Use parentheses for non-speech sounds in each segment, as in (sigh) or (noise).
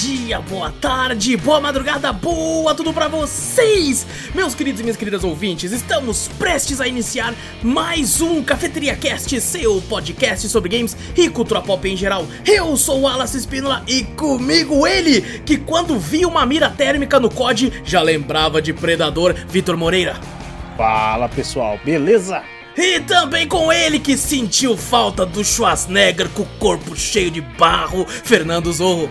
dia, boa tarde, boa madrugada, boa tudo pra vocês! Meus queridos e minhas queridas ouvintes, estamos prestes a iniciar mais um Cafeteria Cast, seu podcast sobre games e cultura pop em geral. Eu sou o Wallace Espínola e comigo ele, que quando via uma mira térmica no COD, já lembrava de Predador, Vitor Moreira. Fala pessoal, beleza? E também com ele que sentiu falta do Schwarzenegger com o corpo cheio de barro, Fernando Zorro.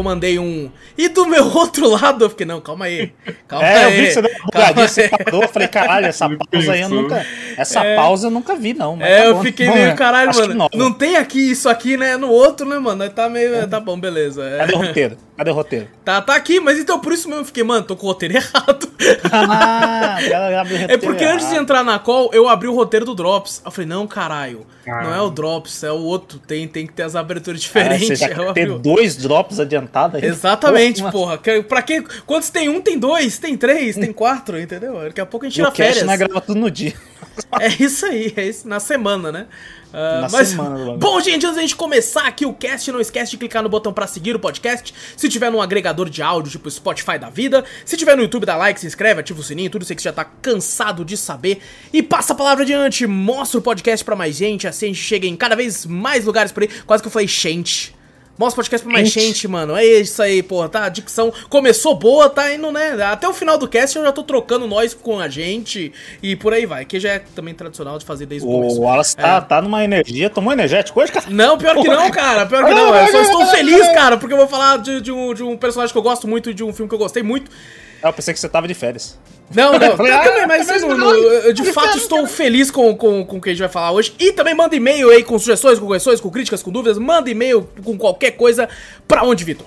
Eu mandei um. E do meu (laughs) outro lado, eu fiquei, não, calma aí. Calma é, aí. eu vi que você deu uma bugadinha, você parou, eu falei, caralho, essa pausa aí eu nunca. Essa pausa eu nunca vi, não. mas É, tá eu bom. fiquei Bom, meio é, caralho, mano. Não tem aqui isso aqui, né? No outro, né, mano? Tá meio. Tá bom, beleza. É. Cadê o roteiro? Cadê o roteiro? Tá, tá aqui, mas então por isso mesmo eu fiquei, mano, tô com o roteiro (laughs) errado. Ah, ela abre o É roteiro porque antes de entrar na call, eu abri o roteiro do Drops. Eu falei, não, caralho, Ah. não é o Drops, é o outro. Tem, tem que ter as aberturas Ah, diferentes. Você já Eu (laughs) quer abri ter o- dois drops adiantados aí? Exatamente, Porra, porra. Que- Pra quê? Quando tem um, tem dois, tem três, tem quatro, entendeu? Daqui a pouco a gente tira férias. nós grava tudo no dia. É isso aí, é isso. Na semana, né? Ah, Na mas, semana, bagulho. Bom, gente, antes da gente começar aqui o cast, não esquece de clicar no botão pra seguir o podcast. Se tiver num agregador de áudio, tipo Spotify da vida. Se tiver no YouTube, dá like, se inscreve, ativa o sininho, tudo isso aí que você já tá cansado de saber. E passa a palavra adiante, mostra o podcast pra mais gente, assim a gente chega em cada vez mais lugares por aí. Quase que eu falei gente. Mostra o podcast pra mais Gente. gente, mano. É isso aí, porra, tá? A dicção começou boa, tá indo, né? Até o final do cast eu já tô trocando nós com a gente e por aí vai. Que já é também tradicional de fazer desde o começo. O Wallace tá, É. tá numa energia. Tomou energético hoje, cara? Não, pior que não, cara. Pior que não. Eu só estou feliz, cara, porque eu vou falar de, de um, de um personagem que eu gosto muito e de um filme que eu gostei muito. Ah, Eu pensei que você tava de férias. Não, não, falei, eu ah, também, mas mas não, no- eu de fato estou feliz com, com, com o que a gente vai falar hoje. E também manda e-mail aí com sugestões, com correções, com críticas, com dúvidas. Manda e-mail com qualquer coisa. Pra onde, Vitor?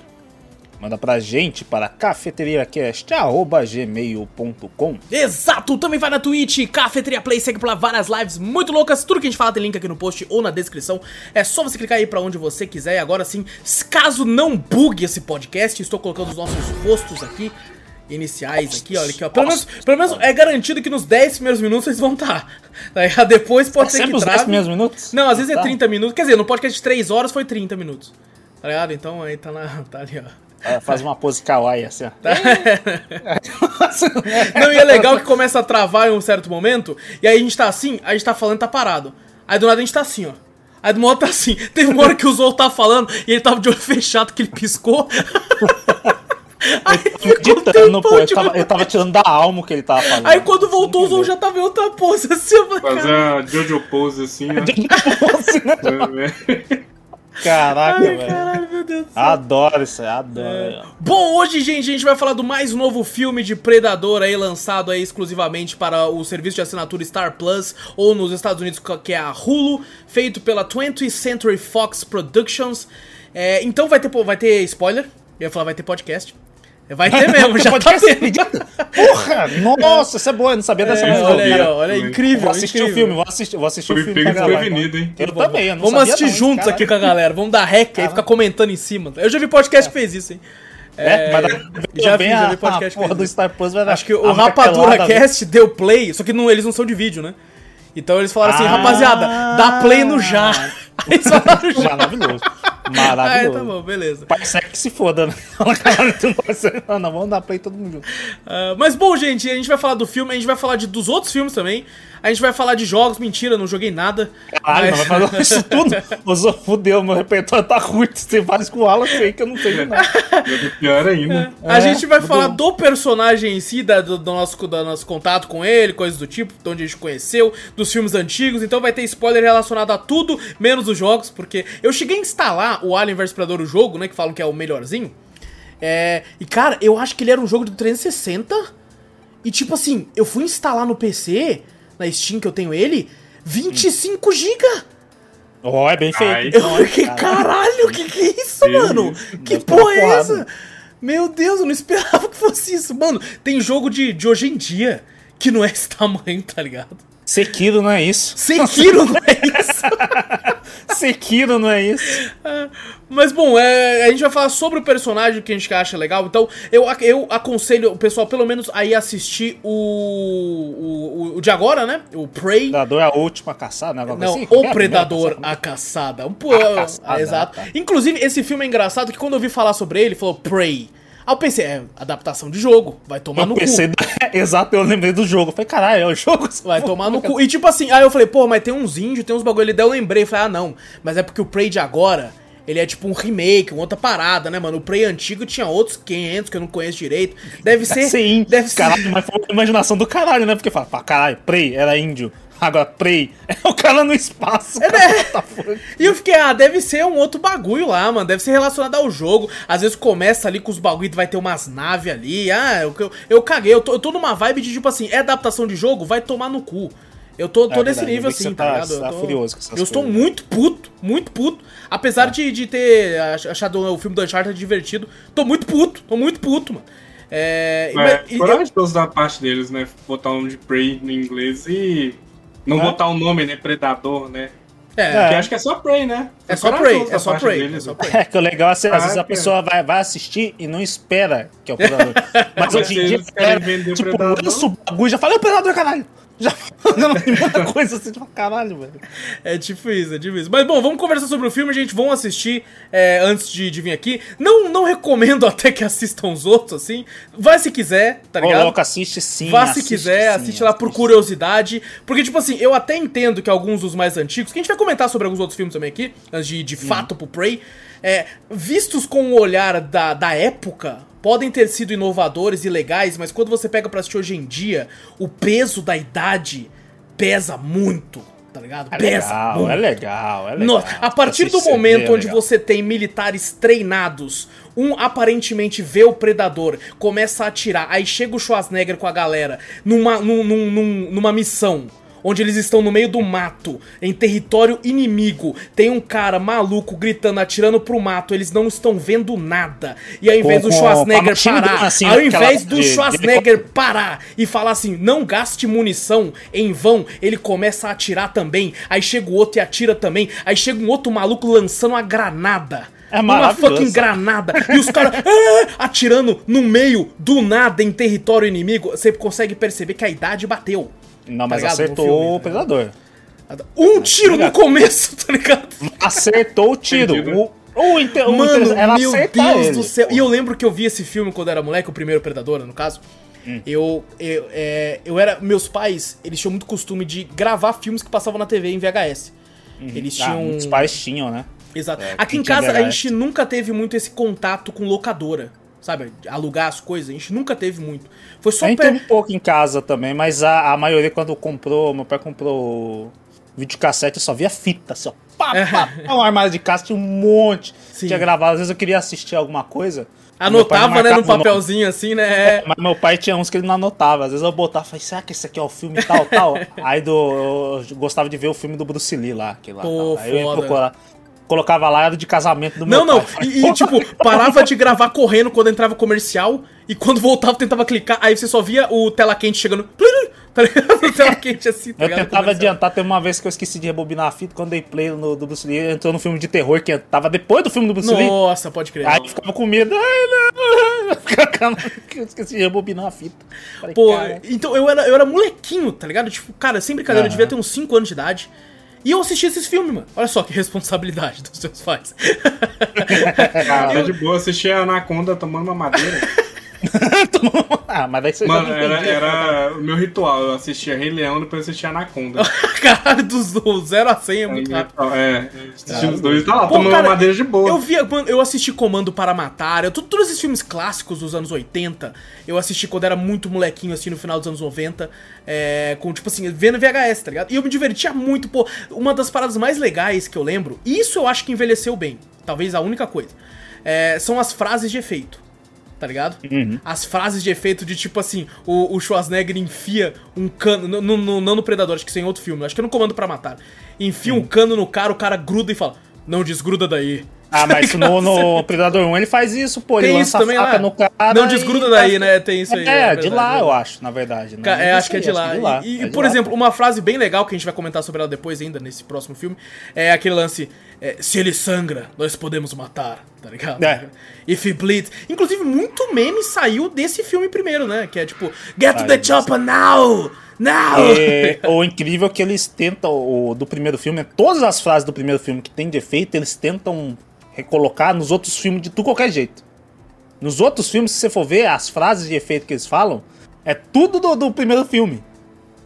Manda pra gente para cafeteriacast.gmail.com Exato! Também vai na Twitch, Cafeteria Play, segue por lá várias lives muito loucas. Tudo que a gente fala tem link aqui no post ou na descrição. É só você clicar aí pra onde você quiser. E agora sim, caso não bugue esse podcast, estou colocando os nossos rostos aqui. Iniciais aqui, olha aqui, ó. Pelo menos, pelo menos é garantido que nos 10 primeiros minutos eles vão estar. Daí depois pode ser que Sempre os 10 trave. primeiros minutos? Não, às vezes é Tá. 30 minutos. Quer dizer, no podcast de 3 horas foi 30 minutos. Tá ligado? Então aí tá, na, tá ali, ó. É, faz uma pose kawaii assim, ó. (laughs) Não, e é legal que começa a travar em um certo momento, e aí a gente tá assim, a gente tá falando e tá parado. Aí do nada a gente tá assim, ó. Aí do modo tá assim. Teve uma hora que o Zou tá falando e ele tava de olho fechado que ele piscou. (laughs) Aí ficou um Meditando, pô. Eu tava, eu tava tirando da alma o que ele tava falando. Aí quando voltou o Zou já tava em outra pose assim, eu Fazer a Jojo Pose assim, ó. (laughs) (laughs) É, Caraca, ai, velho. caralho, meu Deus do céu. Adoro isso aí, adoro. Bom, hoje, gente, a gente vai falar do mais novo filme de Predador aí, lançado aí exclusivamente para o serviço de assinatura Star Plus, ou nos Estados Unidos, que é a Hulu, feito pela 20th Century Fox Productions. É, então vai ter, vai ter spoiler, eu ia falar vai ter podcast. Vai ter mesmo, já tá Podcast tendo. acredita? Porra, nossa, isso é boa, eu não sabia dessa É, olha aí, cara. ó, olha aí, incrível, Vou assistir incrível. o filme, vou assistir, vou assistir o filme. pra gravar, hein? Eu também, eu não Vamos sabia assistir não, juntos caralho. aqui com a galera, vamos dar rec aí, ficar comentando em cima. Eu já vi podcast que fez isso, hein. É, mas já fiz, já vi podcast a porra do. Star Plus vai dar Acho que o Rapadura Cast deu play, só que não, eles não são de vídeo, né? Então eles falaram assim, Ah. rapaziada, dá play no já. (laughs) Aí eles falaram já. Maravilhoso. Ah, Maravilhoso. tá bom, beleza. Parece que se foda, né? (laughs) Não ser- Não, vamos dar play todo mundo junto. Ah, mas bom, gente, a gente vai falar do filme, a gente vai falar de, dos outros filmes também. A gente vai falar de jogos, mentira, não joguei nada. Caralho, Mas- não vai fazer isso tudo. (laughs) Ô, fudeu, meu repertório tá ruim. Tem vários com o Alan aí que eu não tenho nada. (laughs) Pior ainda. A É, gente vai tudo falar do personagem em si, da- do, do nosso, do nosso contato com ele, coisas do tipo, de onde a gente conheceu, dos filmes antigos. Então vai ter spoiler relacionado a tudo, menos os jogos, porque eu cheguei a instalar o Alien vs Predador, o jogo, né, que falam que é o melhorzinho. É, e cara, eu acho que ele era um jogo de 360. E tipo assim, eu fui instalar no PC, na Steam que eu tenho ele, 25 GB. Ó, é bem feito. Eu fiquei, caralho, que que é isso, Meu mano? Deus, Que ter porra é essa? Meu Deus, eu não esperava (laughs) que fosse isso. Mano, tem jogo de, de hoje em dia que não é esse tamanho, tá ligado? Sekiro não é isso. Sekiro (laughs) não é isso. (laughs) Sekiro não é isso. Mas bom, é, a gente vai falar sobre o personagem que a gente acha legal. Então, eu, eu aconselho o pessoal, pelo menos, aí assistir o, o, o de agora, né? O Prey. Predador é a última caçada, né? Não, assim? o É Predador, a caçada. Um pô, A caçada, ah, exato. tá. Inclusive, esse filme é engraçado que quando eu vi falar sobre ele, falou Prey. Aí eu pensei, é, adaptação de jogo, vai tomar Eu no pensei, cu. (laughs) exato, eu lembrei do jogo. Eu falei, caralho, é o jogo? (laughs) Vai tomar no (laughs) cu. E tipo assim, aí eu falei, pô, mas tem uns índios, tem uns bagulho. Daí eu lembrei, falei, ah, não. Mas é porque o Prey de agora, ele é tipo um remake, uma outra parada, né, mano? O Prey antigo tinha outros 500 que eu não conheço direito. Deve ser. Índio. Deve ser. Caralho, mas foi uma imaginação do caralho, né? Porque fala, pá, caralho, Prey era índio. Agora, Prey é o cara no espaço. É, cara, né? fuck? E eu fiquei, ah, deve ser um outro bagulho lá, mano. Deve ser relacionado ao jogo. Às vezes começa ali com os bagulho vai ter umas naves ali. Ah, eu, eu, eu caguei. Eu tô, eu tô numa vibe de tipo assim, é adaptação de jogo? Vai tomar no cu. Eu tô, tô É nesse verdade, nível eu assim, tá, tá- ligado? você Eu tá tô, furioso com essas eu estou coisas. muito puto, muito puto. Apesar de, de ter ach- achado o filme do Uncharted divertido, tô muito puto, tô muito puto, mano. É. Mas mas- e- corajoso da parte deles, né? Botar o nome de Prey no inglês e não É. botar o nome, né? Predador, né? é, Porque É. acho que é só Prey, né? é só corajoso Prey, é só Prey, é deles, só né? Prey. É que o legal é assim, às vezes a Caraca. pessoa vai, vai assistir e não espera que é o Predador. (laughs) Mas hoje em dia, eles querem espera, vender tipo, Predador. lança o bagulho e já fala, é o Predador, caralho. Já falando muita coisa assim, tipo, caralho, velho. É isso, é isso. Mas bom, vamos conversar sobre o filme, gente. Vão assistir é, antes de, de vir aqui. Não, não recomendo (laughs) até que assistam os outros, assim. Vai se quiser, tá ligado? Coloca, assiste sim. Vá se quiser, sim, assiste lá por assiste. curiosidade. Porque, tipo assim, eu até entendo que alguns dos mais antigos, que a gente vai comentar sobre alguns outros filmes também aqui, antes de, de fato pro Prey, é, vistos com o olhar da, da época, podem ter sido inovadores e legais, mas quando você pega pra assistir hoje em dia, o peso da idade pesa muito, tá ligado? É pesa legal, muito. é legal, é legal. No- a partir do Assiste, momento é onde você tem militares treinados, um aparentemente vê o predador, começa a atirar, aí chega o Schwarzenegger com a galera numa, num- num- num- numa missão. Onde eles estão no meio do mato, em território inimigo. Tem um cara maluco gritando, atirando pro mato. Eles não estão vendo nada. E ao invés do Schwarzenegger parar, assim, ao invés do Schwarzenegger parar e falar assim, não gaste munição em vão, ele começa a atirar também. Aí chega o outro e atira também. Aí chega um outro maluco lançando uma granada. É uma fucking granada. E os caras ah, atirando no meio do nada em território inimigo. Você consegue perceber que a idade bateu. Não, tá mas ligado? Acertou filme, o né? Predador. Um tiro no começo, tá ligado? Acertou o tiro. Entendido. O, o, inter, o Mano, inter- era meu Deus ele, do céu. E eu lembro que eu vi esse filme quando era moleque, o primeiro Predador, no caso. Hum. Eu, eu, é, eu era. Meus pais, eles tinham muito costume de gravar filmes que passavam na TV em VHS. Eles Ah, tinham. muitos pais tinham, né? Exato. É, Aqui em casa a gente nunca teve muito esse contato com locadora. Sabe? Alugar as coisas. A gente nunca teve muito. Foi só A gente per- teve um pouco em casa também, mas a, a maioria quando comprou, meu pai comprou videocassete, eu só via fita, assim, ó. Pá, pá, pá, um armário de casa tinha um monte. Sim. Tinha gravado, às vezes eu queria assistir alguma coisa. Anotava, né, no papelzinho assim, né? Mas meu pai tinha uns que ele não anotava. Às vezes eu botava e falei, será que esse aqui é o filme tal, tal? (laughs) Aí do, eu gostava de ver o filme do Bruce Lee lá. aquele lá Pô. Aí eu ia procurar. Colocava lá, era de casamento do Não, meu não. pai. E, e, tipo, parava de gravar correndo quando entrava comercial. E quando voltava, tentava clicar. Aí você só via o tela quente chegando. (laughs) Tá ligado? O tela quente assim, tá Eu tentava Comercial. adiantar, teve uma vez que eu esqueci de rebobinar a fita, quando dei play no do Bruce Lee, entrou no filme de terror que tava depois do filme do Bruce Lee. Nossa, pode crer. Aí eu ficava com medo. Ai, não. (laughs) Eu esqueci de rebobinar a fita. Falei, Pô, cara, então eu era, eu era molequinho, tá ligado? Tipo, cara, sem brincadeira, eu Aham. devia ter uns 5 anos de idade. E eu assisti esses filmes, mano. Olha só que responsabilidade dos seus pais. (laughs) Cara, de boa, assistir a Anaconda tomando uma madeira. (laughs) ah, mas daí você Mano, já era, entendia. era o meu ritual. Eu assistia Rei Leão, depois assistia Anaconda. (laughs) Caralho, dos do 0 a 100 é muito rápido. É, assistia os dois, tá lá, Pô, tomando cara, madeira de boa. Eu via, mano, eu assisti Comando para Matar, eu, todos esses filmes clássicos dos anos 80, eu assisti quando era muito molequinho, assim, no final dos anos 90, é, com, tipo assim, vendo VHS, tá ligado? E eu me divertia muito, pô, uma das paradas mais legais que eu lembro, e isso eu acho que envelheceu bem, talvez a única coisa, é, são as frases de efeito. Tá ligado? As frases de efeito de tipo assim, o, o Schwarzenegger enfia um cano. no- no- no- não no Predador, acho que isso é em outro filme, acho que é no Comando pra Matar. Enfia um cano no cara, o cara gruda e fala: Não desgruda daí. Ah, mas no, no Predador 1 ele faz isso, pô. Ele Tem lança isso também faca lá. no cara. Não desgruda daí, né? Tem isso aí. É, é de lá, é eu acho, na verdade. Não Ca- nem É, acho que é de lá. E, é de por lá. exemplo, uma frase bem legal que a gente vai comentar sobre ela depois ainda, nesse próximo filme, é aquele lance, é, se ele sangra, nós podemos matar, tá ligado? É. If he bleeds. Inclusive, muito meme saiu desse filme primeiro, né? Que é tipo, get to the chopper now! Now! É, o incrível é que eles tentam, o, do primeiro filme, né, todas as frases do primeiro filme que tem defeito, eles tentam recolocar nos outros filmes de tudo qualquer jeito. Nos outros filmes, se você for ver, as frases de efeito que eles falam, é tudo do, do primeiro filme.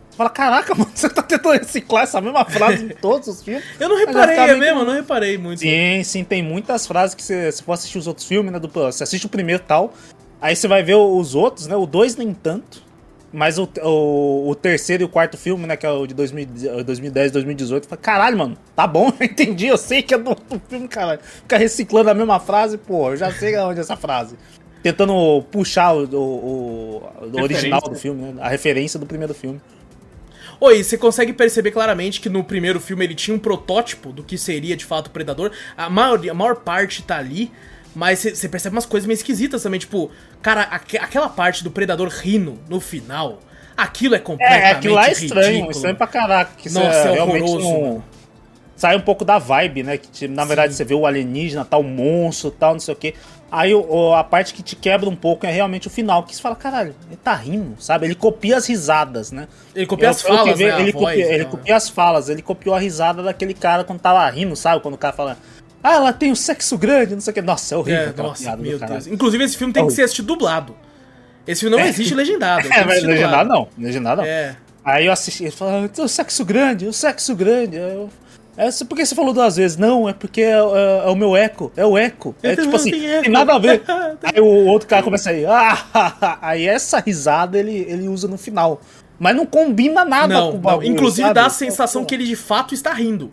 Você fala, caraca, (laughs) mano, você tá tentando reciclar essa mesma frase em todos os filmes? Eu não reparei, é mesmo? Eu não reparei muito. Sim, sim, tem muitas frases que você, se for assistir os outros filmes, né? Do, você assiste o primeiro e tal, aí você vai ver os outros, né? O dois nem tanto. Mas o, o, o terceiro e o quarto filme, né? Que é o de 2000 2010, 2018. Fala, caralho, mano, tá bom, (laughs) eu entendi, eu sei que é do, do filme, caralho. Fica reciclando a mesma frase, pô, eu já sei onde é essa frase. Tentando puxar o, o, o original do filme, né? A referência do primeiro filme. Oi, você consegue perceber claramente que no primeiro filme ele tinha um protótipo do que seria de fato o Predador. A maior, a maior parte tá ali, mas você- percebe umas coisas meio esquisitas também. Tipo, cara, aque- aquela parte do Predador rindo no final, aquilo é completamente É, aquilo lá é estranho, ridículo. estranho pra caraca. Que Nossa, é realmente horroroso, não-. Sai um pouco da vibe, né? Que na verdade você vê o alienígena, tal, monstro, tal, não sei o quê. Aí a parte que te quebra um pouco é realmente o final, que você fala, caralho, ele tá rindo, sabe? Ele copia as risadas, né? Ele copia Eu- as falas, ve- né? ele, voz, copia, ele então. copia as falas, ele copiou a risada daquele cara quando tava rindo, sabe? Quando o cara fala, ah, ela tem um sexo grande, não sei o quê. Nossa, é horrível É, nossa, meu. Deus. Inclusive, esse filme tem que ser assistido dublado. Esse filme não existe legendado. (laughs) que É, mas legendado não, legendado não. É. Aí eu assisti, ele falou, ah, o sexo grande, o sexo grande. Aí Eu, é, por que você falou duas vezes? Não, é porque é, é- é o meu eco, é o eco. É, tenho- tipo assim, tem eco. tem nada a ver. (laughs) Aí o outro cara começa aí, ah, aí essa risada ele, ele usa no final. Mas não combina nada Não, com o não. bagulho, Inclusive sabe? dá a sensação que ele de fato está rindo.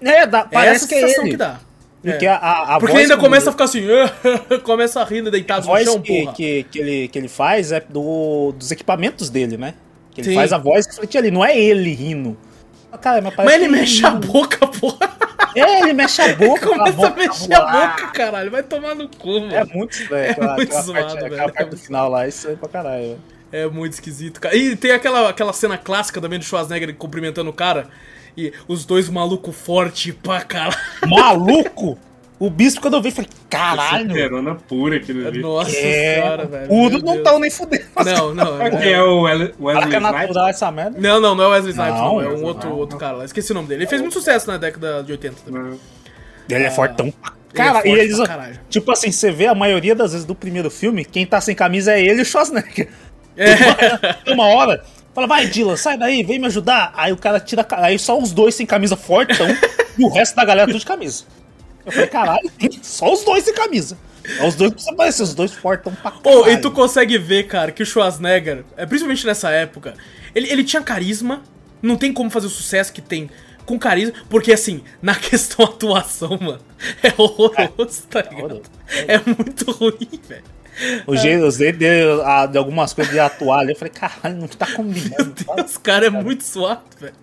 É, dá, É parece essa que é sensação ele. que dá. Porque É. a, a, a Porque ainda começa a ficar assim, (laughs) começa a rir A deitado no voz chão, que, porra. que, que, ele, que ele faz é do, dos equipamentos dele, né? Que ele Sim. faz a voz refletir ali, não é ele rindo. Cara, mas, Mas ele que mexe a boca, (laughs) porra. É, ele mexe a boca. Começa a boca mexer a voar. boca, caralho. Vai tomar no cu, mano. É muito. É aquela, muito aquela zoado, parte, velho. aquela É parte do muito final lá, isso é pra caralho. velho. É muito esquisito, cara. E tem aquela, aquela cena clássica também do Schwarzenegger cumprimentando o cara. E os dois malucos fortes pra caralho. Maluco! O bispo, quando eu vi, falei, caralho! Superona pura aquilo ali. Nossa É, senhora, velho. Puro meu não tão nem fudendo. Não, não. (laughs) Quem É... é o Wesley é Snipes? natural essa merda. Não, não, não é o Wesley Snipes, não. Não, É um Wesley outro, Snipes. outro cara lá. Esqueci o nome dele. Ele fez muito sucesso na década de 80 também. Ele é fortão. Ele é Cara, forte e eles. Tipo assim, você vê a maioria das vezes do primeiro filme, quem tá sem camisa é ele e o Schwarzenegger. É. Tem (laughs) uma hora, fala, vai, Dylan, sai daí, vem me ajudar. Aí o cara tira. Aí só os dois sem camisa fortão (laughs) e o resto da galera tudo de camisa. Eu falei, caralho, (laughs) só os dois sem camisa. Os dois precisam parecer, os dois fortão pra caralho. Pô, e tu consegue ver, cara, que o Schwarzenegger, é, principalmente nessa época, ele, ele tinha carisma, não tem como fazer o sucesso que tem com carisma, porque assim, na (laughs) questão atuação, mano, é horroroso, tá ligado? horroroso. É muito ruim, velho. O jeito, os de, algumas coisas de atuar ali, eu falei, caralho, não tá combinando. Deus, cara, é muito suado, velho.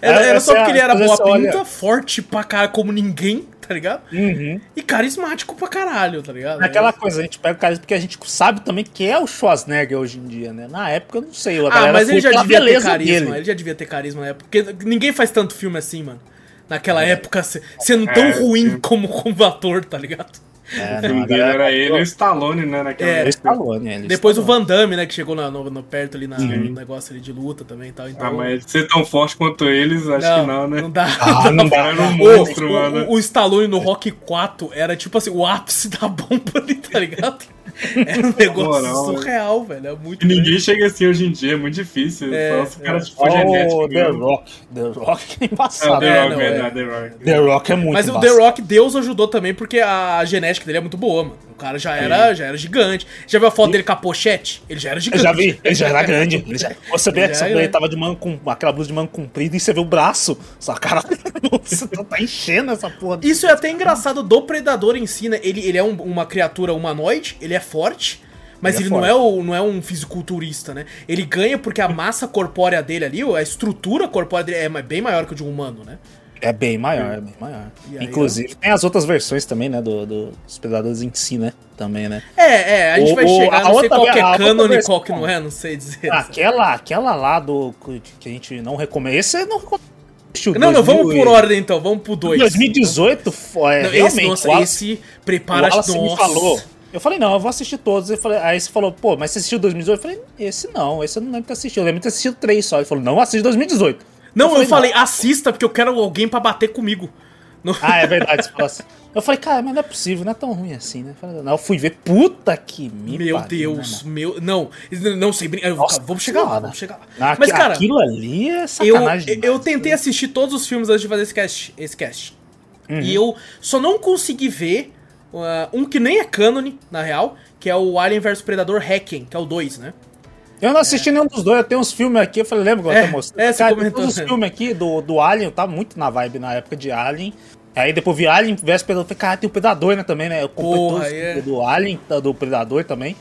Era, É, era só essa é porque ele era boa olha- pinta, forte pra cara como ninguém, tá ligado? Uhum. E carismático pra caralho, tá ligado? Aquela coisa, a gente pega o carisma porque a gente sabe também que é o Schwarzenegger hoje em dia, né? Na época eu não sei, a Ah, mas ele já devia ter carisma, dele. ele já devia ter carisma na época. Porque ninguém faz tanto filme assim, mano. Naquela época, se- sendo tão É, ruim como, como ator, tá ligado? É, O filme não, dele era ele e o Stallone, né? Naquela É. O época. Stallone, ele Depois o Stallone. Van Damme, né, que chegou na- no, no- perto ali na, no negócio ali de luta também e tal. Então, Ah, mas ser tão forte quanto eles, acho que não, né? Não dá. Ah, não O cara dá. era um O, monstro, o- mano. o Stallone no Rock 4 era tipo assim, o ápice da bomba ali, (laughs) tá ligado? Era (laughs) um negócio moral, surreal, velho. É muito E ninguém grande. chega assim hoje em dia, é muito difícil. É, Só se o cara é. tipo, for genético Oh, The mesmo. Rock. The Rock é É, embaçado. o The É, Rock, não, verdade, é. The Rock. The Rock é muito Mas o The embaçado. Rock, Deus ajudou também, porque a genética dele é muito boa, mano. O cara já era, já era gigante. Já viu a foto dele com a pochete? Ele já era Eu gigante. já vi, ele já era grande. Ele já... Você vê Ele que ele tava de manga com aquela blusa de manga comprida e você vê o braço. Só cara, (laughs) você tá enchendo essa porra. Isso é até engraçado do Predador em si, né? Ele, ele é um- uma criatura humanoide, ele é forte, mas Ele ele, é não, é o, não é um fisiculturista, né? Ele ganha porque a massa corpórea dele ali, a estrutura corpórea dele é bem maior que o de um humano, né? É bem maior, é bem maior. Aí, Inclusive, tem as outras versões também, né? Do, do- dos predadores em si, né? Também, né? É, é, a gente O- vai chegar, não sei outra qual que é e versão- qual que não é, não sei dizer. Aquela, aquela lá do. que a gente não recomenda. Esse eu não recomendo. Não, não, vamos por ordem então, vamos pro 2. 2018 foi. Não, esse, realmente, nossa, Wallace- esse o prepara Wallace me nossa. falou. Eu falei, não, eu vou assistir todos. Eu falei, aí você falou, pô, mas você assistiu 2018? Eu falei, esse não, esse eu não lembro que assisti. Eu lembro de ter assistido três só. Ele falou, não, assiste 2018. Não, eu falei, não. assista porque eu quero alguém pra bater comigo. Ah, é verdade, você falou assim. Eu falei, cara, mas não é possível, não é tão ruim assim, né? Eu falei, não, eu fui ver, puta que me Meu pariu, Deus, né, meu. Não, não sei. brin- eu- Nossa Vamos chegar lá, vamos chegar lá. Aqui- Mas, cara, aquilo ali é eu, sacanagem. eu demais. tentei assistir todos os filmes antes de fazer esse cast. Esse cast. Uhum. E eu só não consegui ver um que nem é cânone, na real, que é o Alien vs Predador Hacking, que é o 2, né? Eu não assisti nenhum dos dois, eu tenho uns filmes aqui, eu falei, lembra que eu É, até mostrei? é, você Cara, comentou, todos os filmes aqui do, do Alien, eu tava muito na vibe na época de Alien. Aí depois vi Alien vs Predador, falei, cara, tem o Predador, né, também, né? Eu Porra, os é. do Alien, tá, do Predador também.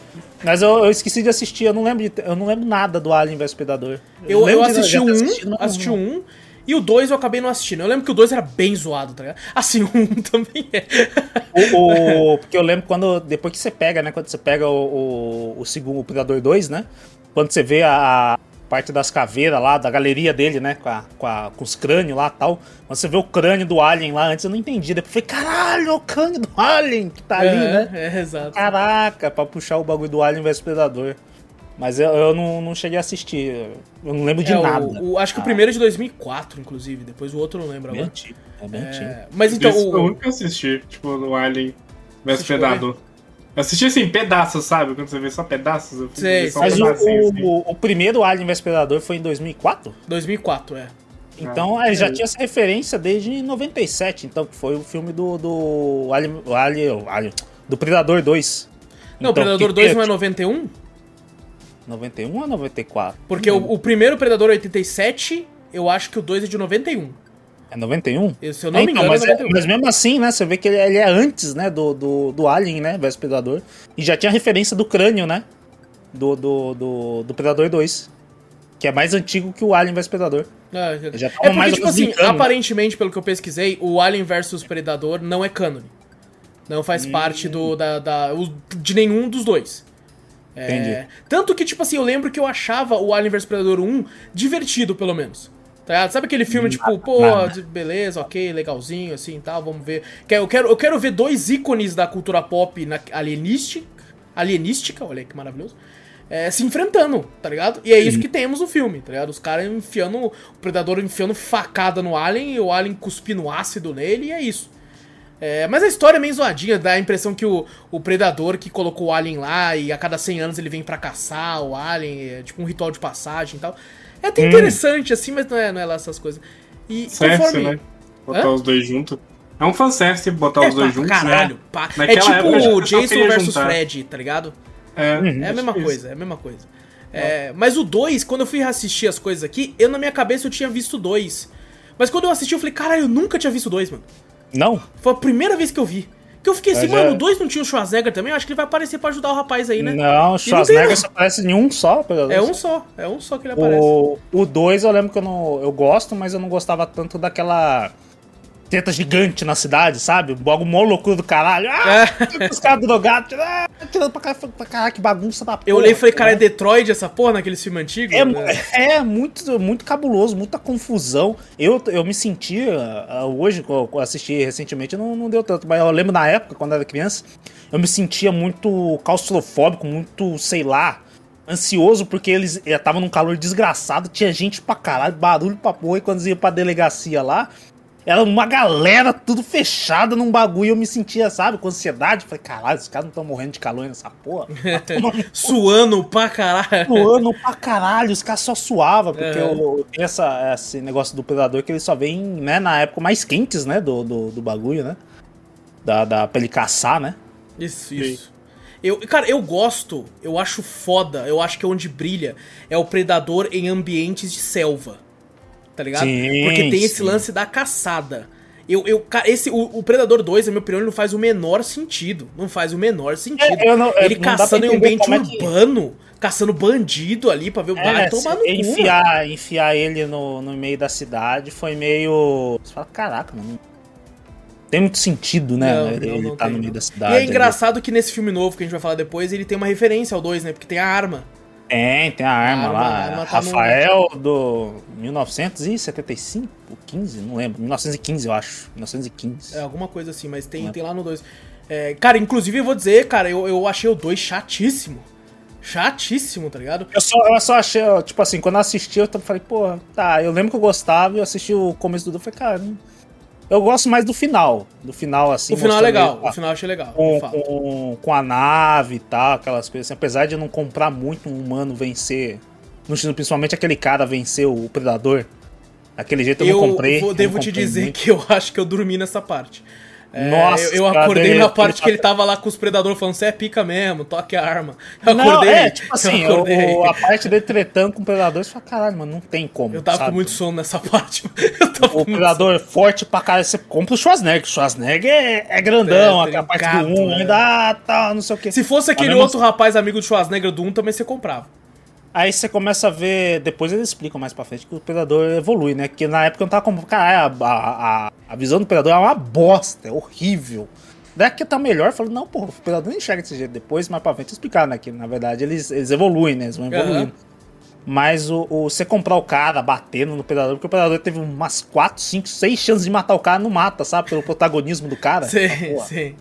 Mas eu, eu esqueci de assistir, eu não lembro, de, eu não lembro nada do Alien vs Predador. Eu, eu de assisti já o ter 1, assistido, mas assisti 1, e o 2 eu acabei não assistindo. Eu lembro que o 2 era bem zoado, tá ligado? Assim, o 1 também é. O, o- porque eu lembro quando. Depois que você pega, né? Quando você pega o, o, o segundo o Predador 2, né? Quando você vê a parte das caveiras lá, da galeria dele, né? Com, a, com, a- com os crânios lá e tal. Quando você vê o crânio do Alien lá antes, eu não entendi. Depois eu falei, caralho, o crânio do Alien que tá ali, é, né? é, exato. Caraca, pra puxar o bagulho do Alien vs Predador. Mas eu, eu não, não cheguei a assistir. Eu não lembro de É, o- nada. o- acho que o primeiro é de 2004, inclusive. Depois o outro eu não lembro É agora. antigo. É antigo. É, mas então, Esse o o, único que eu assisti, tipo, no Alien vs Predador. Eu assisti assim, pedaços, sabe? Quando você vê só pedaços, eu Sei, só um Mas o, pedacinho, assim. o, o primeiro Alien vs Predador foi em 2004? 2004, é. Então, Ah, é, já é. tinha essa referência desde 97, então, que foi o filme do, do Alien, o Alien, o Alien- do Predador 2. Não, o Então, Predador que 2 que não é? 91? 91 ou 94? Porque o, o primeiro Predador é 87, eu acho que o 2 é de 91. É 91? Eu- Se eu não É, me então, engano, mas, é é- 91. mas mesmo assim, né, você vê que ele, ele é antes, né, do, do, do Alien, né, vs Predador. E já tinha referência do crânio, né, do, do, do, do Predador 2. Que é mais antigo que o Alien vs Predador. É, Já é tava mais porque, tipo assim, né? aparentemente, pelo que eu pesquisei, o Alien vs Predador não é cânone. Não faz parte do, da, da- de nenhum dos dois. É, Entendi. tanto que, tipo assim, eu lembro que eu achava o Alien vs Predador 1 divertido, pelo menos. Tá ligado? Sabe aquele filme, tipo, pô, nada. beleza, ok, legalzinho, assim e tal, vamos ver. Quero- Eu quero, eu quero ver dois ícones da cultura pop na, alienística, alienística, olha aí que maravilhoso, é, se enfrentando, tá ligado? E é isso que temos no filme, tá ligado? Os caras enfiando, o predador enfiando facada no alien e o alien cuspindo ácido nele, e é isso. É, mas a história é meio zoadinha, dá a impressão que o, o predador que colocou o alien lá e a cada 100 anos ele vem pra caçar o alien, é tipo um ritual de passagem e tal. É até interessante, assim, mas não é, não é lá essas coisas. E Service, conforme... né? Botar Hã? os dois juntos. É um fanservice botar É os dois pra juntos, caralho, né? pá. É tipo o Jason versus juntar. Fred, tá ligado? É, É a mesma isso. coisa, é a mesma coisa. É, mas o 2, quando eu fui assistir as coisas aqui, eu na minha cabeça eu tinha visto dois. Mas quando eu assisti, eu falei, caralho, eu nunca tinha visto dois, mano. Não? Foi a primeira vez que eu vi. Que eu fiquei assim, Mas mano, é- o 2 não tinha o Schwarzenegger também? Eu acho que ele vai aparecer pra ajudar o rapaz aí, né? Não, E Schwarzenegger não só aparece em um só, É um só, é um só que ele aparece. O 2 eu lembro que eu não. Eu gosto, mas eu não gostava tanto daquela. Teta gigante na cidade, sabe? Bagulho mó loucura do caralho. Ah, É. (laughs) os caras drogados, ah, tirando pra caralho, pra caralho, que bagunça da porra. Eu olhei e falei, cara, é né? Detroit essa porra naqueles filmes antigos? É, né? (laughs) é muito, muito cabuloso, muita confusão. Eu, eu me sentia, ah, hoje, que eu assisti recentemente, não, não deu tanto, mas eu lembro na época, quando era criança, eu me sentia muito claustrofóbico, muito, sei lá, ansioso, porque eles estavam num calor desgraçado, tinha gente pra caralho, barulho pra porra, e quando eles iam pra delegacia lá, era uma galera tudo fechada num bagulho, e eu me sentia, sabe, com ansiedade. Falei, caralho, os caras não estão morrendo de calor nessa porra. (laughs) Suando pra caralho. suando pra caralho, os caras só suavam, porque É. o- tem essa, esse negócio do predador que ele só vem, né, na época mais quentes, né, do, do, do bagulho, né? Da, da, pra ele caçar, né? Isso, isso. Eu, cara, eu gosto, eu acho foda, eu acho que é onde brilha é o predador em ambientes de selva. Tá ligado? Sim, Porque tem esse sim. lance da caçada. Eu, eu, esse, o, o Predador 2, na minha opinião, ele não faz o menor sentido. Não faz o menor sentido. É, não- é, ele não caçando em um ambiente é que- urbano, caçando bandido ali pra ver o vai tomar no cu. mano. É, enfiar, enfiar ele no, no meio da cidade foi meio. Você fala, caraca, mano. Tem muito sentido, né? Não, ele não, tá tem, no meio da cidade. E é ali. engraçado que nesse filme novo que a gente vai falar depois, ele tem uma referência ao 2, né? Porque tem a arma. Tem, tem a arma, A arma- lá. a arma tá no- Rafael do 1975, 15, não lembro. 1915, eu acho. 1915. É, alguma coisa assim, mas tem, Né? tem lá no 2. É, cara, inclusive eu vou dizer, cara, eu, eu achei o 2 chatíssimo. Chatíssimo, tá ligado? Eu só, eu só achei, tipo assim, quando eu assisti, eu falei, pô, tá, eu lembro que eu gostava, eu assisti o começo do eu falei, cara, não- eu gosto mais do final. Do final, assim. o final é legal, ele o final eu achei legal, Com, com, com a nave e tal, aquelas coisas assim. Apesar de eu não comprar muito um humano vencer, no estilo, principalmente aquele cara vencer o Predador. Daquele jeito eu, Eu não comprei. vou- eu devo te dizer muito. que eu (laughs) acho que eu dormi nessa parte. É, Nossa, eu, eu acordei ele- na parte que ele tava lá com os predadores falando, você é pica mesmo, toque a arma. Eu Não, acordei. é, tipo assim, eu, acordei. o- a parte dele tretando com o Predador, você fala, caralho, mano, não tem como. Eu tava sabe? com muito sono nessa (laughs) parte. Eu tava com O predador forte pra caralho, você compra o Schwarzenegger. O Schwarzenegger é, é grandão, É, aquela parte do 1 é. ainda, ah, tá, não sei o que. Se fosse aquele outro rapaz amigo do Schwarzenegger do 1, também você comprava. Aí você começa a ver, depois eles explicam mais pra frente que o predador evolui, né? Que na época eu não tava comprando, caralho, a, a, a, a visão do predador é uma bosta, é horrível. Daqui tá melhor, falando, não, porra, o predador não enxerga desse jeito. Depois, mais pra frente, explicar, né? Que na verdade eles, eles evoluem, né? Eles vão evoluindo. Mas o, o- você comprar o cara batendo no predador, porque o predador teve umas 4, 5, 6 chances de matar o cara, não mata, sabe? Pelo protagonismo do cara. Sim, sim.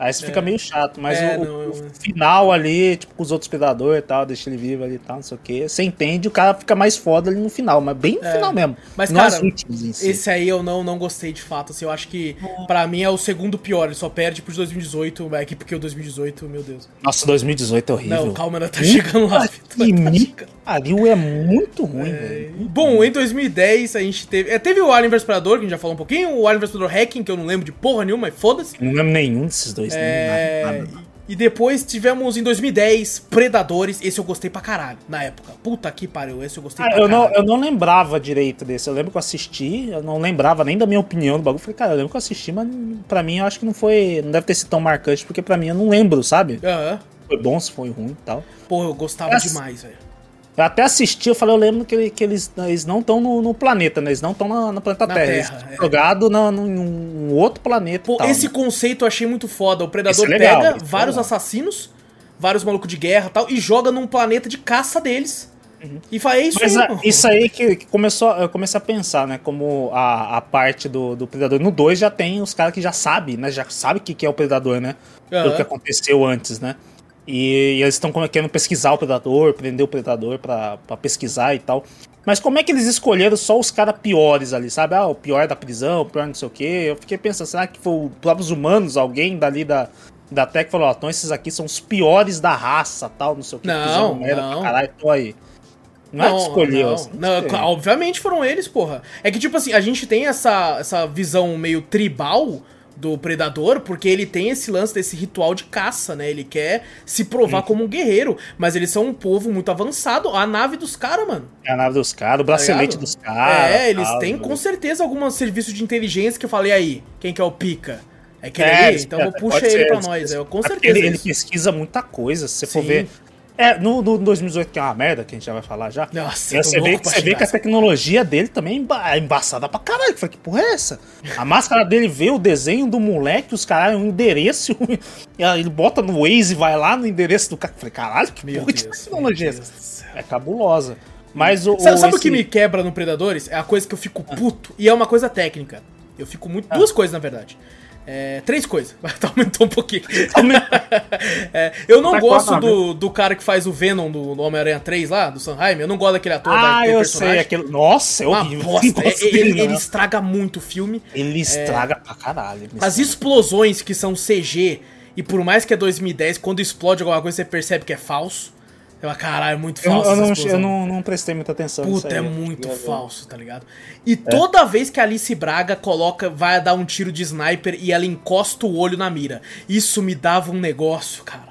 Aí você fica meio chato, mas É, o, não, o final ali, tipo, com os outros predadores e tal, deixa ele vivo ali e tal, não sei o que. Você entende, o cara fica mais foda ali no final, mas bem no É. final mesmo. Mas, não cara, últimas em si. Esse aí eu não, não gostei de fato, assim, eu acho que pra mim é o segundo pior, ele só perde pro de 2018, é que porque o 2018, meu Deus. Nossa, 2018 é horrível. Não, calma, ainda tá chegando lá. Que tá pariu, é muito ruim, velho. Bom, em 2010 a gente teve. é, teve o Alien vs Predador, que a gente já falou um pouquinho, o Alien vs Predador Hacking, que eu não lembro de porra nenhuma, mas foda-se. Não lembro nenhum desses dois. É, nem nada, nada. E depois tivemos em 2010 Predadores, esse eu gostei pra caralho, na época. Puta que pariu, esse eu gostei Ah, pra eu, não, caralho. eu não lembrava direito desse. Eu lembro que eu assisti, eu não lembrava nem da minha opinião do bagulho. Falei, cara, eu lembro que eu assisti, mas pra mim eu acho que não foi. Não deve ter sido tão marcante, porque pra mim eu não lembro, sabe? Aham. Foi bom, se foi ruim e tal. Porra, eu gostava Essa- demais, velho. Eu até assisti, eu falei, eu lembro que, que eles, eles não estão no, no planeta, né? Eles não estão na, no planeta Na Terra. Terra, eles é. estão jogados na- num, num outro planeta. Pô, e tal, esse né? conceito eu achei muito foda. O Predador é legal, pega é vários legal. assassinos, vários malucos de guerra e tal, e joga num planeta de caça deles. E fala, é isso Uhum. Mas aí, a- mano. isso aí que, que começou, eu comecei a pensar, né? Como a, a parte do, do Predador. No 2 já tem os caras que já sabem, né? Já sabem o que, que é o Predador, né? Aham. Pelo que aconteceu antes, né? E, e eles estão querendo pesquisar o Predador, prender o Predador pra, pra pesquisar e tal. Mas como é que eles escolheram só os caras piores ali, sabe? Ah, o pior da prisão, o pior não sei o quê. Eu fiquei pensando, será que foi os próprios humanos, alguém dali da, da Tech falou, ó, então esses aqui são os piores da raça, tal, não sei o que. Não, não. Caralho, tô aí. Não, é que escolheu. Não, assim, não, cla- obviamente foram eles, porra. É que, tipo assim, a gente tem essa, essa visão meio tribal do predador, porque ele tem esse lance desse ritual de caça, né? Ele quer se provar como um guerreiro, mas eles são um povo muito avançado. A nave dos caras, mano. É a nave dos caras, o bracelete ligado? dos caras. é, eles têm né? com certeza algum serviço de inteligência que eu falei aí. Quem que é o pica? É É, ali? eles- Então eu pode puxa ser, ele pra nós. Eu, com é certeza. Ele, ele pesquisa muita coisa, se você for Sim. ver. É, no, no 2018, que é uma merda, que a gente já vai falar já. Nossa, eu você vê, que- você vê que a tecnologia dele também é emba- é embaçada pra caralho. Eu falei, que porra é essa? A máscara dele vê o desenho do moleque, os caras, um endereço, (laughs) ele bota no Waze e vai lá no endereço do cara. Eu falei, caralho, que Meu porra de Deus, tecnologia é essa? É cabulosa. Mas o. Sabe, sabe o esse- que me quebra no Predadores? É a coisa que eu fico puto. E é uma coisa técnica. Eu fico muito. Duas coisas, na verdade. É, três coisas. (laughs) Tá, Aumentou um pouquinho. (laughs) É, eu não Tá gosto quatro, do, do cara que faz o Venom do, do Homem-Aranha 3 lá, do Sanheim. Eu não gosto daquele ator Ah, daquele eu personagem. sei. Aquele... Nossa, é. Não gosto (laughs) É, ele, ele estraga muito o filme. Ele estraga pra caralho. As explosões que são CG, e por mais que é 2010, quando explode alguma coisa, você percebe que é falso. Fala, caralho, é muito Eu, falso. eu essa não, explosão." eu não, não prestei muita atenção Puta, é aí, eu muito falso, tá ligado? E toda vez que a Alice Braga coloca, vai dar um tiro de sniper e ela encosta o olho na mira. Isso me dava um negócio, cara.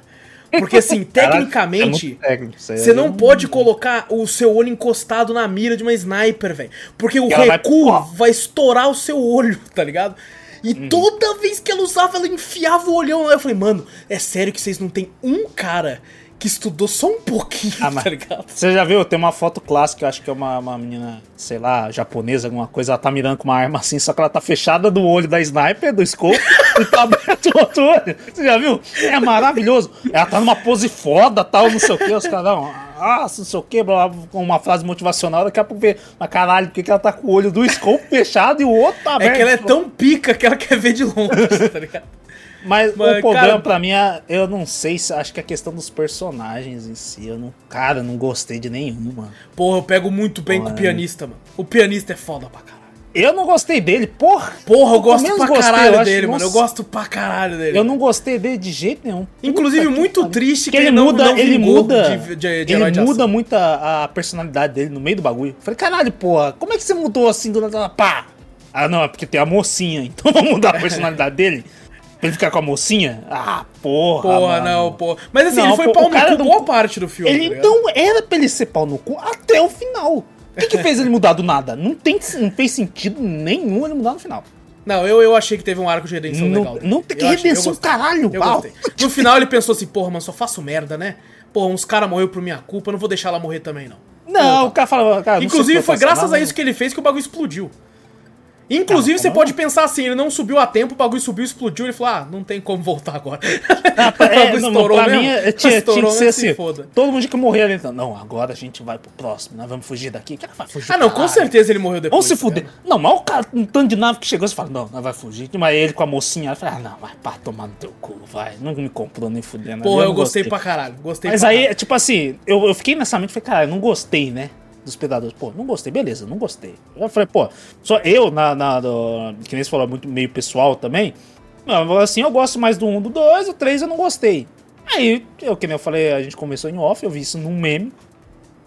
Porque assim, (laughs) Caralho, tecnicamente, é técnico você não Eu- pode colocar o seu olho encostado na mira de uma sniper, velho. Porque o E vai- recuo Pó. vai estourar o seu olho, (laughs) tá ligado? E Uhum. toda vez que ela usava, ela enfiava o olhão lá. Eu falei, mano, é sério que vocês não tem um cara que estudou só um pouquinho, Ah, (laughs) tá ligado? Você já viu? Tem uma foto clássica, acho que é uma, uma menina, sei lá, japonesa, alguma coisa. Ela tá mirando com uma arma assim, só que ela tá fechada do olho da sniper, do scope, e tá (laughs) aberto o outro olho. Você já viu? É maravilhoso. Ela tá numa pose foda, tal, não sei o que. Os caras, não, ah, não sei o que, com uma frase motivacional. Daqui a pouco vê, mas caralho, por que, que ela tá com o olho do scope fechado e o outro tá É aberto? que ela é tão pica que ela quer ver de longe, (laughs) tá ligado? Mas, Mas, o problema cara- pra mim é, eu não sei se acho que é a questão dos personagens em si. Eu não, cara, eu não gostei de nenhum, mano. Porra, eu pego muito bem com o Mano. pianista, mano. O pianista é foda pra caralho. Eu não gostei dele, porra. Porra, eu gosto pra gostei, caralho eu dele, mano. Eu gosto pra caralho dele. Eu não gostei dele de jeito nenhum. Inclusive, Puta que muito pariu. triste que ele muda, não ele muda, de- de- de ele muda muito a, a personalidade dele no meio do bagulho. Falei, caralho, porra, como é que você mudou assim do nada? Pá! Ah, não, é porque tem a mocinha, (laughs) então vamos mudar a personalidade dele? Pra ele ficar com a mocinha? Ah, porra. Porra, mano. não, porra. Mas assim, Não, ele foi pô, pau no cu não- boa parte do filme. Ele tá então era pra ele ser pau no cu até o final. O que, que (laughs) fez ele mudar do nada? Não, tem, não fez sentido nenhum ele mudar no final. Não, eu, eu achei que teve um arco de redenção Não- legal. não tem que achei- redenção, gostei. caralho, Eu gostei. No final ele pensou assim, porra, mano, só faço merda, né? Porra, uns caras morreram por minha culpa, eu não vou deixar ela morrer também, não. Não, o cara fala. Cara, não Inclusive, foi graças a isso que ele fez que o bagulho explodiu. Inclusive, você não. pode pensar assim, ele não subiu a tempo, o bagulho subiu, explodiu, ele falou, ah, não tem como voltar agora. Ah, (laughs) O é, não, estourou pra mesmo. mim é- tinha, (laughs) tinha Estourou que ser assim. foda. Todo mundo que morrer ali, então, não, agora a gente vai pro próximo, nós vamos fugir daqui. Que vai fugir? Ah, não, com certeza ele morreu depois. Vamos se tá fuder. ligado? Não, mas o cara, um tanto de nave que chegou, você fala, não, nós vai fugir. Mas ele com a mocinha, ela fala, ah, não, vai pá, tomar no teu cu, vai. Não me comprou nem fudendo. Porra, eu não gostei pra caralho. Gostei Mas aí, caralho. tipo assim, eu, eu fiquei nessa mente e falei, cara, eu não gostei, né? Dos predadores. Pô, não gostei, beleza, não gostei. Eu falei, pô, só eu, na, na do, que nem você falou, muito meio pessoal também. Assim, eu gosto mais do 1, do 2, o 3 eu não gostei. Aí, eu, que nem eu falei, a gente começou em off, eu vi isso num meme.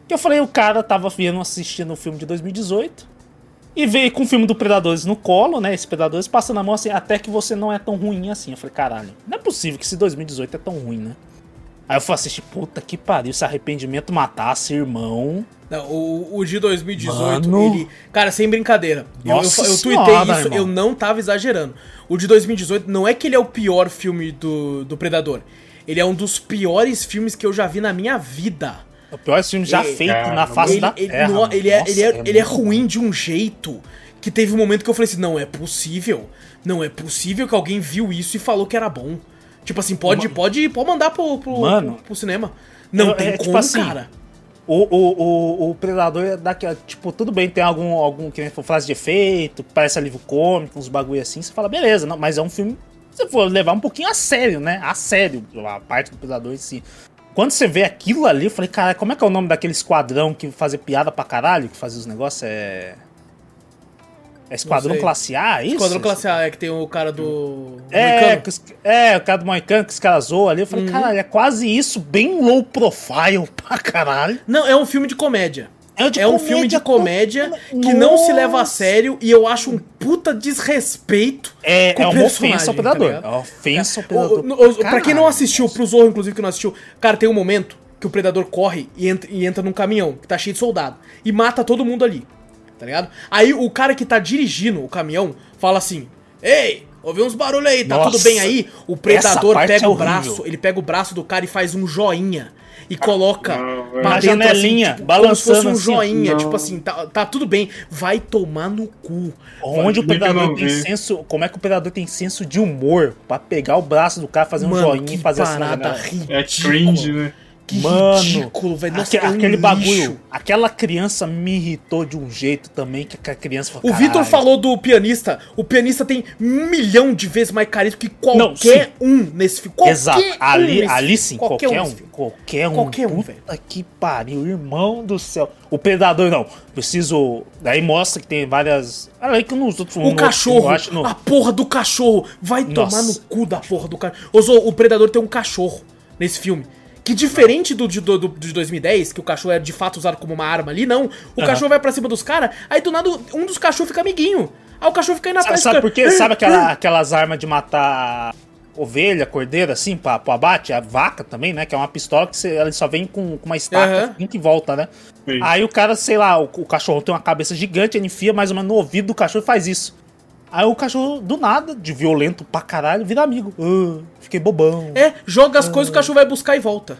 Que eu falei, o cara tava vendo, assistindo o filme de 2018. E veio com o filme do Predadores no colo, né? Esse Predadores passando a mão assim, até que você não é tão ruim assim. Eu falei, caralho, não é possível que esse 2018 é tão ruim, né? Aí eu fui assistir, puta que pariu, se arrependimento matasse, irmão. Não, o, o de 2018, Mano. ele. Cara, sem brincadeira. Eu, eu, Nossa eu tuitei isso, irmão. eu não tava exagerando. O de 2018 não é que ele é o pior filme do, do Predador. Ele é um dos piores filmes que eu já vi na minha vida. É o pior filme já Ele- feito Cara, na face ele, da ele- terra. não- ele é, Nossa, ele, é, ele é ruim de um jeito que teve um momento que eu falei assim: não é possível. Não é possível que alguém viu isso e falou que era bom. Tipo assim, pode, pode, pode mandar pro, pro, Mano. pro, pro cinema. Não Eu- tem é, tipo como, assim, cara. O, o, o, o Predador é daquela. Tipo, tudo bem, tem algum, algum que nem for frase de efeito, parece livro cômico, uns bagulho assim. Você fala, beleza, não, mas é um filme. Se for levar um pouquinho a sério, né? A sério, a parte do Predador em si. Quando você vê aquilo ali, eu falei, cara, como é que é o nome daquele esquadrão que fazia piada pra caralho, que fazia os negócios? É. É Esquadrão. Classe A, é isso? Esquadrão Classe A é que tem o cara do. É, é, o cara do Moicano que os caras zoam ali. Eu falei, Uhum. caralho, é quase isso, bem low profile (laughs) pra caralho. Não, é um filme de comédia. É, de É um comédia filme de comédia que não se leva a Nossa. sério e eu acho um puta desrespeito. É, com é uma ofensa ao tá predador. ligado? é uma ofensa ao predador. o- o- pra quem não assistiu, nossa. pro Zorro, inclusive, que não assistiu, cara, tem um momento que o predador corre e entra, e entra num caminhão que tá cheio de soldado e mata todo mundo ali, tá ligado? Aí o cara que tá dirigindo o caminhão fala assim: Ei, Ouvi uns barulhos aí, tá Nossa, tudo bem aí? O predador pega é o braço, ele pega o braço do cara e faz um joinha. E coloca não, pra. Na dentro, janelinha, assim, tipo, balançando como se fosse um assim. joinha. Não. Tipo assim, tá, tá tudo bem. Vai tomar no cu. Onde o Vai, eu predador tem vi. senso. Como é que o predador tem senso de humor pra pegar o braço do cara, fazer um Mano, joinha que e fazer assim na parada janela? ridícula. É cringe, né? Que Mano, ridículo, velho. Nossa, Aque- é um aquele bagulho, aquela criança me irritou de um jeito também que a criança falou, O Vitor falou do pianista. O pianista tem um milhão de vezes mais carisma que Não, qualquer um nesse filme. Qualquer Exato, um ali, nesse ali sim, qualquer, um, nesse filme. qualquer um, Qualquer um, puta que pariu, irmão do céu. O predador não, preciso, daí mostra que tem várias, além que nos outros no O outro cachorro, acho, no- a porra do cachorro. Vai Nossa. tomar no cu da porra do cachorro. O Predador tem um cachorro nesse filme. Que diferente do de, do, do- de 2010, que o cachorro é de fato usado como uma arma ali, não. O Aham. cachorro vai pra cima dos caras, aí do nada um dos cachorros fica amiguinho. Aí o cachorro fica indo Sabe, atrás sabe fica- por quê? (laughs) Sabe aquela- aquelas armas de matar ovelha, cordeiro, assim, pra, pro abate? A vaca também, né? Que é uma pistola que você, ela só vem com, com uma estaca uhum. que volta, né? Sim. Aí o cara, sei lá, o, o cachorro tem uma cabeça gigante, ele enfia mais ou menos no ouvido do cachorro e faz isso. Aí o cachorro, do nada, de violento pra caralho, vira amigo. Ah, fiquei bobão. É, joga as coisas, o cachorro vai buscar e volta.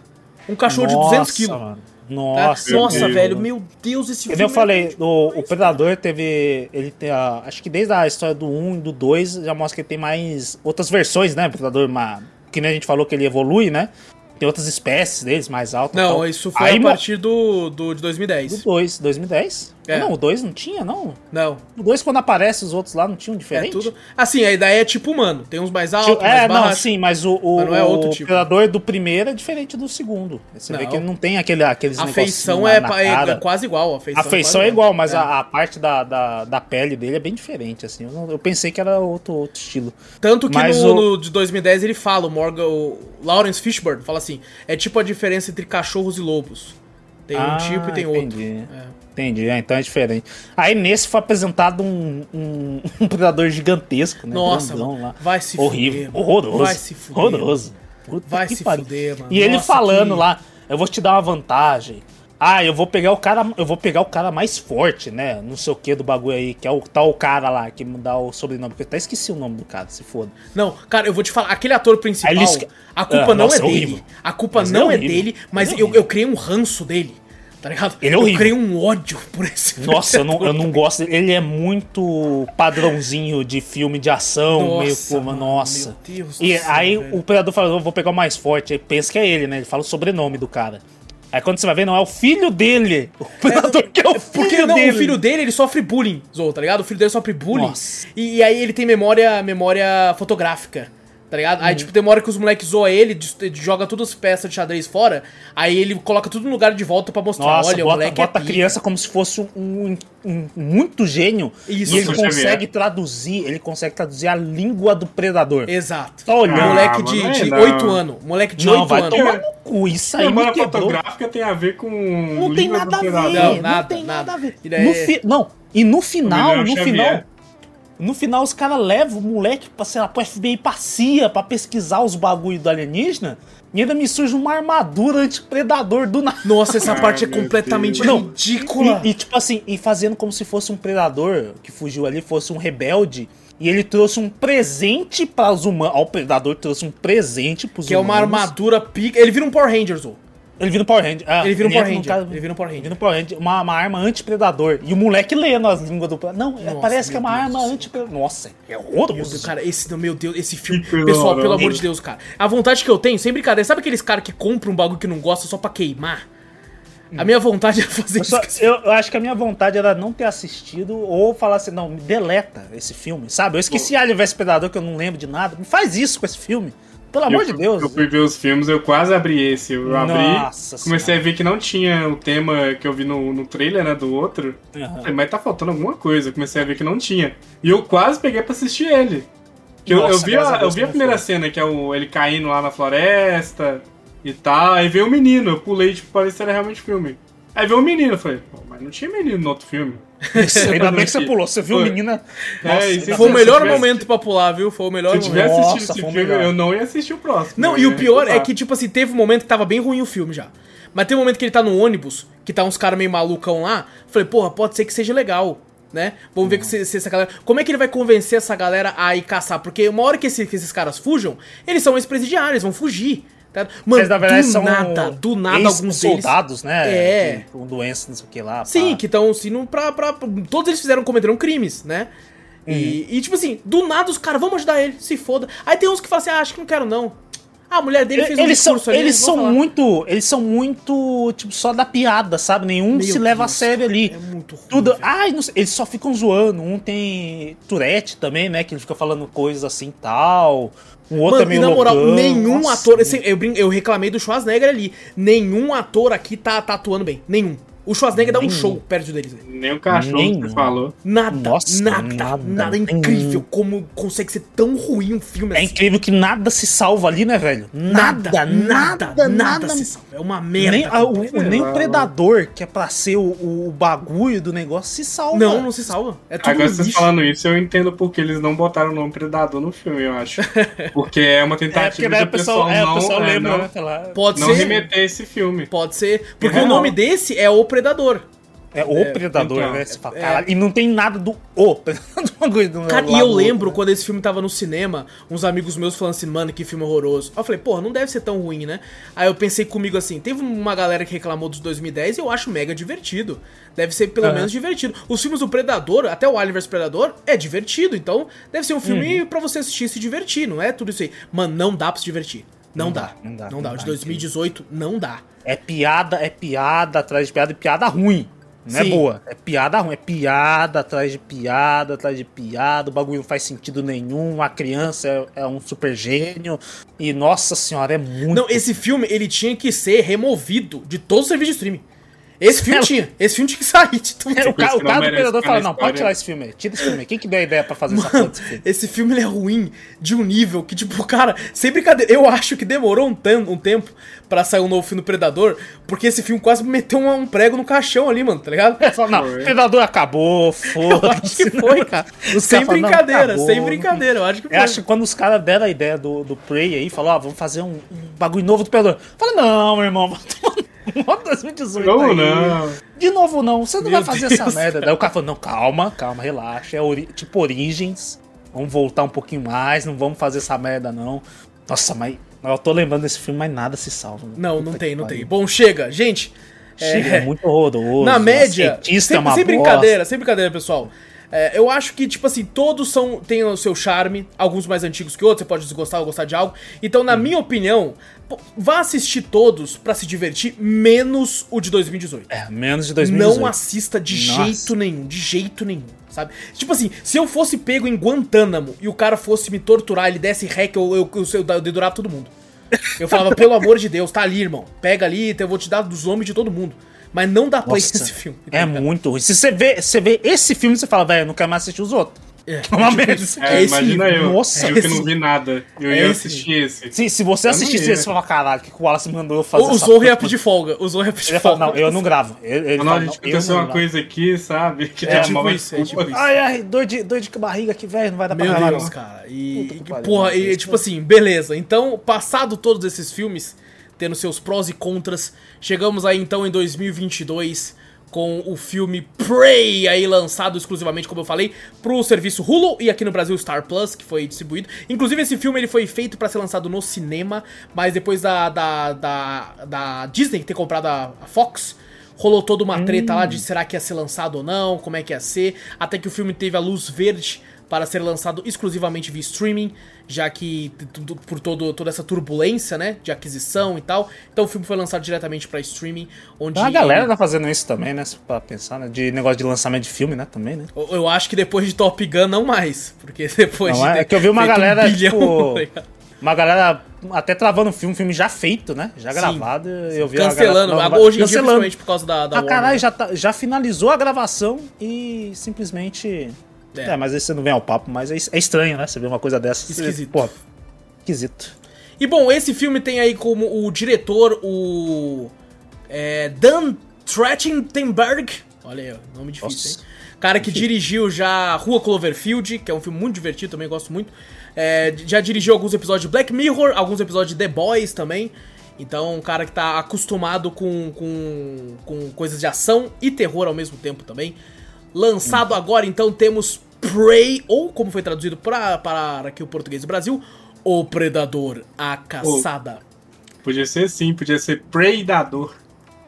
Um cachorro de 200 quilos. mano. tá? Nossa, Nossa, Deus. velho, meu Deus, esse Que nem eu é falei, o, o Predador teve. Ele tem a. Acho que desde a história do 1 e do 2 já mostra que ele tem mais outras versões, né? Predador, uma, que nem a gente falou que ele evolui, né? Tem outras espécies deles mais altas. Não, tal. isso foi Aí, a partir do, do de Do 2010. 2, 2010? É. Não, o 2 não tinha, não. Não, O 2, quando aparece, os outros lá não tinham é diferente? tudo. Assim, a ideia é tipo humano. Tem uns mais altos, Tipo, mais é, não, sim, mas o, o, Mas não é outro o tipo. predador do primeiro é diferente do segundo. Você vê Não. que ele não tem aquele, aqueles A feição é, é quase igual. A feição, A feição é quase igual, mas É. a, a parte da, da, da pele dele é bem diferente, assim. Eu, não- eu pensei que era outro, outro estilo. Tanto que Mas no, o- no de 2010 ele fala, o Morgan, o Lawrence Fishburne fala assim: é tipo a diferença entre cachorros e lobos. Tem um Ah, tipo e tem outro. entendi. É. Entendi, é, então é diferente. Aí nesse foi apresentado um, um, (laughs) um predador gigantesco, né? Nossa, lá. vai se Horrível, fuder, horroroso. Vai se fuder. Horroroso. Puta Vai se pariu. fuder, mano. E ele Nossa, falando que- lá, eu vou te dar uma vantagem. Ah, eu vou pegar o cara, eu vou pegar o cara mais forte, né? Não sei o que do bagulho aí, que é o tal cara lá que dá o sobrenome, porque eu até esqueci o nome do cara, se foda. Não, cara, eu vou te falar, aquele ator principal, ele a culpa Ah, não nossa, é é dele. horrível. A culpa Mas não é é, dele, mas Ele é eu, eu criei um ranço dele. Tá ligado? Ele é eu horrível. criei um ódio por esse (laughs) Nossa, eu não, eu não gosto. Ele é muito padrãozinho de filme de ação, Nossa, meio como. mano, Nossa. meu Deus e aí o predador fala: eu vou pegar o mais forte. Aí pensa que é ele, né? Ele fala o sobrenome do cara. Aí quando você vai ver, não é o filho dele. (laughs) O predador que é o filho Porque não, dele. o filho dele, ele sofre bullying, Zou, tá ligado? O filho dele sofre bullying. Nossa. E, e aí ele tem memória, memória fotográfica. Tá ligado? Uhum. Aí, tipo, hora que os moleques zoam ele, joga todas as peças de xadrez fora, aí ele coloca tudo no lugar de volta pra mostrar, Nossa, olha, o bota, moleque bota é a criança como se fosse um, um- um muito gênio. Isso. e ele consegue Xavier. traduzir, ele consegue traduzir a língua do predador. Exato. Tá olhando. moleque Ah, de, mas de não. 8 anos. Moleque de não, 8 vai anos. tomar no cu. Isso aí Memória me quebrou. fotográfica tem a ver com. Não tem nada a do ver. predador. Não, Não, nada, tem nada. nada a ver. Daí- No fi- Não, e no final, no Xavier. final. No final, os caras levam o moleque pra, sei lá, pro FBI pra CIA, pra pesquisar os bagulho do alienígena. E ainda me surge uma armadura antipredador do nada. Nossa, essa Ai, parte é completamente Deus. Não, ridícula. E, e, tipo assim, e fazendo como se fosse um predador que fugiu ali, fosse um rebelde. E ele trouxe um presente para os humanos. Ó, o predador trouxe um presente pros que é uma humanos. armadura pica. Ele vira um Power Ranger, Zou. Ele vira um Power Ranger. Ah, Ele vira um Power Ranger. Ele vira um Power Ranger. vira um Power Ranger, uma, uma arma antipredador. E o moleque lendo as línguas do. Não, Nossa, parece que é uma Deus arma antipredador. Nossa, é Meu Deus, horroroso. cara, esse, meu Deus, esse filme. Que Pessoal, pelo horrorosa. amor de Deus, cara. A vontade que eu tenho, sem brincadeira, sabe aqueles caras que compram um bagulho que não gosta só pra queimar? A minha vontade é fazer Eu, isso. só- eu- eu acho que a minha vontade era não ter assistido ou falar assim, não, me deleta esse filme, sabe? Eu esqueci Alien vs Predador, que eu não lembro de nada. Me faz isso com esse filme. Pelo amor Eu- de Deus. Eu fui ver os filmes, eu quase abri esse. Eu abri, Nossa comecei a ver que não tinha o tema que eu vi no, no trailer, né, do outro. Aham. Falei, mas tá faltando alguma coisa. Eu comecei a ver que não tinha. E eu quase peguei pra assistir ele. Que eu, eu Nossa, vi, a a, eu vi a primeira foi. cena, que é o, ele caindo lá na floresta e tal. Aí veio o menino, eu pulei, tipo, pra ver se era realmente filme. Aí veio o menino, eu falei, pô, mas não tinha menino no outro filme. Ainda bem que você pulou. Você viu Foi. menina. É, ainda se Foi o melhor tivesse- momento pra pular, viu? Foi o melhor Se eu momento. tivesse Nossa, assistido esse foi o filme, eu não ia assistir o próximo. Não, e o pior é que, tipo assim, teve um momento que tava bem ruim o filme já. Mas tem um momento que ele tá no ônibus, que tá uns caras meio malucão lá. Falei, porra, pode ser que seja legal. né? Vamos ver se, se essa galera. Como é que ele vai convencer essa galera a ir caçar? Porque uma hora que, esse- que esses caras fujam, eles são ex-presidiários, vão fugir. Tá? Mano, Mas na verdade do são nada, do nada alguns deles. soldados, né? É. Com doença, não sei o que lá. Sim, pá. que estão indo pra, pra. Todos eles fizeram, cometeram crimes, né? E, e, tipo assim, do nada os caras, vamos ajudar ele, se foda. Aí tem uns que falam assim, ah, acho que não quero não. Ah, a mulher dele fez um eles são, discurso ali. eles são falar. muito, eles são muito, tipo, só da piada, sabe? Nenhum Meu se leva a Deus, sério ali. É muito ruim. Tudo, velho. ai, sei, eles só ficam zoando. Um tem Tourette também, né? Que ele fica falando coisas assim e tal. Um outro é Mano, e meio na moral, loucão. nenhum Nossa, ator. esse- eu, eu reclamei do Schwarzenegger ali. Nenhum ator aqui tá, tá atuando bem. Nenhum. O Schwarzenegger dá um show perto deles. velho. Nem o cachorro que Nenhum. você falou. Nada, Nossa, nada, nada, nada, incrível. Como consegue ser tão ruim um filme É assim. incrível que nada se salva ali, né, velho? Nada, nada, nada, se salva. É uma merda. Nem, a- o, completa. nem o predador, que é pra ser o, o bagulho do negócio, se salva. Não, não se salva. É tudo Agora vocês lixo. falando isso, eu entendo porque eles não botaram o nome Predador no filme, eu acho. (laughs) Porque é uma É, porque tentativa daí de o pessoal, é, não, o pessoal é, lembra, não, né? Pode não ser. remeter esse filme. Pode ser. Porque É, o nome não. desse é O Predador. É o predador, então, né? É. caralho, E não tem nada do o (laughs) predador. Cara, e eu lembro outro, né? quando esse filme tava no cinema, uns amigos meus falando assim, mano, que filme horroroso. Aí eu falei, porra, não deve ser tão ruim, né? Aí eu pensei comigo assim, teve uma galera que reclamou dos 2010 e eu acho mega divertido. Deve ser pelo Aham. menos divertido. Os filmes do Predador, até o Alien vs Predador, é divertido. Então, deve ser um filme Uhum. pra você assistir e se divertir, não é tudo isso aí. Mano, não dá pra se divertir. Não, Não dá, dá, não dá, Não não dá. O dá, de 2018 não dá. É piada, é piada atrás de piada e piada ruim. Não é Sim. boa. É piada ruim. É piada atrás de piada, atrás de piada. O bagulho não faz sentido nenhum. A criança é, é um super gênio. E, nossa senhora, é muito. Não, esse filme, ele tinha que ser removido de todo o serviço de streaming. Esse filme tinha. Esse filme tinha que sair de tudo. É, o, ca- o cara do ficar fala: não, pode tirar esse filme aí. Tira esse filme aí. Quem que deu a ideia pra fazer essa porra desse filme? Esse filme ele é ruim de um nível que, tipo, cara, sem brincadeira, eu acho que demorou um, tan- um tempo pra sair um novo filme do Predador, porque esse filme quase meteu um, um prego no caixão ali, mano, tá ligado? Fala, não, Foi. o predador acabou, (laughs) foda-se. que foi, cara. Os sem não, brincadeira, sem brincadeira, eu acho que foi. Eu acho que quando os caras deram a ideia do, do Prey aí, falou, ó, vamos fazer um, um bagulho novo do Predador. Fala, não, meu irmão, vai tomar no 2018 Não, aí. não. De novo não, você não Meu vai fazer Deus. essa merda. Daí o cara falou, não, calma, calma, relaxa, é ori- tipo Origens, vamos voltar um pouquinho mais, não vamos fazer essa merda não. Nossa, mas eu tô lembrando desse filme, mas nada se salva. né? Não, não Puta tem, que não pariu. tem. Bom, chega. Gente, Chega, é, muito horroroso. Na média, é sem, uma sem brincadeira, sem brincadeira, pessoal. É, eu acho que, tipo assim, todos são têm o seu charme, alguns mais antigos que outros, você pode desgostar ou gostar de algo. Então, na minha opinião, vá assistir todos pra se divertir, menos o de 2018. É, menos de 2018. Não assista de Nossa. jeito nenhum, de jeito nenhum, sabe? Tipo assim, se eu fosse pego em Guantánamo e o cara fosse me torturar, ele desse hack, eu, eu, eu, eu, eu dedurava todo mundo. Eu falava, (laughs) pelo amor de Deus, tá ali, irmão. Pega ali, eu vou te dar dos nomes de todo mundo. Mas não dá play Nossa, nesse filme. É muito ruim. Se você vê, você vê esse filme, você fala, velho, eu não quero mais assistir os outros. É, (laughs) uma tipo merda. É, É esse imagina nível. eu. Nossa, eu que esse- não vi nada. Eu é ia esse assistir esse. Se, se você assistisse esse, você fala, caralho, o que o Wallace mandou eu fazer O, Zorro porra?" ia pedir folga. O Zorro ia pedir folga. não, eu não gravo. Ele, ele Não, fala, a gente aconteceu uma gravo. coisa aqui, sabe? Que É, tipo uma isso, é tipo isso. Ai, ai, dor de, dor de barriga aqui, velho, não vai dar pra Meu gravar, Deus, não. cara. E, Puta e, porra, e, tipo assim, beleza. Então, passado todos esses filmes, tendo seus prós e contras, chegamos aí então em 2022 com o filme Prey, aí lançado exclusivamente, como eu falei, pro serviço Hulu e aqui no Brasil Star Plus, que foi distribuído. Inclusive, esse filme ele foi feito pra ser lançado no cinema, mas depois da, da, da, da Disney ter comprado a, a Fox, rolou toda uma treta lá de será que ia ser lançado ou não, como é que ia ser, até que o filme teve a luz verde para ser lançado exclusivamente via streaming, já que por todo, toda essa turbulência, né, de aquisição e tal. Então o filme foi lançado diretamente para streaming, onde A galera tá fazendo isso também, né? Pra pensar, né? De negócio de lançamento de filme, né? Também, né? eu, eu acho que depois de Top Gun não mais, porque (laughs) depois Não de é? É que eu vi uma galera, bilhão, tipo, (laughs) tá? Uma galera até travando o filme, um filme já feito, né? Já Sim. gravado. Eu vi cancelando, galera- hoje em dia cancelando. principalmente por causa da, da Ah, caralho, já, tá- já finalizou a gravação e simplesmente. É. É, mas aí você não vem ao papo, mas é, é estranho, né? Você vê uma coisa dessa. você- Esquisito. Pô, esquisito. E bom, esse filme tem aí como o diretor o é, Dan Trachtenberg. Olha aí, nome difícil, Nossa. hein? Cara que dirigiu já Rua Cloverfield, que é um filme muito divertido, também gosto muito. É, já dirigiu alguns episódios de Black Mirror, alguns episódios de The Boys também. Então, um cara que tá acostumado com, com, com coisas de ação e terror ao mesmo tempo também. Lançado agora, então, temos Prey, ou como foi traduzido para, para aqui o português do Brasil, O Predador, a Caçada. Podia ser sim, podia ser Predador.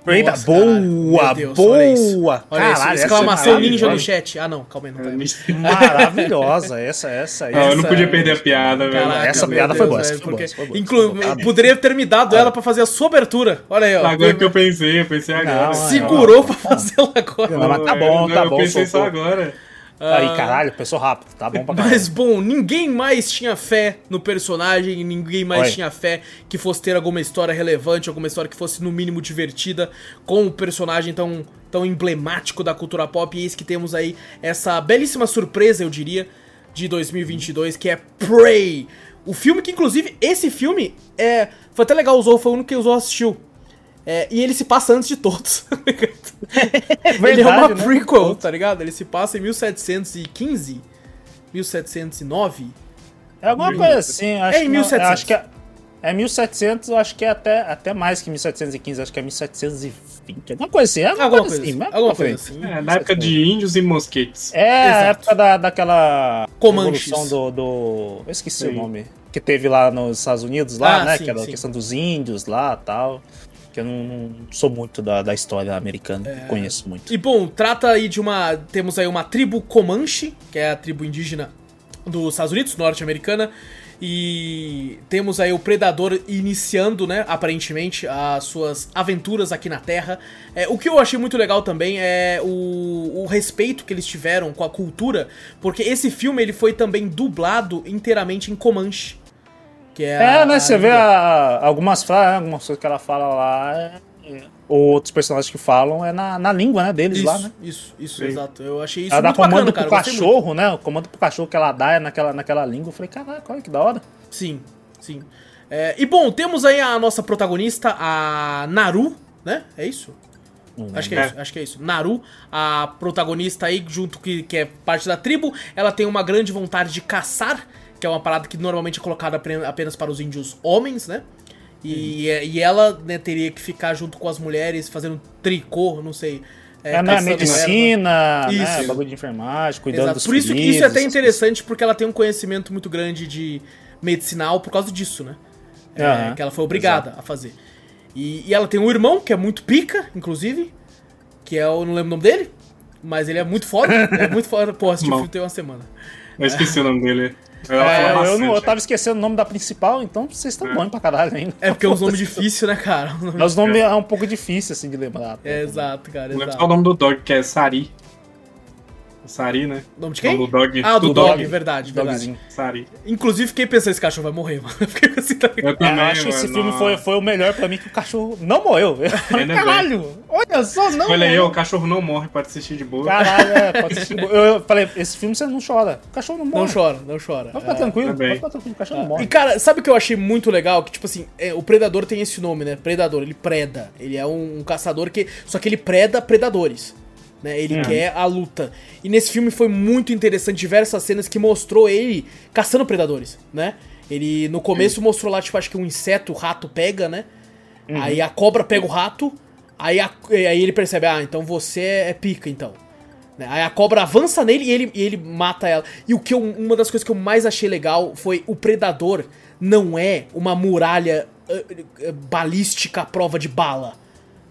Nossa, caralho. boa, Deus, olha isso. boa. Olha isso, Caralho, essa exclamação é ninja no chat. Ah, não, calma aí, não tá aí. Maravilhosa, essa, essa aí. Ah, eu não Essa- podia perder a piada, velho. Caraca, Essa piada foi boa, essa foi boa, essa foi inclu- essa foi. Poderia ter me dado ela pra fazer a sua abertura. Olha aí, ó. Agora que eu pensei, eu pensei agora. Não, Segurou pra fazer ela agora. Não, mas tá É, bom, não, tá eu bom, pensei só agora. Aí, caralho, pensou rápido, tá bom pra caralho. Mas bom, ninguém mais tinha fé no personagem, ninguém mais Oi. tinha fé que fosse ter alguma história relevante, alguma história que fosse no mínimo divertida com o personagem tão, tão emblemático da cultura pop. E eis que temos aí essa belíssima surpresa, eu diria, de 2022, que é Prey. O filme que, inclusive, esse filme é. Foi até legal, o Zou foi o único que o Zou assistiu. É, e ele se passa antes de todos. (laughs) tá ligado? ele é uma verdade, né? prequel, tá ligado? Ele se passa em 1715, 1709. É alguma coisa assim, acho É em que não- 1700. acho que é, é 1700, eu acho que é até, até mais que 1715, acho que é 1720, alguma coisa assim. É alguma, Alguma coisa, coisa, assim, mas alguma coisa frente. assim. É, na época de índios e mosquetes. É a Exato. época da, daquela Comanches. revolução do, do... Eu esqueci Sim. o nome. Que teve lá nos Estados Unidos, lá, Ah, né? sim, que era a sim. questão dos índios lá tal. Que eu não, não sou muito da, da história americana, É. conheço muito. E bom, trata aí de uma. Temos aí uma tribo Comanche, que é a tribo indígena dos Estados Unidos, norte-americana. E temos aí o Predador iniciando, né, aparentemente, as suas aventuras aqui na Terra. É, o que eu achei muito legal também é o, o respeito que eles tiveram com a cultura, porque esse filme ele foi também dublado inteiramente em Comanche. Que é, É, a- né? Você a vê a- algumas frases, algumas coisas que ela fala lá. é- é- ou outros personagens que falam é na, na língua, né? Deles Isso, lá, né? isso, isso, Sim. exato. Eu achei isso Ela dá muito comando bacana, pro cara. cachorro, né? O comando pro cachorro que ela dá é naquela, naquela língua. Eu falei, caraca, olha que da hora. Sim, sim. É, e bom, temos aí a nossa protagonista, a Naru, né? É isso? Não Acho que lembro. é isso, acho que é isso. Naru, a protagonista aí, junto que, que é parte da tribo, ela tem uma grande vontade de caçar, que é uma parada que normalmente é colocada apenas para os índios homens, né? E, e ela né, teria que ficar junto com as mulheres fazendo tricô, não sei. É, né? caçando Medicina, né? Isso. Bagulho de enfermagem, cuidando Exato. dos Por isso que isso é até interessante, porque ela tem um conhecimento muito grande de medicinal por causa disso, né? É, Aham, que ela foi obrigada a fazer. E, e ela tem um irmão que é muito pica, inclusive, que é, eu não lembro o nome dele, mas ele é muito foda. (laughs) é muito foda. Pô, assisti o filme tem uma semana. Eu esqueci o nome dele. Eu, É, eu, bastante, não, eu tava esquecendo o nome da principal, então vocês estão bons pra caralho ainda. É porque é um nome (laughs) difícil, né, cara? Mas os nomes é um pouco difícil, assim, de lembrar. É, exato, cara, Não lembro exato. só o nome do dog, que é Sari. Sari, né? Nome de O quem? do dog. Ah, do, do dog, dog. verdade, verdade. Sari. Inclusive, fiquei pensando, esse cachorro vai morrer, (laughs) mano. Eu Fiquei assim, tá ligado? Eu É, também, eu acho que esse filme foi, foi o melhor pra mim que o cachorro não morreu. (laughs) Bem. caralho, olha só, não Olha aí, o cachorro não morre, pode assistir de boa. Caralho, é, pode (laughs) assistir. Eu, eu falei, esse filme você não chora. O cachorro não morre. Não chora, não chora. Pode ficar É. tranquilo, Também. pode ficar tranquilo, o cachorro não E morre. cara, sabe o que eu achei muito legal? Que, tipo assim, é, o predador tem esse nome, né? Predador, ele preda. Ele é um, caçador que. Só que ele preda predadores. Né? Ele quer a luta. E nesse filme foi muito interessante diversas cenas que mostrou ele caçando predadores, né? Ele no começo mostrou lá, tipo, acho que um inseto, o rato pega, né? Aí a cobra pega o rato, aí, a- aí ele percebe, ah, então você é pica, então. Né? Aí a cobra avança nele e ele, e ele mata ela. E o que eu- uma das coisas que eu mais achei legal foi o predador não é uma muralha eh, eh, balística à prova de bala.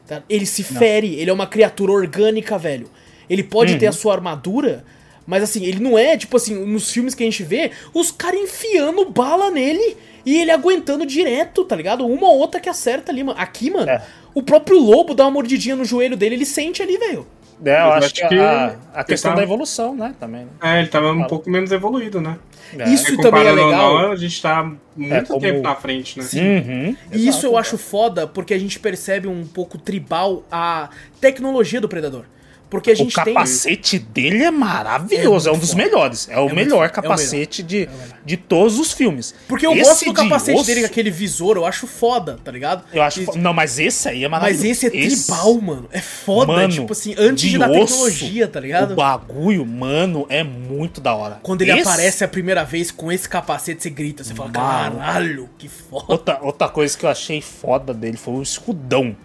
Tá? Ele se fere, ele é uma criatura orgânica, velho. Ele pode ter a sua armadura, mas assim, ele não é, tipo assim, nos filmes que a gente vê, os caras enfiando bala nele e ele aguentando direto, tá ligado? Uma ou outra que acerta ali, mano. Aqui, mano, É. o próprio lobo dá uma mordidinha no joelho dele, ele sente ali, velho. É, eu acho acho que, que a, a questão tá- da evolução, né, também. né? É, ele tava um Fala. pouco menos evoluído, né? É. Isso É, também é legal. Não, a gente tá muito como- tempo na frente, né? Uhum, E isso exato, eu exato. acho foda porque a gente percebe um pouco tribal a tecnologia do Predador. Porque a O gente tem. capacete dele é maravilhoso, É é, um dos foda. melhores. É o muito melhor foda, é o capacete de, de todos os filmes. Porque eu Esse gosto do capacete osso, dele aquele visor, eu acho foda, tá ligado? Eu acho. E- Não, mas esse aí é maravilhoso. Mas esse é tribal, mano. É foda, Mano, tipo assim, antes de, osso, tecnologia, tá ligado? O bagulho, mano, é muito da hora. Quando ele Esse- aparece a primeira vez com esse capacete, você grita, você fala, Mano. caralho, que foda. Outra, outra coisa que eu achei foda dele foi o escudão.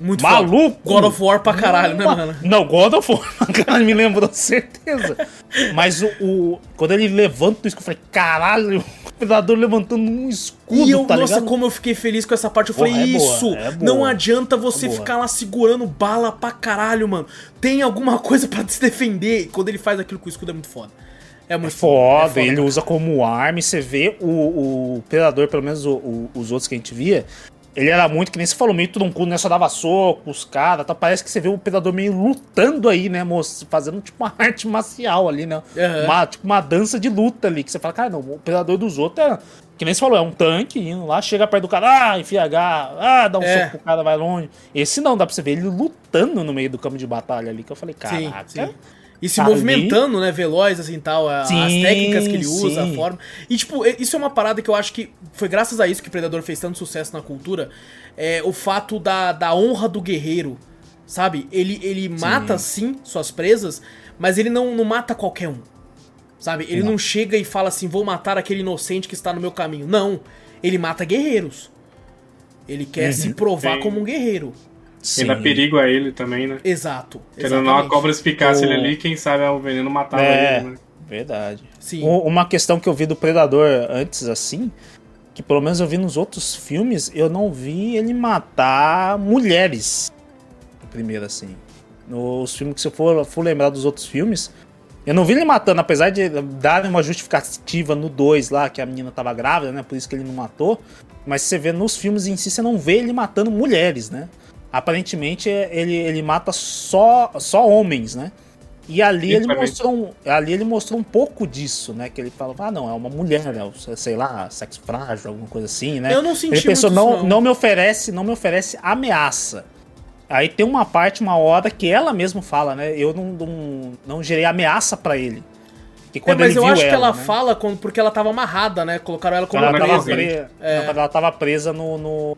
Muito Maluco! foda. God of War pra caralho, né, Uma- mano? Não, God of War, (laughs) cara, me lembrou, certeza. Mas o, o- Quando ele levanta o escudo, eu falei, caralho, o predador levantando um escudo, E eu, tá nossa, ligado? como eu fiquei feliz com essa parte. Eu Porra, falei, é boa, isso, é boa. não adianta você É boa. ficar lá segurando bala pra caralho, mano. Tem alguma (laughs) coisa pra se defender. E quando ele faz aquilo com o escudo é muito foda. É muito Foda, é ele usa como arma e você vê o, o Predador, pelo menos o- o- os outros que a gente via, ele era muito, que nem você falou, meio troncudo, né? Só dava soco, os caras, tá? Parece que você vê o Predador meio lutando aí, né, moço? Fazendo tipo uma (laughs) arte marcial ali, né? Aham. Uma, tipo uma dança de luta ali, que você fala, cara, não, o Predador dos outros é... Que nem você falou, é um tanque indo lá, chega perto do cara, ah, enfia H, ah, dá um É. soco pro cara, vai longe. Esse não, dá pra você ver ele lutando no meio do campo de batalha ali, que eu falei, Sim, caraca. sim. E se Ali- movimentando, né, veloz, assim, tal, a- as Sim, técnicas que ele usa, sim. a forma. E, tipo, isso é uma parada que eu acho que foi graças a isso que Predador fez tanto sucesso na cultura, é o fato da, da honra do guerreiro, sabe? Ele, ele mata, sim, suas presas, mas ele não, não mata qualquer um, sabe? Ele não. chega e fala assim, vou matar aquele inocente que está no meu caminho. Não, ele mata guerreiros. Ele quer se provar Sim. como um guerreiro. Sim. Dá perigo a ele também, né? Exato. Querendo não, a cobra se picasse O- ele ali, quem sabe o veneno matava É, ele, né? verdade. Sim. Uma questão que eu vi do Predador antes, assim, que pelo menos eu vi nos outros filmes, eu não vi ele matar mulheres. Primeiro, assim. Nos filmes que se eu for, for lembrar dos outros filmes, eu não vi ele matando, apesar de darem uma justificativa no 2 lá, que a menina tava grávida, né? Por isso que ele não matou. Mas você vê nos filmes em si, você não vê ele matando mulheres, né? Aparentemente é- ele, ele mata só, só homens, né? E ali ele, mostrou um, ali ele mostrou um pouco disso, né? Que ele fala, ah, não, é uma mulher, né? sei lá, sexo frágil, alguma coisa assim, né? Eu não senti Ele pensou, muito não, isso, não. não me oferece, não me oferece ameaça. Aí tem uma parte, uma hora que ela mesmo fala, né? Eu não, não, não gerei ameaça pra ele. Que É, quando mas ele eu viu acho que ela né? fala quando, porque ela tava amarrada, né? Colocaram ela como ela, tava presa, presa, É. não, ela tava presa no, no,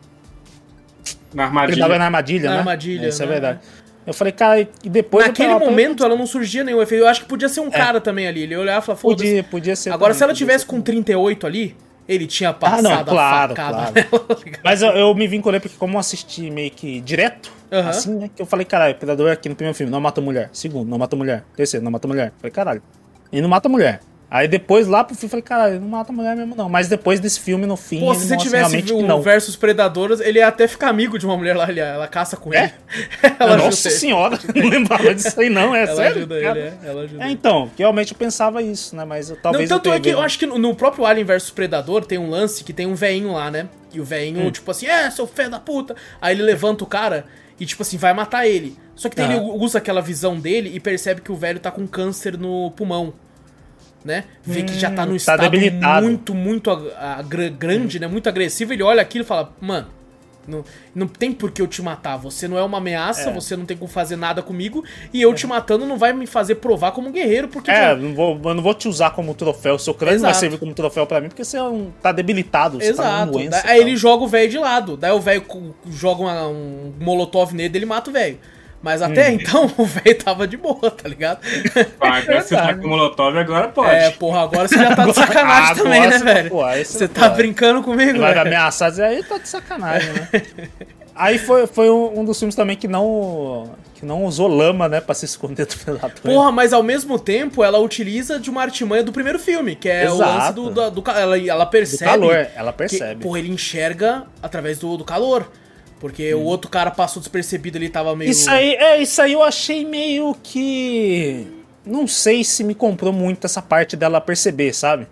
Na Ele armadilha. tava na armadilha, Na né? armadilha, Isso é né? verdade. Eu falei, cara, e depois. Naquele tava- momento ela não surgia nenhum efeito. Eu acho que podia ser um cara também ali. Ele olhava e falava, foda-se. Podia, podia ser. Agora, também, se ela tivesse com 38 ali, ele tinha Ah, passado não, claro, claro. (laughs) nela. tá? Mas eu, eu me vinculei porque, como eu assisti meio que direto, assim, né? Que eu falei, caralho, o Predador aqui no primeiro filme não mata mulher. Segundo, não mata mulher. Terceiro, não mata mulher. Falei, caralho. Ele não mata mulher. Aí depois lá pro filme, falei, caralho, ele não mata mulher mesmo, não. Mas depois desse filme, no fim, Pô, se você tivesse realmente o versus Predadores, ele ia até ficar amigo de uma mulher lá, ele- ela caça com ele. É? (laughs) ela Nossa senhora, (laughs) não lembrava disso aí, não. É Ela sério? ajuda cara? ele, é. Ela ajuda É, então, que realmente eu pensava isso, né? Mas eu- talvez não, tanto eu é que eu acho que no, próprio Alien vs Predador tem um lance que tem um veinho lá, né? E o veinho, Hum. tipo assim, é, seu fé da puta. Aí ele levanta o cara e, tipo assim, vai matar ele. Só que daí ele usa aquela visão dele e percebe que o velho tá com câncer no pulmão. Né? Vê que já tá num tá estado debilitado. muito, muito grande, né? Muito agressivo. Ele olha aquilo e fala, mano, não, não tem por que eu te matar. Você não é uma ameaça, É. você não tem como fazer nada comigo. E eu te matando não vai me fazer provar como um guerreiro, porque. É, já- não vou, eu não vou te usar como troféu. Seu crânio vai Exato. servir como troféu pra mim porque você é um- tá debilitado. Você tá Exato. com doença. E aí ele joga o velho de lado. Daí o velho joga uma- um molotov nele ele mata o velho. Mas até Hum. então (laughs) o velho tava de boa, tá ligado? Pá, (laughs) agora você tá com molotov, agora pode. É, porra, agora você já tá de sacanagem Agora também, né, você- velho? pô, aí você tá pode. brincando comigo, vai velho? ameaçar aí tá de sacanagem, né? (laughs) aí foi, foi um, dos filmes também que não, que não usou lama, né, pra se esconder do predador. Porra, mas ao mesmo tempo ela utiliza de uma artimanha do primeiro filme, que é o Exato. lance do, do, do ela, ela do percebe. calor, ela que, percebe. porra, ele enxerga através do, do calor. Porque o outro cara passou despercebido, ele tava meio. Isso aí, é, isso aí eu achei meio que. Não sei se me comprou muito essa parte dela perceber, sabe?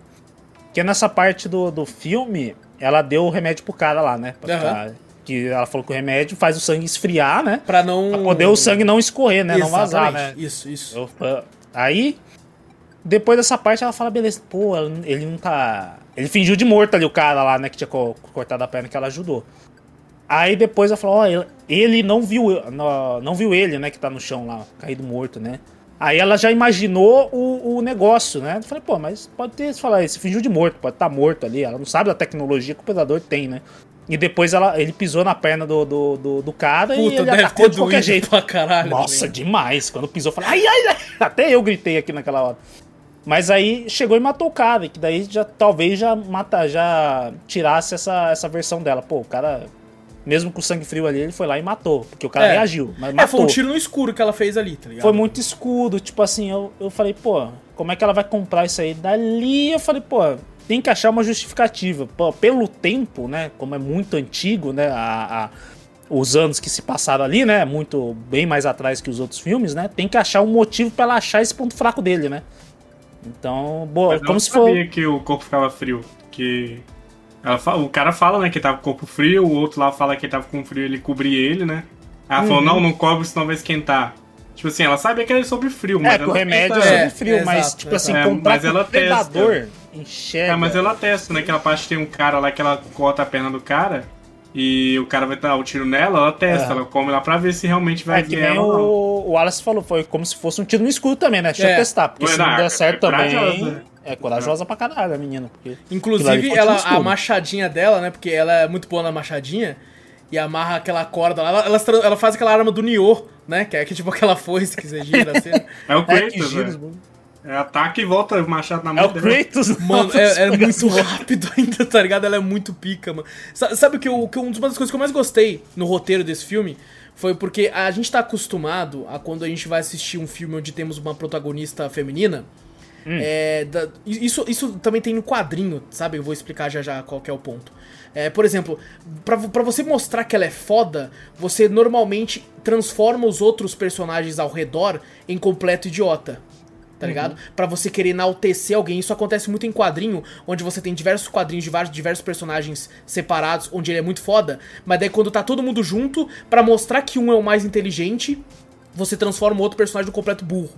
Porque nessa parte do, do filme, ela deu o remédio pro cara lá, né? Pra Aham. ficar- que ela falou que o remédio faz o sangue esfriar, né? Pra não. Pra poder o sangue não escorrer, né? Não vazar, né? Exatamente. Isso, isso. Eu- eu- aí, depois dessa parte, ela fala, beleza, pô, ele não tá. Ele fingiu de morto ali, o cara lá, né, que tinha co- cortado a perna que ela ajudou. Aí depois ela falou, ó, ele- ele não viu, não, viu ele, né, que tá no chão lá, caído morto, né? Aí ela já imaginou o, o negócio, né? Eu falei, pô, mas pode ter, você fala, ele se fingiu de morto, pode estar morto ali. Ela não sabe da tecnologia que o predador tem, né? E depois ela, ele pisou na perna do, do, do, do cara e Puta, ele deve atacou de qualquer jeito. pra caralho. Nossa, também. demais. Quando pisou, eu falei, ai, ai, ai. (laughs) Até eu gritei aqui naquela hora. Mas aí chegou e matou o cara, que daí já talvez já mata, já tirasse essa, essa versão dela. Pô, o cara mesmo com o sangue frio ali, ele foi lá e matou. Porque o cara É. reagiu, mas É, matou. foi um tiro no escuro que ela fez ali, tá ligado? Foi muito escuro, tipo assim, eu, eu falei, pô, como é que ela vai comprar isso aí? Dali eu falei, pô, tem que achar uma justificativa. Pô, pelo tempo, né, como é muito antigo, né, a, a- os anos que se passaram ali, né, muito bem mais atrás que os outros filmes, né, tem que achar um motivo pra ela achar esse ponto fraco dele, né. Então, boa, Mas eu como não se for... sabia que o corpo ficava frio. Que. Ela fa- o cara fala, né, que tava com o corpo frio, o outro lá fala que tava com frio ele cobria ele, né? Ela Uhum. falou, não, não cobre, senão vai esquentar. Tipo assim, ela sabia que era sobre frio, mas É, que o ela remédio testa- é É, sobre frio, mas, exato, tipo assim. É, comprar mas com ela o predador enxerga... É, mas ela testa, né? Aquela parte tem um cara lá que ela corta a perna do cara e o cara vai dar o tiro nela, ela testa, É. ela come lá pra ver se realmente vai É que ver ela o, o Wallace falou, foi como se fosse um tiro no escuro também, né? Deixa É. eu testar, porque Ué, se não, não é der certo também. corajosa. É corajosa pra caralho a menina. Porque Inclusive, foi ela, a machadinha dela, né? Porque ela é muito boa na machadinha. E amarra aquela corda lá. Ela, ela, ela faz aquela arma do Nioh, né? Que é que, tipo aquela foice que você gira assim. (laughs) É o é, que Kratos, velho. bagulho. É ataque e volta o machado na é mão o dela. Kratos. (laughs) Mano, é, é Nossa, muito rápido (laughs) ainda, tá ligado? Ela é muito pica, mano. Sa- Sabe o que, eu, que uma das coisas que eu mais gostei no roteiro desse filme foi porque a gente tá acostumado a quando a gente vai assistir um filme onde temos uma protagonista feminina. É, da- isso, isso também tem no quadrinho, sabe? Eu vou explicar já já qual é o ponto. É, por exemplo, pra você mostrar que ela é foda, você normalmente transforma os outros personagens ao redor em completo idiota tá ligado? Pra você querer enaltecer alguém. Isso acontece muito em quadrinho, onde você tem diversos quadrinhos de vários, diversos personagens separados, onde ele é muito foda, mas daí quando tá todo mundo junto, pra mostrar que um é o mais inteligente, você transforma o outro personagem no completo burro.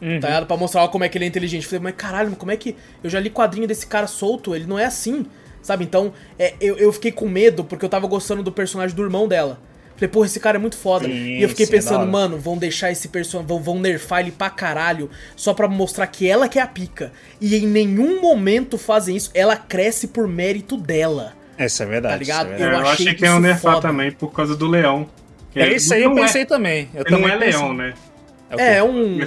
Tá ligado? Pra mostrar como é que ele é inteligente. Eu Falei, mas caralho, como é que. Eu já li quadrinho desse cara solto, ele não é assim. Sabe? Então, é, eu, eu fiquei com medo porque eu tava gostando do personagem do irmão dela. Falei, porra, esse cara é muito foda. Sim, e eu fiquei sim, é pensando, mano, vão deixar esse personagem. Vão, vão nerfar ele pra caralho. Só pra mostrar que ela que é a pica. E em nenhum momento fazem isso. Ela cresce por mérito dela. Essa é verdade. Tá ligado? é É, verdade. eu, Eu achei achei que iam nerfar foda. também por causa do leão. Que É isso aí eu não pensei é, também. Eu Não também é pensei. leão, né? Quê? É, é um.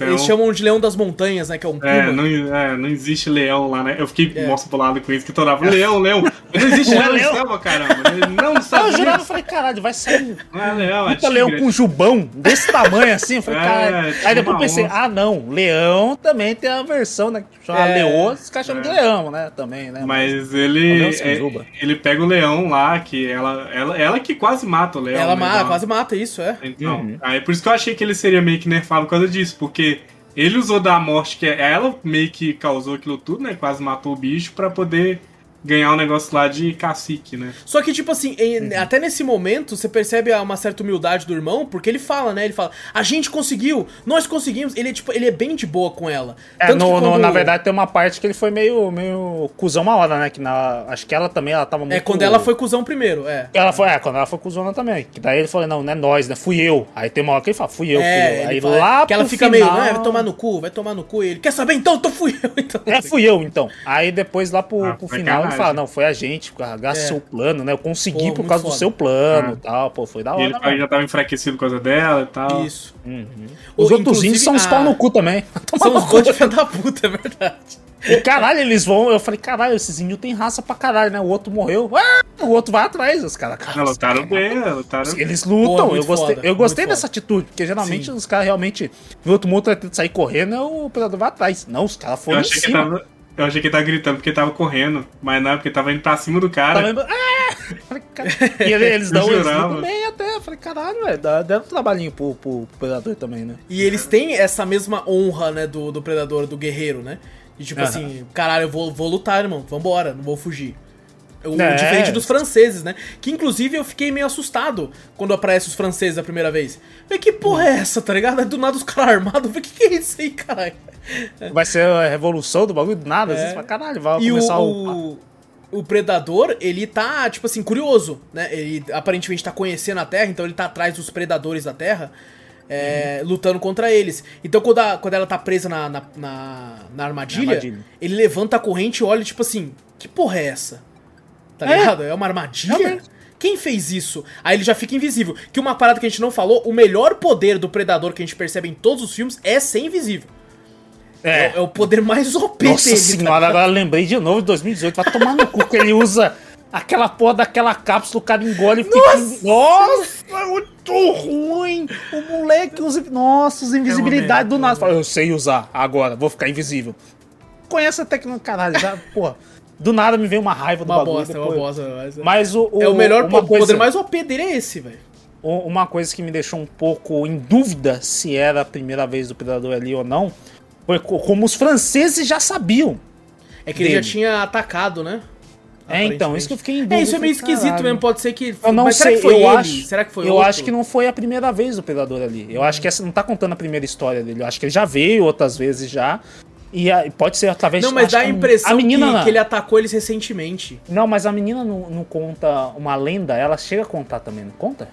Eles chamam de leão das montanhas, né? Que é um. É não, é, não existe leão lá, né? Eu fiquei É. mostra bolado com isso, que toda hora, leão, leão. Mas não existe (laughs) Não é leão leão. selva, caramba. Não, Estados eu jurava, eu Unidos. falei, caralho, vai sair Não é leão, é puta leão com jubão desse tamanho assim. Eu falei, É, caralho. Aí depois pensei, onça. ah, não, leão também tem a versão, né? que Chama É. leoa, os caras chamam de É. leão, né? Também, né? Mas ele. É, juba. ele pega o leão lá, que ela, ela, ela que quase mata o leão. Ela né? ma Então- quase mata isso, é. Então, Uhum. aí por isso que eu achei que ele seria meio que nerfado por causa disso, porque ele usou da morte que ela meio que causou aquilo tudo, né? Quase matou o bicho pra poder ganhar um negócio lá de cacique, né? Só que, tipo assim, em- até nesse momento, você percebe uma certa humildade do irmão, porque ele fala, né? Ele fala, a gente conseguiu, nós conseguimos. Ele é, tipo, ele é bem de boa com ela. É, Tanto no, que no- quando- na verdade tem uma parte que ele foi meio, meio cuzão uma hora, né? Que na, acho que ela também, ela tava muito... É quando ela foi cuzão primeiro, é. Ela foi, é, quando ela foi cuzona também. Que daí ele falou, não, não é nós, né? Fui eu. Aí tem uma hora que ele fala, fui eu, fui É, eu. ele Aí fala- lá que ela pro fica final... meio, né? Vai tomar no cu, vai tomar no cu. E ele, quer saber então? Então fui eu. (laughs) Então, É, fui eu, então. Aí depois lá pro, Ah, pro final ele fala, não, foi a gente, graças ao É. seu plano, né? Eu consegui Pô, por causa do foda. seu plano Ah. e tal. Pô, foi da E hora, ele mano. já tava enfraquecido por causa dela e tal. Isso. Os O- outros índios são os inclusive, pau a- no cu também. (laughs) São no os cu. dois de da puta, é verdade. E caralho, eles vão. Eu falei, caralho, esses índios têm raça pra caralho, né? O outro morreu. Ah, o outro vai atrás. Os caras. cara, lutaram bem, lutaram Eles lutam, muito eu gostei, foda, eu gostei dessa atitude, porque geralmente Sim. os caras realmente. O outro mundo vai sair correndo, o predador vai atrás. Não, os caras Eu foram em achei, que tava, eu achei que ele tava gritando porque tava correndo, mas não, é porque tava indo pra cima do cara. Tá vendo? Ah! Falei, E ele- eles (laughs) dão eles jurava. dão bem até. Eu Falei, caralho, velho, dá, dá um trabalhinho pro, pro predador também, né? E eles têm essa mesma honra, né, do, do predador, do guerreiro, né? E tipo Aham. assim, caralho, eu vou, vou lutar, irmão. Vambora, não vou fugir. O, É. Diferente dos franceses, né? Que inclusive eu fiquei meio assustado quando aparecem os franceses a primeira vez. Falei, que porra é essa, tá ligado? Aí Do nada os caras armados. Falei, que que é isso aí, caralho? Vai ser a revolução do bagulho nada. É. Vezes fala, caralho, vai E o, começar o. o, o predador, ele tá, tipo assim, curioso, né? Ele aparentemente tá conhecendo a Terra, então ele tá atrás dos predadores da Terra, é, Uhum. lutando contra eles. Então quando, a- quando ela tá presa na, na, na, na armadilha, armadilha. ele levanta a corrente e olha, tipo assim, que porra é essa? Tá É. ligado? É uma armadilha? Realmente. Quem fez isso? Aí ele já fica invisível. Que uma parada que a gente não falou, o melhor poder do predador que a gente percebe em todos os filmes é ser invisível. É, É. é o poder mais OP Nossa dele. tá senhora, agora lembrei de novo de 2018. Vai tomar no cu que ele usa Aquela porra daquela cápsula, o cara engole e fica. Nossa, é muito ruim! O moleque usa. Nossa, os invisibilidade do nada. Fala, eu sei usar agora, vou ficar invisível. Conhece a técnica, caralho, já, (laughs) porra. Do nada me veio uma raiva do Uma bagulho. bosta, é uma depois- bosta. Mas... Mas o, o é o melhor coisa, poder mais OP dele é esse, velho. Uma coisa que me deixou um pouco em dúvida se era a primeira vez do Predador ali ou não, como os franceses já sabiam. É que ele já Dele. tinha atacado, né? É, então, isso que eu fiquei em dúvida. É, isso é meio falei, esquisito caralho. mesmo, pode ser que. Eu não Mas sei, será que foi eu ele? acho. será que foi eu outro? acho que não foi a primeira vez do Predador ali. Eu acho que essa não tá contando a primeira história dele. Eu acho que ele já veio outras vezes já. E a- pode ser através Não, mas dá a impressão a menina, que, que ele atacou eles recentemente. Não, mas a menina não, não conta uma lenda, ela chega a contar também, não conta?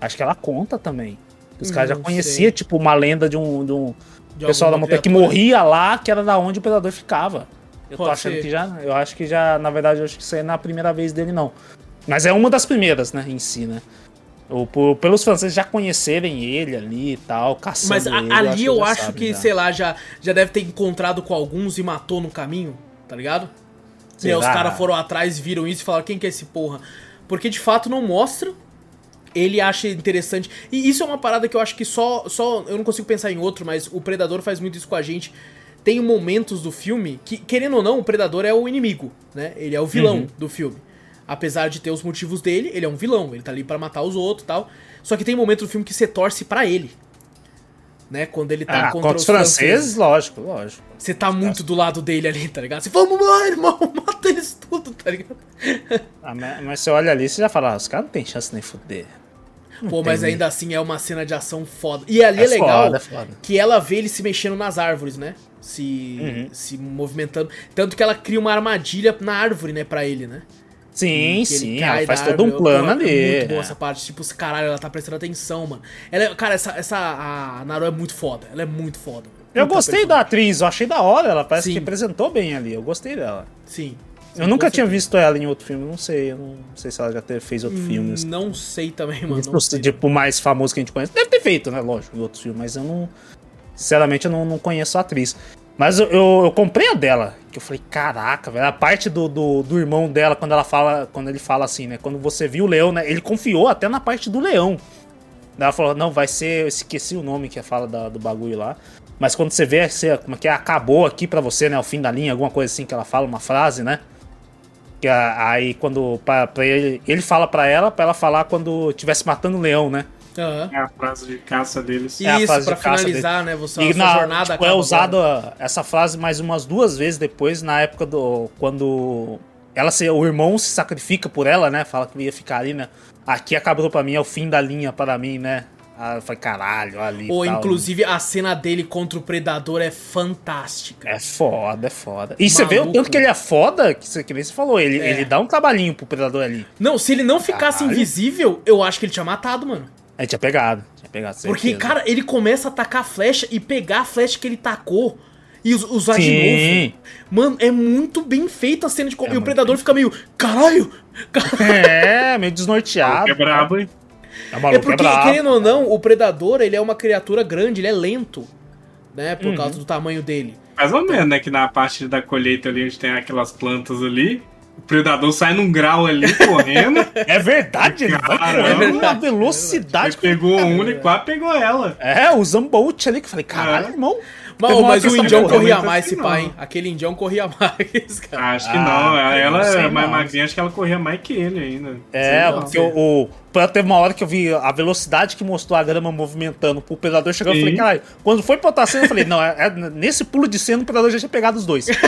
Acho que ela conta também. Os caras já conheciam, tipo, uma lenda de um, de um De pessoal da montanha que criatura. morria lá, que era da onde o predador ficava. Eu tô Pode achando ser. que já. Eu acho que já, na verdade, eu acho que isso aí não é a primeira vez dele, não. Mas é uma das primeiras, né, em si, né? O, por- pelos franceses já conhecerem ele ali e tal, caçando Mas a- ele, ali eu acho que, já. sei lá, já, já deve ter encontrado com alguns e matou no caminho, tá ligado? E aí os caras foram atrás, viram isso e falaram, quem que é esse porra? Porque de fato não mostra. Ele acha interessante. E isso é uma parada que eu acho que só. só eu não consigo pensar em outro, mas o Predador faz muito isso com a gente. Tem momentos do filme que, querendo ou não, o Predador é o inimigo, né? Ele é o vilão Uhum. do filme. Apesar de ter os motivos dele, ele é um vilão. Ele tá ali pra matar os outros e tal. Só que tem momento do filme que você torce pra ele. Né? Quando ele tá Ah, contra, contra os franceses, lógico, lógico. Você tá muito do lado dele ali, tá ligado? Você vamos lá, irmão, (laughs) mata eles tudo, tá ligado? Ah, mas, mas você olha ali, você já fala, ah, os caras não tem chance nem fuder. Pô, mas ainda assim é uma cena de ação foda. E ali é, É legal foda, é foda. que ela vê ele se mexendo nas árvores, né? Se, Uhum. se movimentando. Tanto que ela cria uma armadilha na árvore, né, pra ele, né? Sim, sim, ela faz todo um plano ali. É muito boa é. essa parte. Tipo, caralho, ela tá prestando atenção, mano. Ela é- cara, essa, essa a Naru é muito foda. Ela é muito foda. Eu gostei da atriz, eu achei da hora, ela parece Sim. que representou bem ali, eu gostei dela. Sim. Eu nunca tinha visto ela em outro filme, não sei, eu não sei se ela já teve, fez outro filme. assim. Não sei também, mano. Não sei. tipo, mais famoso que a gente conhece. Deve ter feito, né? Lógico, em outros filmes, mas eu não. Sinceramente, eu não, não conheço a atriz. Mas eu, eu, eu comprei a dela, que eu falei, caraca, velho. A parte do, do, do irmão dela, quando ela fala, quando ele fala assim, né? Quando você viu o leão, né? Ele confiou até na parte do leão. Ela falou, não, vai ser. Eu esqueci o nome que fala da- do bagulho lá. Mas quando você vê, você, como é que é? Acabou aqui pra você, né? O fim da linha, alguma coisa assim que ela fala, uma frase, né? Que a- aí quando. Pra, pra ele, ele fala pra ela, pra ela falar quando tivesse matando o leão, né? Aham. É a frase de caça deles. É a Isso, frase pra de caça finalizar, né? Você, a E sua na, jornada tipo, é usada essa frase mais umas duas vezes depois, na época do. Quando ela se, o irmão se sacrifica por ela, né? Fala que ia ficar ali, né? Aqui acabou pra mim, é o fim da linha para mim, né? Ah, eu falei, caralho, ali. Ou tal. inclusive a cena dele contra o Predador é fantástica. É foda, é foda. E você vê o Maluco. tanto que ele é foda, que você, que nem você falou, ele, É. ele dá um trabalhinho pro predador ali. Não, se ele não ficasse Caralho. invisível, eu acho que ele tinha matado, mano. Aí tinha pegado, tinha pegado. Porque, certeza. cara, ele começa a atacar a flecha e pegar a flecha que ele tacou e us- usar de Sim. novo. Mano, é muito bem feita a cena de. co- É e o Predador fica meio. Caralho! (laughs) É, meio desnorteado. É brabo, hein? É, maluco, É porque, brabo. querendo ou não, o Predador ele é uma criatura grande, ele é lento. Né? Por Uhum. causa do tamanho dele. Mais ou menos, né? Que na parte da colheita ali, onde tem aquelas plantas ali, o predador sai num grau ali correndo. (laughs) É verdade, ele vai Caramba. correndo numa Ele velocidade. pegou uma e quase pegou ela. É, o Zambolt ali que eu falei, caralho, É. irmão. Uma mas o indião corria mais, esse pai, hein? Aquele indião corria (laughs) mais, cara. Acho que Ah, não. Ela é mais magrinha, acho que ela corria mais que ele ainda. É, Sei porque o, o. Teve uma hora que eu vi a velocidade que mostrou a grama movimentando pro predador chegar. Eu Sim. falei, caralho, quando foi pra outra cena, eu falei, não, é, é- nesse pulo de cena o predador já tinha pegado os dois. (laughs)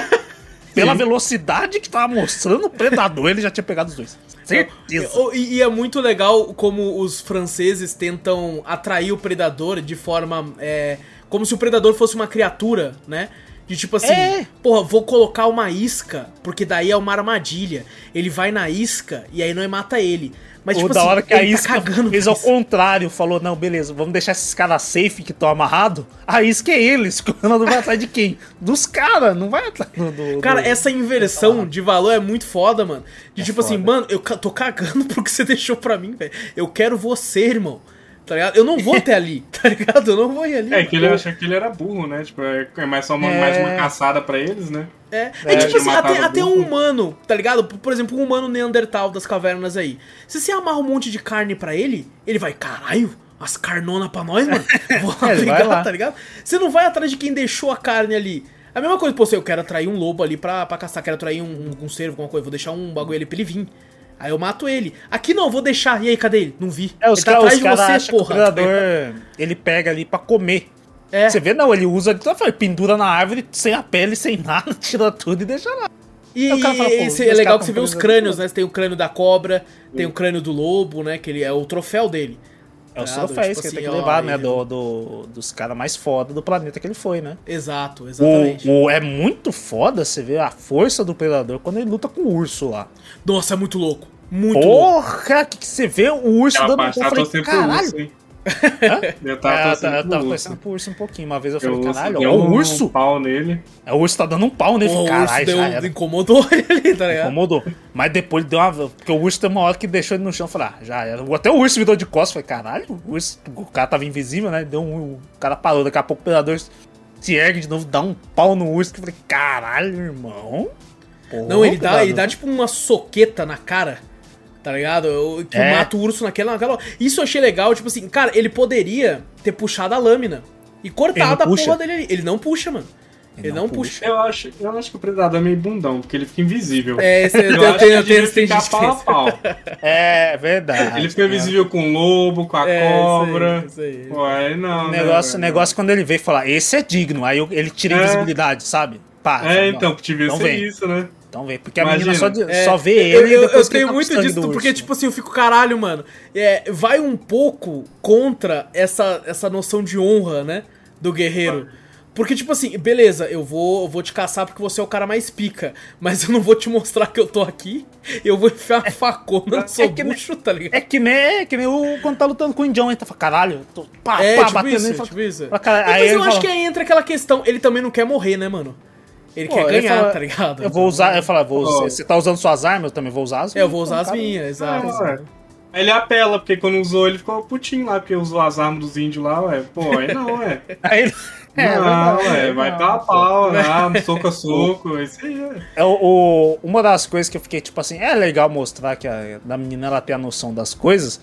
Pela velocidade que tava mostrando o predador, ele já tinha pegado os dois. Certeza. E, e é muito legal como os franceses tentam atrair o predador de forma. é, como se o predador fosse uma criatura, né? De tipo assim, É. porra, vou colocar uma isca, porque daí é uma armadilha. Ele vai na isca e aí não mata ele. Mas, Ou tipo da assim, hora que a ele isca tá cagando fez ao contrário, falou, não, beleza, vamos deixar esses caras safe que estão amarrados. A isca é eles, (laughs) o Ronaldo vai atrás de quem? Dos caras, não vai atrás do... do- Cara, do- essa inversão de valor é muito foda, mano. De É tipo assim, foda. mano, eu tô cagando (laughs) pro que você deixou pra mim, velho. Eu quero você, irmão. Tá ligado? Eu não vou até ali, (laughs) tá ligado? Eu não vou ir ali. É que ele acha que ele era burro, né? Tipo, é é mais só uma, É. mais uma caçada pra eles, né? É, É, é tipo assim, até, até um humano, tá ligado? Por exemplo, um humano Neandertal das cavernas aí. Se você amarra um monte de carne pra ele, ele vai, caralho, as carnona pra nós, mano. (laughs) Vou lá É, pegar, lá. tá ligado? Você não vai atrás de quem deixou a carne ali. A mesma coisa, pô, se eu quero atrair um lobo ali pra, pra caçar, quero atrair um, um, um cervo, alguma coisa, vou deixar um bagulho ali pra ele vir. Aí eu mato ele. Aqui não, vou deixar. E aí, cadê ele? Não vi. É, os ele tá atrás de você, o porra. tá predador, ele pega ali pra comer. É. Você vê, não, ele usa, então, foi, pendura na árvore, sem a pele, sem nada, (laughs) tira tudo e deixa lá. E, o fala, é legal que você vê os crânios, né? Você tem o crânio da cobra, tem o crânio do lobo, né? Que ele é o troféu dele. É Tá ligado? troféus Tipo que ele tem assim, que ó, levar, né? ele- Do, do- dos caras mais foda do planeta que ele foi, né? Exato, exatamente. O, o- é muito foda você ver a força do predador quando ele luta com o urso lá. Nossa, é muito louco. Muito louco. Porra, que, que você vê o urso dando falei, pro caralho. urso, (laughs) Eu É, tava eu torcendo tava pro urso. torcendo pro urso um pouquinho. Uma vez eu Porque falei, urso caralho, é o um urso. pau nele. É, o urso tá dando um pau nele. O urso caralho, deu, já era. incomodou (laughs) ele ali, tá ligado? Incomodou. Mas depois ele deu uma. Porque o urso tem uma hora que deixou ele no chão. Eu falei, ah, já era. Até o urso virou de costas. Falei, caralho, o urso. O cara tava invisível, né? Deu um. O cara parou. Daqui a pouco o predador se ergue de novo, dá um pau no urso. Que eu falei, caralho, irmão. Porra, Não, ele dá, ele dá tipo uma soqueta na cara. Tá ligado? Eu- Que É. mata o urso naquela, naquela. Isso eu achei legal, tipo assim, cara, ele poderia ter puxado a lâmina e cortado a não puxa. porra dele ali. Ele não puxa, mano. Ele, não, não puxa. Eu acho, eu acho que o predador é meio bundão, porque ele fica invisível. É, esse, eu, Eu acho tenho, que eu tenho, ele fica pau a pau. (laughs) É verdade. Ele fica invisível com o lobo, com a É, isso aí, cobra. isso aí. Pô, aí não. O né, negócio, velho? negócio quando ele veio falar, esse é digno. Aí eu- ele tira a É. invisibilidade, sabe? Pá, É, não, então, devia não ser vem. isso, né? Então vem. Porque a Imagina. menina só, de- É, só vê eu, ele eu, eu ele tenho tá muito disso, porque, tipo assim, eu fico, caralho, mano. É, vai um pouco contra essa, essa noção de honra, né? Do guerreiro. Porque, tipo assim, beleza, eu vou, eu vou te caçar porque você é o cara mais pica. Mas eu não vou te mostrar que eu tô aqui. Eu vou enfiar uma facona no seu É que bucho, tá ligado? É que nem, é que o quando tá lutando com o Indião, ele tá falando, caralho, tô, pá, É, pá, tipo batendo isso, nele, fala, tipo isso. fala, caralho, Mas eu ele acho fala, que aí entra aquela questão, ele também não quer morrer, né, mano? Ele pô, quer ganhar, fala, tá ligado? Eu vou usar, eu falo, vou, Pô. você, tá usando suas armas, eu também vou usar as É, eu vou usar Então, as cara, minhas, exato. Ah. Aí ele apela, porque quando usou ele ficou putinho lá, porque usou as armas dos índios lá, ué. Pô, aí não, ué. (laughs) Aí ele, é, não, verdade, ué, vai não, dar a pô. pau, (laughs) né? Soco a soco, isso aí, é. É, o, o- uma das coisas que eu fiquei, tipo assim, é legal mostrar que a da menina ela tem a noção das coisas,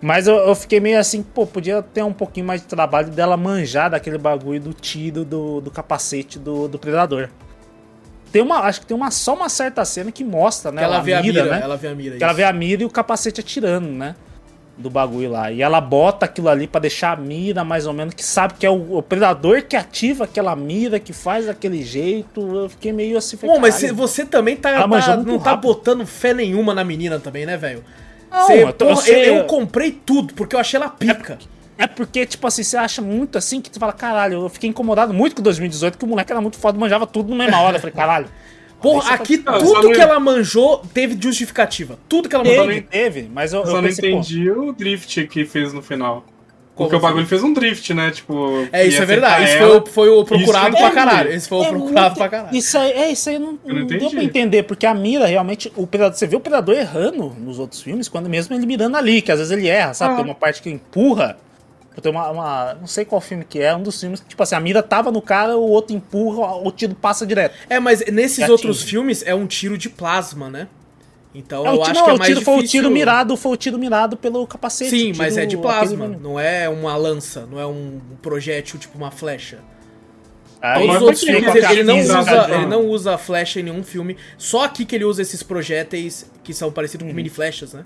mas eu, eu fiquei meio assim, pô, podia ter um pouquinho mais de trabalho dela manjar daquele bagulho do tiro do, do capacete do, do predador. Tem uma, acho que tem uma, só uma certa cena que mostra, né? Que ela vê a mira, né? ela vê a mira. Que ela vê a mira e o capacete atirando, né? Do bagulho lá. E ela bota aquilo ali pra deixar a mira, mais ou menos, que sabe que é o, o predador que ativa aquela mira, que faz daquele jeito. Eu fiquei meio assim. Bom, mas "Caralho, cê- você também tá, Ela tá- não tá rápido. botando fé nenhuma na menina também, né, velho? Não, Cê- eu tô- eu porra, sei- eu, eu comprei tudo, porque eu achei ela pica. É porque, tipo assim, você acha muito assim que tu fala, caralho, eu fiquei incomodado muito com 2018, que o moleque era muito foda, manjava tudo na mesma hora. Eu falei, caralho. Porra, você aqui tá- tudo não- que ela manjou teve justificativa. Tudo que ela mandou. Teve, teve, mas eu, Eu eu só não pensei, pô, entendi o drift que fez no final. Porque o foi? bagulho fez um drift, né? Tipo. É, isso é verdade. acertar Esse ela. foi, o- foi o procurado Isso pra caralho. Esse foi o É procurado muito- pra caralho. Isso aí, é, isso aí não, Eu não não deu entendi. pra entender, porque a mira realmente. O predador, você vê o predador errando nos outros filmes, quando mesmo ele mirando ali, que às vezes ele erra, sabe? Ah. Tem uma parte que empurra. Tem uma, uma- Não sei qual filme que é, um dos filmes que, tipo assim, a mira tava no cara, o outro empurra, o tiro passa direto. É, mas nesses outros filmes é um tiro de plasma, né? Então É, eu tiro, acho que é o mais tiro foi o tiro mirado, foi o tiro mirado pelo capacete. Sim, mas é de plasma. aquele- Não é uma lança, não é um projétil tipo uma flecha. Aí, Todos os outros filmes ele, ele não usa, ele não usa flecha em nenhum filme. Só aqui que ele usa esses projéteis que são parecidos com mini flechas, né?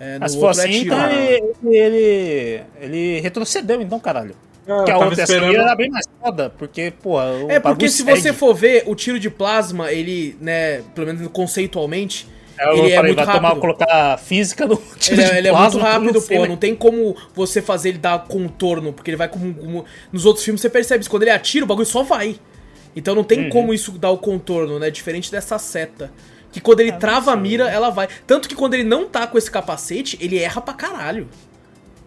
É, no Mas se for outro é assim, tiro. então ele, ele, ele retrocedeu, então, caralho. Ah, Porque a outra esperando- era bem mais foda, porque, pô, o É porque se segue. você for ver, o tiro de plasma, ele, né, pelo menos conceitualmente, É, eu ele é falei, muito vai tomar, rápido. colocar física no tiro Ele, é- de ele é plasma, muito rápido, não pô. né? Não tem como você fazer ele dar contorno, porque ele vai como, como- Nos outros filmes você percebe isso. Quando ele atira, o bagulho só vai. Então não Uhum. tem como isso dar o contorno, né? Diferente dessa seta. Que quando Ah, ele trava a mira, ela vai. Tanto que quando ele não tá com esse capacete, ele erra pra caralho.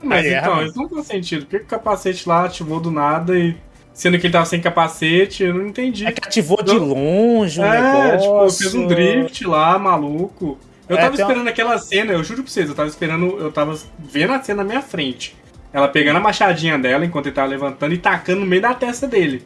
Mas erra então, mesmo. isso não faz sentido. Por que que o capacete lá ativou do nada e. Sendo que ele tava sem capacete, eu não entendi. É que ativou de Não. longe um É, tipo, negócio. fez um drift lá, maluco. Eu É, tava tem uma- esperando aquela cena, eu juro pra vocês, eu tava esperando, eu tava vendo a cena na minha frente. ela pegando a machadinha dela enquanto ele tava levantando e tacando no meio da testa dele.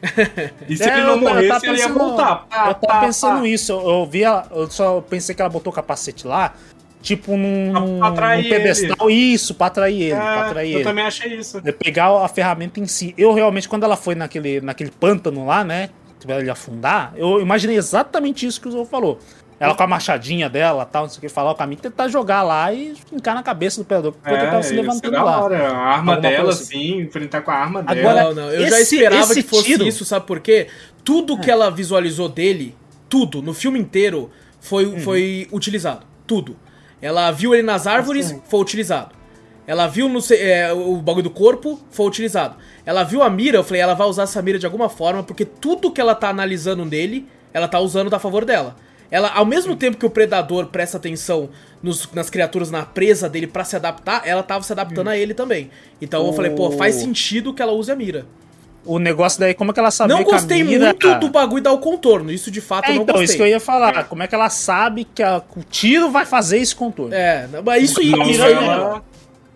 E se (laughs) É, ele não eu morresse, tava ele ia pensando- voltar. Pá, eu pá, tava pensando pá. isso, eu, eu vi ela, eu só pensei que ela botou o capacete lá, tipo num, Pra- pra num pedestal, isso, pra atrair ele, pra É, atrair eu ele. também achei isso. É pegar a ferramenta em si. Eu realmente, quando ela foi naquele, naquele pântano lá, né? Que ela ia afundar, eu imaginei exatamente isso que o Zou falou. Ela com a machadinha dela tal, não sei o que, falar o caminho, tentar jogar lá e fincar na cabeça do predador, ele tava se É, ia ser levantando lá. hora. A arma dela, assim. assim, enfrentar com a arma dela. Agora- Não, não, eu já esse- esperava esse que fosse tiro- isso, sabe por quê? Tudo que ela visualizou dele, tudo, no filme inteiro, foi, Uhum. foi utilizado. Tudo. Ela viu ele nas árvores, foi utilizado. Ela viu no, é, o bagulho do corpo, foi utilizado. Ela viu a mira, eu falei, ela vai usar essa mira de alguma forma, porque tudo que ela tá analisando nele, ela tá usando a favor dela. Ela, ao mesmo tempo que o predador presta atenção nos- nas criaturas na presa dele pra se adaptar, ela tava se adaptando a ele também. Então eu falei, pô, faz sentido que ela use a mira. O negócio daí, como é que ela sabia Não que a gostei mira- muito do bagulho dar o contorno. Isso de fato É, eu não então, gostei. isso que eu ia falar. Como é que ela sabe que, a- o tiro vai fazer esse contorno? É, mas isso, aí. ela-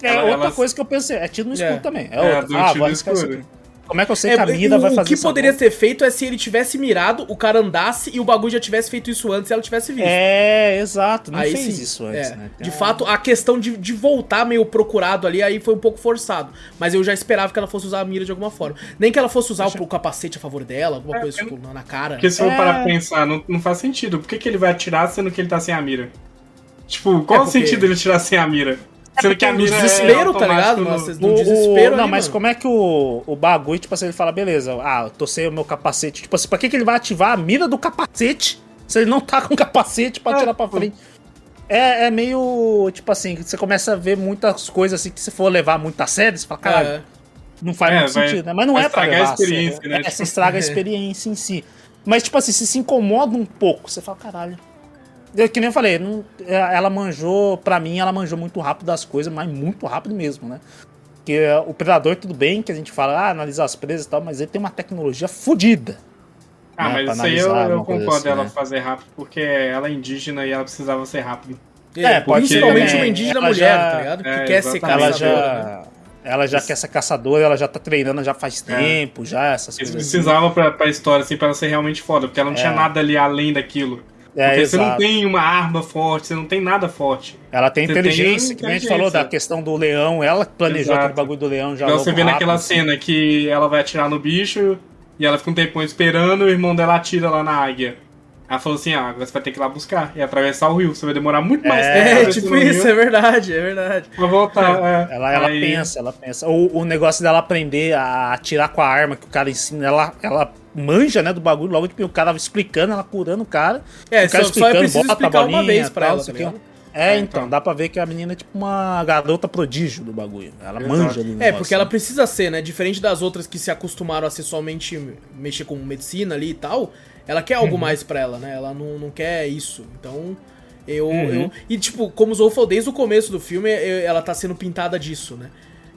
É Ela- outra ela- coisa que eu pensei. É tiro no escuro É. também. É, É, outra. Ah, isso escuro. Como é que eu sei É, que a mira o vai fazer que essa poderia volta? ser feito é se ele tivesse mirado, o cara andasse e o bagulho já tivesse feito isso antes e ela tivesse visto. É, exato. Não aí fez sim. isso antes, é. né? De fato, a questão de, de voltar meio procurado ali, aí foi um pouco forçado. Mas eu já esperava que ela fosse usar a mira de alguma forma. Nem que ela fosse usar o, o capacete a favor dela, alguma É, coisa eu tipo, na, na cara. Porque se for É. parar pra pensar, não, não faz sentido. Por que, que ele vai atirar sendo que ele tá sem a mira? Tipo, qual É, o porque- sentido dele atirar sem a mira? Sendo que a no mira desespero, é tá ligado? no- Nossa, O- no o- desespero não, ali, mas mano. como é que o, o bagulho, tipo assim, ele fala, beleza, ah, eu sem o meu capacete. Tipo assim, pra que, que ele vai ativar a mira do capacete se ele não tá com capacete pra É, atirar pra pô. frente? É, é meio, tipo assim, você começa a ver muitas coisas assim que se for levar muito a sério, você fala, caralho, É. não faz É, muito vai- sentido, né? Mas não é pra levar a experiência, sério. né? É, Tipo- você estraga a (laughs) experiência em si. Mas, tipo assim, se se incomoda um pouco, você fala, caralho. Eu, que nem eu falei, não- é, ela manjou, pra mim, ela manjou muito rápido das coisas, mas muito rápido mesmo, né? Porque é, o Predador, tudo bem, que a gente fala, ah, analisar as presas e tal, mas ele tem uma tecnologia fodida. Ah, né, mas isso aí eu, eu concordo assim, ela né? fazer rápido, porque ela é indígena e ela precisava ser rápido. É, ser principalmente uma indígena Ela mulher, já- tá ligado? Que é, quer ser. Ela caçadora, né? já. Ela já quer ser caçadora, ela já tá treinando já faz É. tempo, já, essas Eles coisas. assim. precisavam pra, pra história, assim, pra ela ser realmente foda, porque ela não tinha É. nada ali além daquilo. É, Porque você não exato. tem uma arma forte, você não tem nada forte. Ela tem Você tem inteligência, que nem a gente falou da inteligência. questão do leão, ela planejou Exato. aquele bagulho do leão já Então você vê naquela rápido, assim. cena que ela vai atirar no bicho e ela fica um tempão esperando e o irmão dela atira lá na águia. Ela falou assim: ah, agora você vai ter que ir lá buscar e atravessar o rio. Você vai demorar muito mais É, tempo. É, tipo o isso, rio é verdade, é verdade. Pra voltar. (laughs) é. Ela, ela Aí- pensa, ela pensa. O, o negócio dela aprender a atirar com a arma que o cara ensina, ela, ela manja, né, do bagulho. Logo, tipo, o cara explicando, ela curando o cara. É, o cara só, só é preciso bota a explicar uma vez pra tal, ela, tá ligado? É, É, então, então. dá pra ver que a menina é tipo uma garota prodígio do bagulho. Ela Exato. manja ali. É, porque ela precisa ser, né? Diferente das outras que se acostumaram a ser somente mexer com medicina ali e tal, ela quer Uhum. algo mais pra ela, né? Ela não, não quer isso. Então, eu, Uhum. eu. E, tipo, como o Zou falou, desde o começo do filme, eu- ela tá sendo pintada disso, né?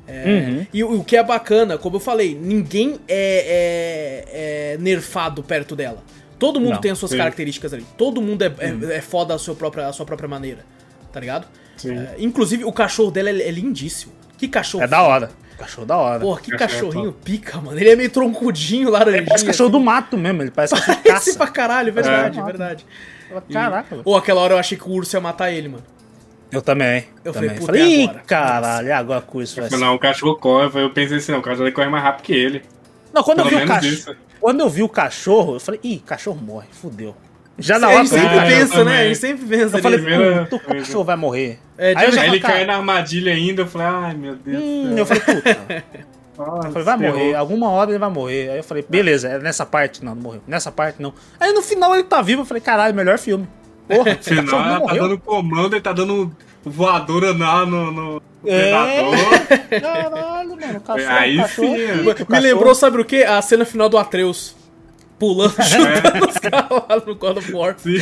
É, Uhum. E o o que é bacana, como eu falei, ninguém é, é- é nerfado perto dela. Todo mundo Não, tem as suas sim. características ali. Todo mundo é, é, é foda a sua própria, a sua própria maneira. Tá ligado? Sim. É, inclusive, o cachorro dela é, é lindíssimo. Que cachorro É da hora. Cachorro da hora. Porra, que Cachorro é cachorrinho pica, mano. Ele é meio troncudinho, laranjinho. Ele parece cachorro do assim. mato mesmo, ele parece cachorro de caça. pra caralho, verdade, É. verdade. Caraca, velho. Ou aquela hora eu achei que o urso ia matar ele, mano. Eu também. Eu também. falei, puta, falei, ih, agora? caralho, agora com isso vai ser. Não, o cachorro corre. Eu pensei assim: não, o cachorro corre mais rápido que ele. Não, quando eu Pelo vi o cachorro. isso. Quando eu vi o cachorro, eu falei, ih, cachorro morre, fudeu. Já na a hora gente que eu vi o sempre Ah, eu pensa, né? A gente sempre pensa eu falei, puta, o cachorro vai morrer. É, Aí eu já Aí ele cai na armadilha ainda. Eu falei: ai meu Deus. hum, eu falei, puta. Nossa, (laughs) Eu falei, vai morrer, alguma hora ele vai morrer. Aí eu falei, beleza, é nessa parte não, não morreu. Nessa parte não. Aí no final ele tá vivo, eu falei, caralho, melhor filme. Porra, o Final, cachorro não ela tá dando comando, ele tá dando voadora na, no, no É. predador. Caralho, mano, o cachorro, Aí o cachorro sim, é é. Me cachorro- lembrou, sabe o quê? A cena final do Atreus. Pulando, chutando os cavalos no God of War. Sim.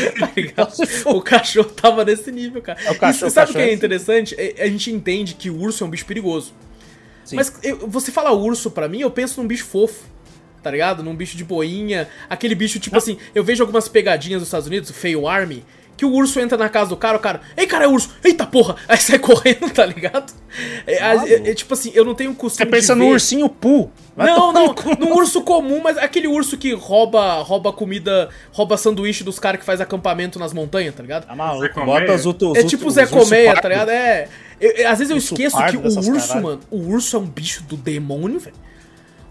Tá o cachorro tava nesse nível, cara. É o cachorro, e sabe o que é é interessante? É- A gente entende que o urso é um bicho perigoso. Sim. Mas eu- você fala urso pra mim, eu penso num bicho fofo. Tá ligado? Num bicho de boinha. Aquele bicho, tipo assim, eu vejo algumas pegadinhas dos Estados Unidos, o Fail Army, que o urso entra na casa do cara, o cara, ei, cara, é urso, eita porra, (laughs) aí sai correndo, tá ligado? É, é- é tipo assim, eu não tenho Você costume pensa de no ver- ursinho Poo. Vai Não, não, num urso comum, mas aquele urso que rouba, rouba comida, rouba sanduíche dos caras que faz acampamento nas montanhas, tá ligado? Tá maluco, bota os outros. É tipo o Zé Colmeia, tá ligado? É. eu- eu- às vezes eu esqueço que o urso, caralho. mano, o urso é um bicho do demônio, velho.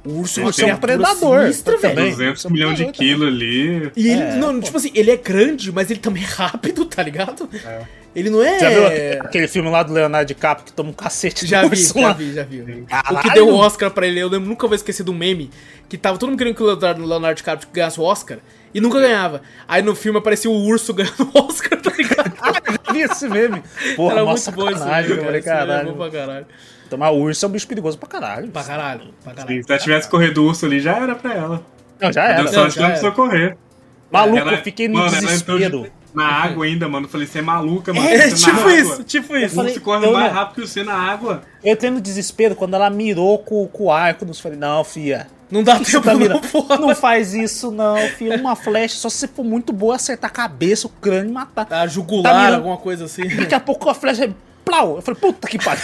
O urso é Urso é um predador, sinistra, velho. também. 200 Isso é milhões de quilos ali. E ele, É, não, pô. tipo assim, ele é grande, mas ele também é rápido, tá ligado? Ele não é. Já viu aquele, filme lá do Leonardo DiCaprio que toma um cacete Já do vi, urso já lá? vi, já vi. O Caralho. que deu o Oscar pra ele, eu lembro, nunca vou esquecer do meme, que tava todo mundo querendo que o Leonardo, Leonardo DiCaprio ganhasse o Oscar, e nunca ganhava. Aí no filme aparecia o urso (laughs) ganhando o Oscar, tá ligado? (laughs) Eu vi esse meme. Porra, Era nossa, muito bom esse meme, cara. Esse meme é caralho. bom pra caralho. Tomar urso é um bicho perigoso pra caralho. Pra caralho, pra caralho. Se ela tivesse corrido o urso ali, já era pra ela. Não, já A era. Não, sorte já não era. precisou correr. Maluco, Ela- eu fiquei no mano, ela desespero. na água ainda, mano. Eu falei, você é maluca, mano. É, você na tipo água. isso, tipo O isso. falei- urso corre eu mais rápido que você na água. Eu entrei no desespero quando ela mirou com, com o arco nos falei, não, fia. Não dá tempo tá não, porra. Não faz isso, não, filho. Uma flecha, só se você for muito boa, acertar a cabeça, o crânio e matar. Ah, jugular, Tá mirando- alguma coisa assim. Daqui a pouco a flecha. Plau! Eu falei, puta que pariu.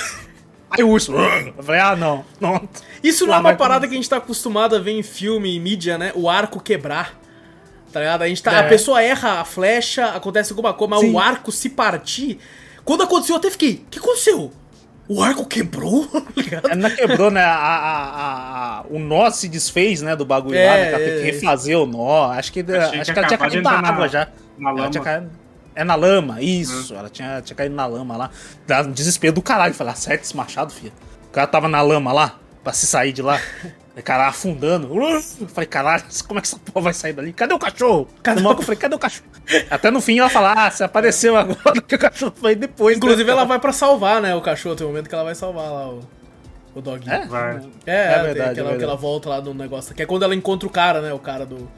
Aí o urso. Eu falei, ah, não. não. Isso não é uma parada que a gente tá acostumado a ver em filme e mídia, né? O arco quebrar. Tá ligado? A, gente tá, É. a pessoa erra a flecha, acontece alguma coisa, mas Sim. o arco se partir. Quando aconteceu, eu até fiquei. O que aconteceu? O arco quebrou? (laughs) Tá? Ela não quebrou, né? A, a- a- a- o nó se desfez, né? Do bagulho É, lá, né? que Ela tem é. que refazer o nó. Acho que, Achei acho que que ela tinha caído na água já. na Ela lama. tinha caído- É na lama, isso. Ela tinha, tinha caído na lama lá. Dá um desespero do caralho. Falei, acerta esse machado, filha. O cara tava na lama lá, pra se sair de lá. (laughs) O cara afundando. Eu falei, caralho, (laughs) como é que essa porra vai sair dali? Cadê o cachorro? Cadê No o- eu falei, cadê o cachorro? Até no fim ela fala, ah, você apareceu agora (laughs) que o cachorro foi depois. Inclusive, né? ela vai pra salvar, né? O cachorro. Tem um momento que ela vai salvar lá o, o doguinho. É? Vai. É, É tem verdade, aquela, é aquela volta lá no negócio. Que é quando ela encontra o cara, né? O cara do.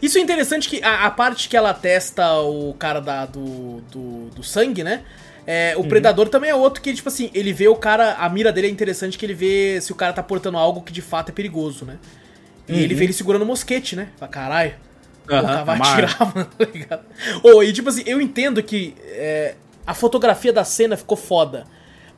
Isso é interessante que a, a parte que ela testa o cara da, do, do, do sangue, né? É, Uhum. o predador também é outro que, tipo assim, ele vê o cara. A mira dele é interessante que ele vê se o cara tá portando algo que de fato é perigoso, né? E ele vê ele segurando o mosquete, né? Fala, caralho. O Uhum. Cara vai mas- atirar, mano, (laughs) tá ligado? Ô, e tipo assim, eu entendo que é, a fotografia da cena ficou foda.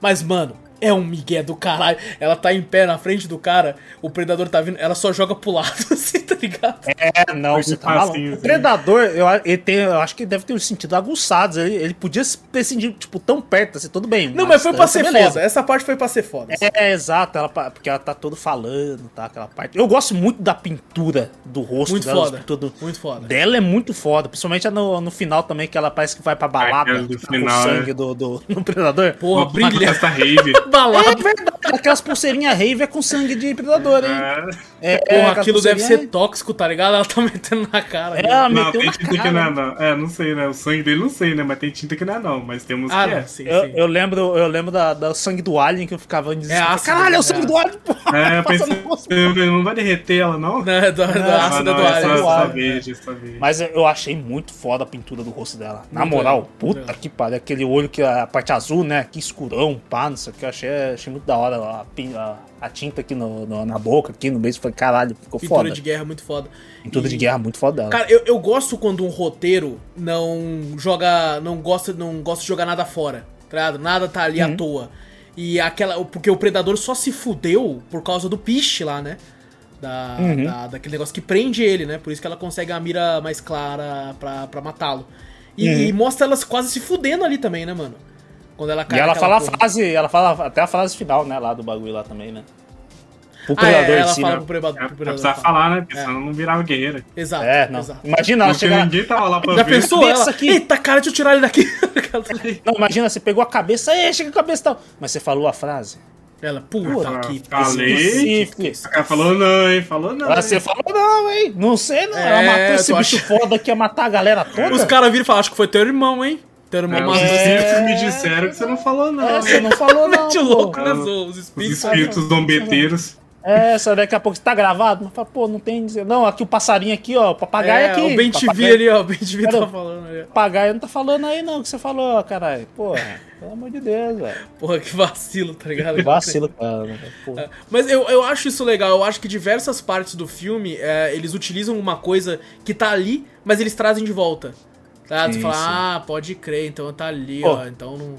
Mas, mano, é um migué do caralho. Ela tá em pé na frente do cara, o predador tá vindo, ela só joga pro lado, (laughs) assim, tá ligado? É, não, você tá maluco. passinho, O assim. Predador, eu, ele tem, eu acho que ele deve ter os sentidos aguçados. Ele, ele podia ter sentido, tipo, tão perto, assim, tudo bem. Não, mas foi pra ser beleza. foda. Essa parte foi pra ser foda. É, exato, ela, porque ela tá todo falando, tá? Aquela parte. Eu gosto muito da pintura do rosto Muito dela. foda. Tudo, Muito foda. Dela é muito foda, principalmente no, no final também, que ela parece que vai pra balada do tá final, com o sangue é. do, do, (laughs) do predador. Porra, brilha. essa rave. (laughs) É Balada. verdade, aquelas pulseirinhas rave é com sangue de predador, hein? É. É, Porra, aquilo deve ser tóxico, tá ligado? Ela tá metendo na cara. É, né? ela Não, meteu tem na tinta que cara. não é não. É, não sei, né? O sangue dele não sei, né? Mas tem tinta que não é não. Mas temos Ah, que é. não, sim, Eu, sim. eu lembro, eu lembro da, da sangue do Alien que eu ficava em desespero. ácido, Caralho, é o é sangue do Alien, porra. É, eu pensei, não vai derreter ela, não? Né, do, do Não, ácido não, do é do só alho, verde, só verde. Mas eu achei muito foda a pintura do rosto dela. Na moral, puta que pariu. Aquele olho que a parte azul, né? Que escurão, pá, não sei o que. Achei, achei muito da hora a, a- a tinta aqui no, no- na boca, aqui no meio. Falei, caralho, ficou Pintura foda. de guerra muito foda. Pintura de E- guerra muito foda. Cara, eu, eu gosto quando um roteiro não joga. não gosta, não gosta de jogar nada fora. Tá? Nada tá ali Uhum. à toa. E aquela. Porque o predador só se fudeu por causa do piche lá, né? Da, Uhum. da- daquele negócio que prende ele, né? Por isso que ela consegue a mira mais clara pra, pra matá-lo. E, Uhum. e mostra elas quase se fudendo ali também, né, mano? Quando ela e cai ela naquela fala a porra. frase, ela fala até a frase final, né? Lá do bagulho lá também, né? O Ah, é, predador em ela si, fala né? pro predador. É, pro é predador falar. falar, né? Porque senão não virava guerreira. Exato. É, não. exato. Imagina ela chegar. ninguém tava lá pra Já ver. pensou ela? aqui. Eita, cara, deixa eu tirar ele daqui. (laughs) Não, imagina, você pegou a cabeça, ei, chega a cabeça e tal. Mas você falou a frase. ela, puta que falei. Cara falou não, hein? Falou não. Ela hein? você falou, não, hein? Não sei, não. Ela É, matou esse bicho acha- foda que ia matar a galera (laughs) toda. Os caras viram e falaram, acho que foi teu irmão, hein? Irmão É, os espíritos me disseram que você não falou não. É, você não falou, não. Mete louco, né? Os Os Os espíritos. espíritos zombeteiros. É, só daqui a pouco você tá gravado. Mas fala, pô, não tem. Não, aqui o passarinho aqui, ó. O papagaio É, aqui. o Ben TV papagaio, ali, ó. O Ben TV tá falando ali. O papagaio não tá falando aí, não, o que você falou, caralho. Porra, pelo amor de Deus, velho. Porra, que vacilo, tá ligado? Que vacilo, cara. né, Porra. Mas eu, eu acho isso legal. Eu acho que diversas partes do filme, é, eles utilizam uma coisa que tá ali, mas eles trazem de volta. Tá, tu Sim, fala, sim. ah, pode crer, então tá ali, Pô. ó. Então não.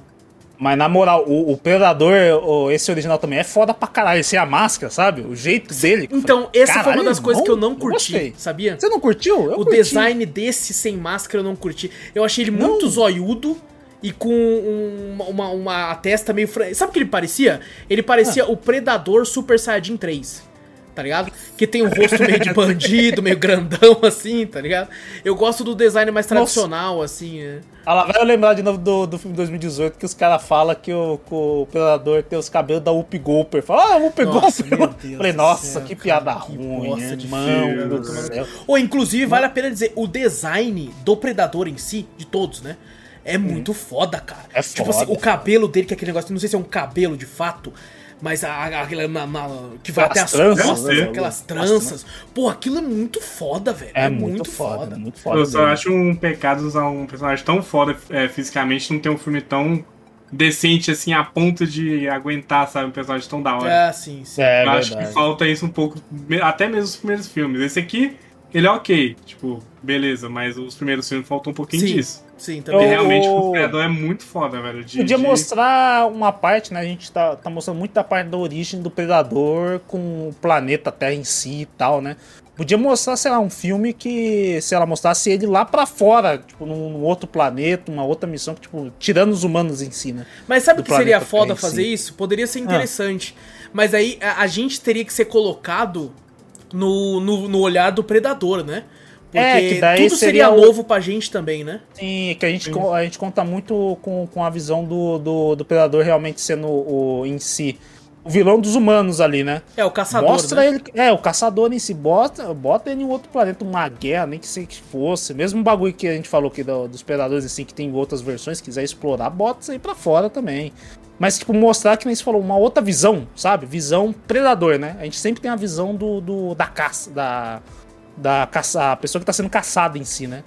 Mas na moral, o, o Predador, o- esse original também é foda pra caralho. Sem a máscara, sabe? O jeito dele. Então, essa foi uma das coisas que eu não eu curti, gostei. sabia? Você não curtiu? Eu o curti. design desse sem máscara eu não curti. Eu achei ele muito Não. zoiudo e com um- uma, uma, uma testa meio. Sabe o que ele parecia? Ele parecia Ah. o Predador Super Saiyajin 3. Tá ligado? Que tem um rosto meio de bandido, meio grandão (laughs) assim, tá ligado? Eu gosto do design mais tradicional, assim. é. Ah lá, vai lembrar de novo do, do filme 2018 que os caras falam que o, o Predador tem os cabelos da Whoopi Goldberg. Fala, ah, Whoopi Nossa, Goldberg. (laughs) Falei, nossa, céu, que cara, piada que ruim, bosta de céu. Ou, inclusive, vale a pena dizer, o design do Predador em si, de todos, né? É muito foda, cara. É Tipo foda, assim, o cabelo dele, que é aquele negócio, não sei se é um cabelo de fato, mas a, a- aquela na- na- que vai Aquelas até as tranças, costas, né? aquelas tranças. Pô, aquilo é muito foda, velho. É, muito, foda, muito foda. Eu só acho um pecado usar um personagem tão foda é, fisicamente, não ter um filme tão decente assim, a ponto de aguentar, sabe, um personagem tão da hora. É, sim, sim. É, Eu acho que verdade. falta isso um pouco, até mesmo os primeiros filmes. Esse aqui, ele é ok, tipo, beleza, mas os primeiros filmes faltam um pouquinho Sim, disso. Sim, E também. Eu- realmente o- o criador é muito foda, velho. De, Podia de- mostrar uma parte, né? A gente tá, tá mostrando muito da parte da origem do Predador com o planeta Terra em si e tal, né? Podia mostrar, sei lá, um filme que, sei lá, mostrasse ele lá pra fora, tipo, num, num outro planeta, uma outra missão, tipo, tirando os humanos em si, né? Mas sabe o que seria foda fazer si. isso? Poderia ser interessante. Mas aí a, a gente teria que ser colocado no, no, no olhar do predador, né? Porque É, que daí tudo seria, seria o- novo pra gente também, né? Sim, que a gente, a gente conta muito com, com a visão do, do, do Predador realmente sendo o, em si o vilão dos humanos ali, né? É, o caçador, Mostra né? ele. É, o caçador em si. Bota, bota ele em outro planeta, uma guerra, nem que sei que fosse. Mesmo o bagulho que a gente falou aqui do- dos predadores, assim, que tem outras versões, quiser explorar, bota isso aí pra fora também. Mas, tipo, mostrar que nem você falou, uma outra visão, sabe? Visão predador, né? A gente sempre tem a visão do, do- da caça, da. Da caça, a pessoa que tá sendo caçada em si, né?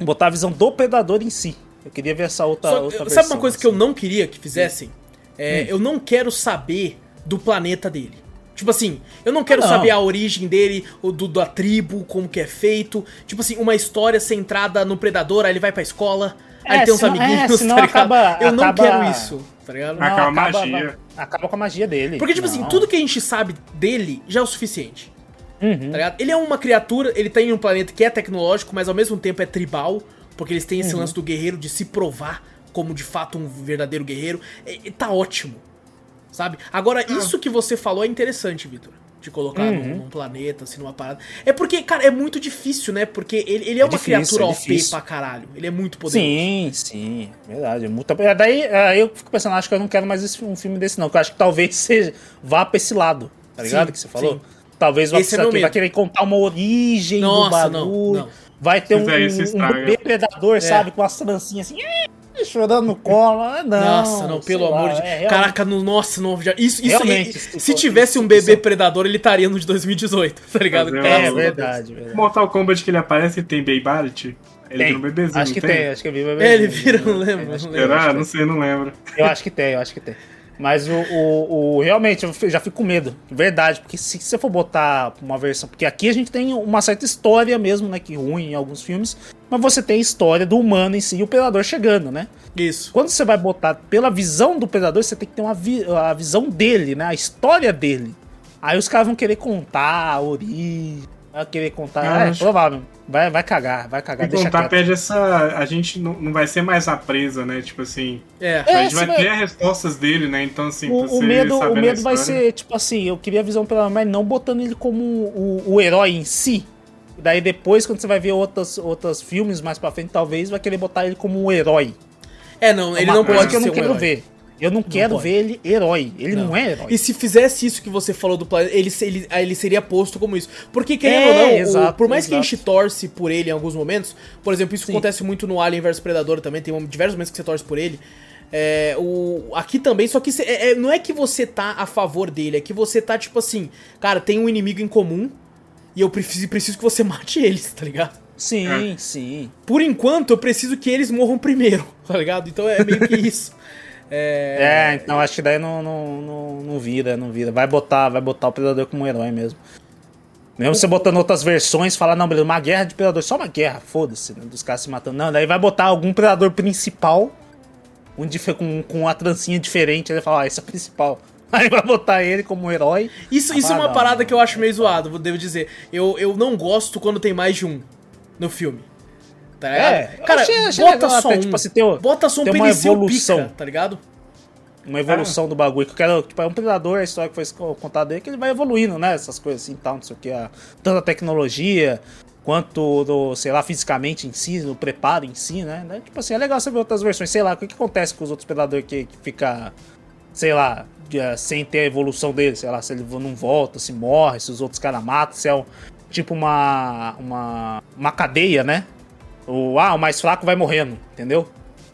Botar a visão do predador em si. Eu queria ver essa outra, Só- outra sabe versão, uma coisa que eu assim. não queria que fizessem? É, Eu não quero saber do planeta dele. Tipo assim, eu não quero Ah, não. saber a origem dele, o do, da tribo, como que é feito. Tipo assim, uma história centrada no predador, aí ele vai pra escola, aí É, ele tem uns senão- amiguinhos, é, (laughs) senão tá acaba- eu não acaba- quero isso, tá ligado? Ah, Acaba a magia. vai- acaba com a magia dele. Porque, tipo assim, Não. tudo que a gente sabe dele já é o suficiente. Uhum. Tá? Ele é uma criatura, ele tá em um planeta que é tecnológico, mas ao mesmo tempo é tribal, porque eles têm esse Uhum. lance do guerreiro de se provar como de fato um verdadeiro guerreiro. E, e tá ótimo. Sabe? Agora, Ah. isso que você falou é interessante, Vitor. De colocar Uhum. num, num planeta, assim, numa parada. É porque, cara, é muito difícil, né? Porque ele, ele é, É uma difícil, criatura é OP difícil. pra caralho. Ele é muito poderoso. Sim, sim, verdade. é Muito... é, Daí é, eu fico pensando, acho que eu não quero mais esse- um filme desse, não. Que eu acho que talvez (laughs) seja, vá pra esse lado, tá ligado? Sim, que você falou? sim. Talvez vá, Esse é vai querer contar uma origem Nossa, do não, bagulho. não. Vai ter um, um bebê predador, sabe? Com as trancinhas assim, chorando no colo. Ah, Não, Nossa, não, pelo lá, amor de é, Caraca, no, nossa, não, já, isso, isso isso- se isso- tivesse um bebê isso- predador, ele estaria no de 2018, tá ligado? É, Deus. verdade, verdade. Mortal Kombat que ele aparece, tem Babyality. Ele Tem. vira um bebezinho, Acho que não tem, acho que eu vi o É, ele bebezinho. vira, não lembro, não. Será? Não sei, não lembro. Eu acho que tem, eu acho que tem. Mas o, o, o- realmente eu já fico com medo, de verdade, porque se você for botar uma versão, porque aqui a gente tem uma certa história mesmo, né, que ruim em alguns filmes, mas você tem a história do humano em si e o predador chegando, né? Isso. Quando você vai botar pela visão do predador, você tem que ter uma vi- a visão dele, né, a história dele. Aí os caras vão querer contar a origem, vai querer contar, Eu é acho- provável, vai vai cagar, vai cagar, E deixa contar quieto. perde essa. A gente não, não vai ser mais a presa, né? Tipo assim. É. É, a gente você vai vai- ter as respostas dele, né? Então, assim, pra O, o medo, o medo vai ser, tipo assim, eu queria a visão pela mas não botando ele como o, o herói em si. Daí depois, quando você vai ver outros, outros filmes mais pra frente, talvez vai querer botar ele como um herói. É, não, É ele uma não coisa pode que eu ser não um quero herói. ver. Eu não, quero pode. ver ele herói. Ele não, Não. é herói. E se fizesse isso que você falou do planeta, ele, ele, aí ele seria posto como isso. Porque, querendo É, ou não, o- exato, por mais que a exato. gente torce por ele em alguns momentos, por exemplo, isso Sim. acontece muito no Alien vs Predador também, tem diversos momentos que você torce por ele. É, o, aqui também, só que cê- é- é- não é que você tá a favor dele, é que você tá tipo assim, cara, tem um inimigo em comum e eu preciso, preciso que você (laughs) mate eles, tá ligado? Sim, sim. Por enquanto, eu preciso que eles morram primeiro, (laughs) tá ligado? Então é meio que isso. É, É, então acho que daí não, não, não, não vira, não vira. Vai botar, vai botar o predador como um herói mesmo. Mesmo você botando outras versões, falar, não, beleza, uma guerra de predador, só uma guerra, foda-se, né, dos caras se matando. Não, daí vai botar algum predador principal, um dif- com, com a trancinha diferente, vai falar, ah, esse é o principal. (laughs) Aí vai botar ele como herói. Isso, isso é uma Ah, não, parada que eu acho meio zoado, devo dizer. Eu, eu não gosto quando tem mais de um no filme. Tá ligado? É, Cara, achei- achei bota legal só até, um. tipo assim, tem bota só um tem uma evolução. pica, tá ligado? Uma evolução do bagulho. Que eu quero, tipo, é um predador, a história que foi contada aí, que ele vai evoluindo, né? Essas coisas assim, tal, não sei o que. A, tanto a tecnologia, quanto, do, sei lá, fisicamente em si, no preparo em si, né? Daí, Tipo assim, é legal você ver outras versões. Sei lá, o que, que acontece com os outros predadores que, que fica, sei lá, de, ah, sem ter a evolução dele, sei lá, se ele não volta, se morre, se os outros caras matam, se é um, tipo uma, uma, uma cadeia, né? O, ah, o mais fraco vai morrendo, entendeu?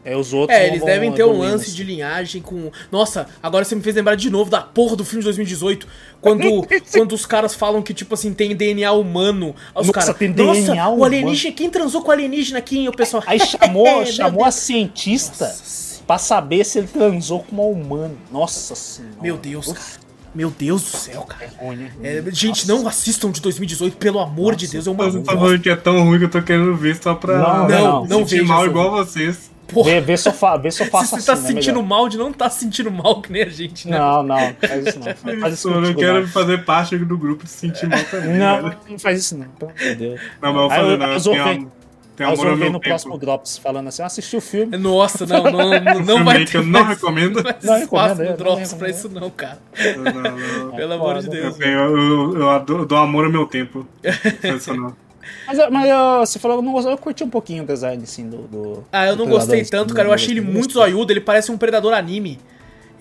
É, os outros É, vão- eles vão devem ter um lance de linhagem com. Nossa, agora você me fez lembrar de novo da porra do filme de 2018. Quando, (laughs) quando os caras falam que, tipo assim, tem DNA humano. Os Nossa, caras, tem Nossa, DNA o humano." alienígena. Quem transou com o alienígena aqui, hein, o pessoal? Aí chamou, (laughs) É, chamou a cientista Nossa, pra saber se ele transou com uma humana. Nossa senhora. Meu Deus, cara. Meu Deus do céu, cara. Ruim, né? É, gente, não assistam de 2018, pelo amor de Deus, é uma Mas você tá falando que é tão ruim que eu tô querendo ver só pra Não, não, não sentir veja mal igual vocês. Porra, Vê, vê se eu, fa vê se eu (laughs) faço se você assim, tá né, se sentindo melhor. mal de não tá se sentindo mal que nem a gente, né? Não, não, não faz isso não. (laughs) Faz isso eu não contigo, quero não. fazer parte do grupo de se sentir mal (laughs) também. Não, velho. não faz isso não, pelo amor de Deus. Não, mas eu vou fazer, não. eu Eu eu vou ao ver meu no tempo. próximo Drops falando assim, assisti o filme. Nossa, não, não, (laughs) não, não vai ter que eu não mais- recomendo. mais Não, eu espaço recomendo, no eu Drops não pra isso não, cara. Não, não, não. (laughs) Pelo amor de foda. Eu, Deus. eu, eu adoro- eu dou amor ao meu tempo. Sensacional. (laughs) Mas, eu- mas eu- você falou, eu, não gostei, eu curti um pouquinho o design, assim, do... do Ah, eu não gostei tanto, cara. Eu achei ele muito zoiudo. Ele parece um predador anime.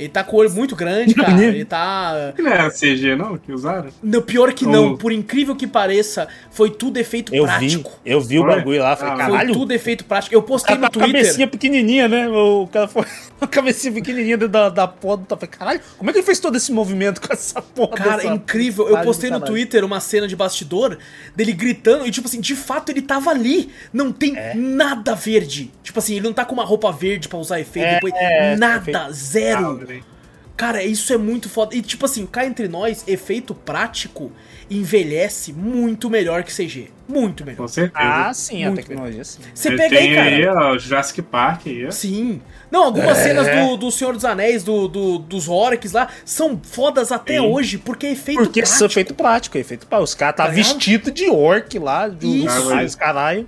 Ele tá com o olho muito grande, (laughs) cara. Ele tá. Não é CG, não? Que usaram? Não, pior que não. Por incrível que pareça, foi tudo efeito Eu prático. vi, eu vi o Foi? bagulho lá, falei, Ah, Foi caralho, tudo efeito prático. Eu postei Tá no a cabecinha Twitter. pequenininha, né? O cara foi (laughs) uma cabecinha pequenininha da, da porra do tapete. Caralho, como é que ele fez todo esse movimento com essa porra Cara, dessa... incrível. Eu postei no. Twitter uma cena de bastidor dele gritando e, tipo assim, de fato ele tava ali. Não tem É. nada verde. Tipo assim, ele não tá com uma roupa verde pra usar efeito É, depois. é, nada, efeito. zero. Cara, isso é muito foda. E tipo assim, cá entre nós, efeito prático envelhece muito melhor que CG. Muito melhor. Com certeza. Ah, sim, a Muito tecnologia, sim. Você Ele pega aí, cara. aí, ó, Jurassic Park aí, ó. Sim. Não, algumas É. cenas do, do Senhor dos Anéis, do, do- dos orcs lá, são fodas até Sim. hoje, porque é efeito Porque prático. isso é feito prático, é efeito prático. Os caras tá, Tá vestido de orc lá, de Isso. raios, caralho.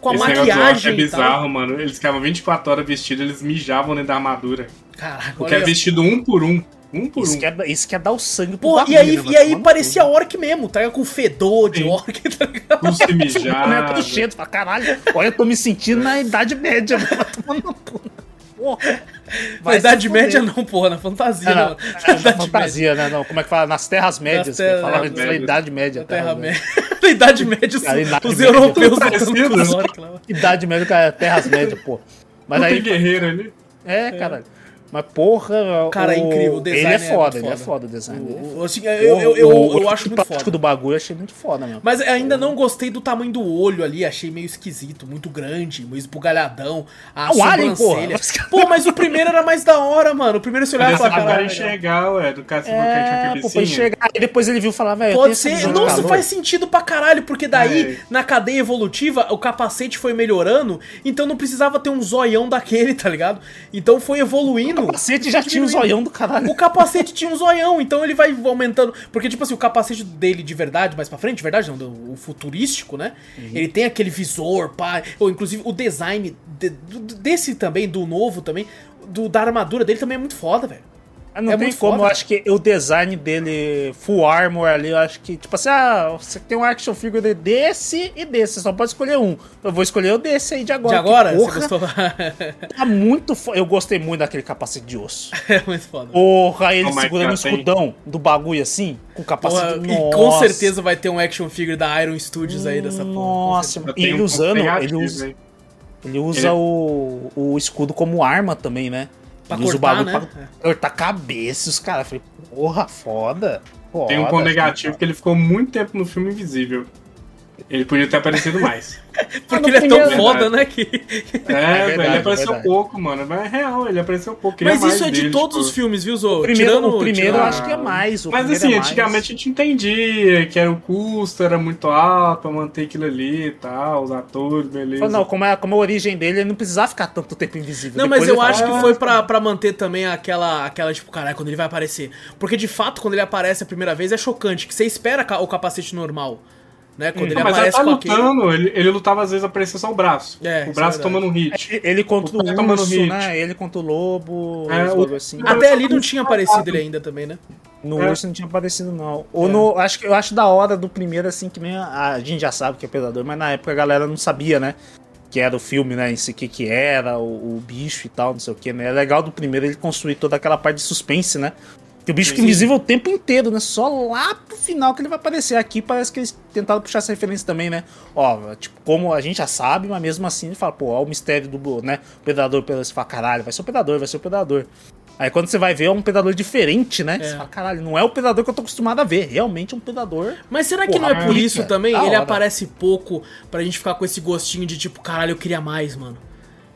Com a Esse maquiagem é e tal. bizarro, mano. Eles ficavam 24 horas vestidos, eles mijavam dentro da armadura. Caraca, Porque é vestido um por um. Um por Isso um. que, é, isso que é dar o sangue pro Pô, bagulho, e aí, né? E aí tomar no parecia cu. orc mesmo, tá ligado? Com fedor de Sim. orc, tá (laughs) ligado? Tudo se Esse boneco mijado. todo cheio, fala, caralho, olha, eu tô me sentindo na Idade Média, (laughs) mano. (laughs) Vai. Porra. Na Idade. Média não, porra, na fantasia, Ah, não. não, Na na Idade fantasia, né? Não, como é que fala? Nas Terras Médias. terras falava Médias. na Idade Média. Na Terra Média. Na Idade Média, os, Cara, Idade os Média. europeus lutando com os né? Idade Média, cara, Terras Médias, pô. Mas Não tem aí, guerreiro ali. é, caralho. Mas porra, Cara, é o- incrível, o design Ele é é foda, ele é foda. foda o design. dele é O- foda. assim, eu, eu, eu, eu, O- eu acho muito prático foda. do bagulho eu achei muito foda mesmo. Mas ainda não gostei do tamanho do olho ali, achei meio esquisito, muito grande, meio esbugalhadão. A Ah, o Alien. Pô, mas o primeiro era mais da hora, mano. O primeiro você olhava e Mas falava, agora caralho. legal." enxergar, ué, do cara do É, pô, tinha enxergar. Aí depois ele viu e falar, velho, eu Pode ser. Nossa, faz sentido pra caralho, porque daí, É. na cadeia evolutiva, o capacete foi melhorando, então não precisava ter um zoião daquele, (laughs) tá ligado? Então foi evoluindo. O capacete já tinha um zoião do caralho. O capacete tinha um zoião, então ele vai aumentando. Porque, tipo assim, o capacete dele de verdade, mais pra frente, de verdade não, o futurístico, né? Uhum. Ele tem aquele visor, pá. Ou inclusive o design de- desse também, do novo também, do, da armadura dele também é muito foda, velho. Ah, Não É tem muito como, foda. eu acho que o design dele, full armor ali, eu acho que, tipo assim, ah, você tem um action figure desse e desse, você só pode escolher um. Eu vou escolher o desse aí de agora. De agora, que, você porra, gostou? (laughs) Tá muito fo... Eu gostei muito daquele capacete de osso. (laughs) é muito foda. Porra, ele Oh segurando o tem. escudão do bagulho assim, com capacete. Porra, e com certeza vai ter um action figure da Iron Studios aí dessa porra. Nossa, e ele um usando, ele usa, ele usa Ele- o, o escudo como arma também, né? Pra usa cortar, o bagulho né? pra cortar cabeça, os caras. Falei, porra, foda. foda Tem um ponto negativo que ele ficou muito tempo no filme invisível. Ele podia ter aparecido mais. (laughs) Porque ele é tão foda, né? Que... É, verdade, velho, ele apareceu verdade. pouco, mano. Mas é real, ele apareceu pouco. Queria Mas mais isso é de dele, todos tipo. os filmes, viu, Zo? O primeiro, Tirando, o primeiro eu acho que é mais. o Mas assim, é mais. antigamente a gente entendia que era o custo era muito alto pra manter aquilo ali e tal, os atores, beleza. Não, como é, como a origem dele, ele não precisava ficar tanto tempo invisível. Não, mas Depois eu ele acho fala, que "Ah, foi pra, pra manter também aquela, aquela, tipo, caralho, quando ele vai aparecer. Porque de fato, quando ele aparece a primeira vez, é chocante, que você espera o capacete normal. Né? Quando ele Não, mas aparece tá com aquele. lutando, ele, ele lutava às vezes aparecia só o braço. É, o braço é tomando um hit. "Ah, Ele contra O o tomando urso, hit. né? Ele contra o lobo, É, o- assim. Até ali não tinha aparecido ele ainda também, né? No É. urso não tinha aparecido, não. Ou É. no. Acho que eu acho da hora do primeiro, assim, que nem a, a gente já sabe que é predador, mas na época a galera não sabia, né? Que era o filme, né? Em si, o que, que era, o, o bicho e tal, não sei o que, né? É legal do primeiro ele construir toda aquela parte de suspense, né? Que o bicho Sim. invisível o tempo inteiro, né? Só lá pro final que ele vai aparecer. Aqui parece que eles tentaram puxar essa referência também, né? Ó, tipo, como a gente já sabe, mas mesmo assim ele fala, pô, ó, o mistério do, né? O predador, você fala, caralho, vai ser o predador, vai ser o predador. Aí quando você vai ver, é um predador diferente, né? É. Você fala, caralho, não é o predador que eu tô acostumado a ver. Realmente é um predador. Mas será que Porra, não é por isso também? Ele hora. aparece pouco pra gente ficar com esse gostinho de tipo, caralho, eu queria mais, mano.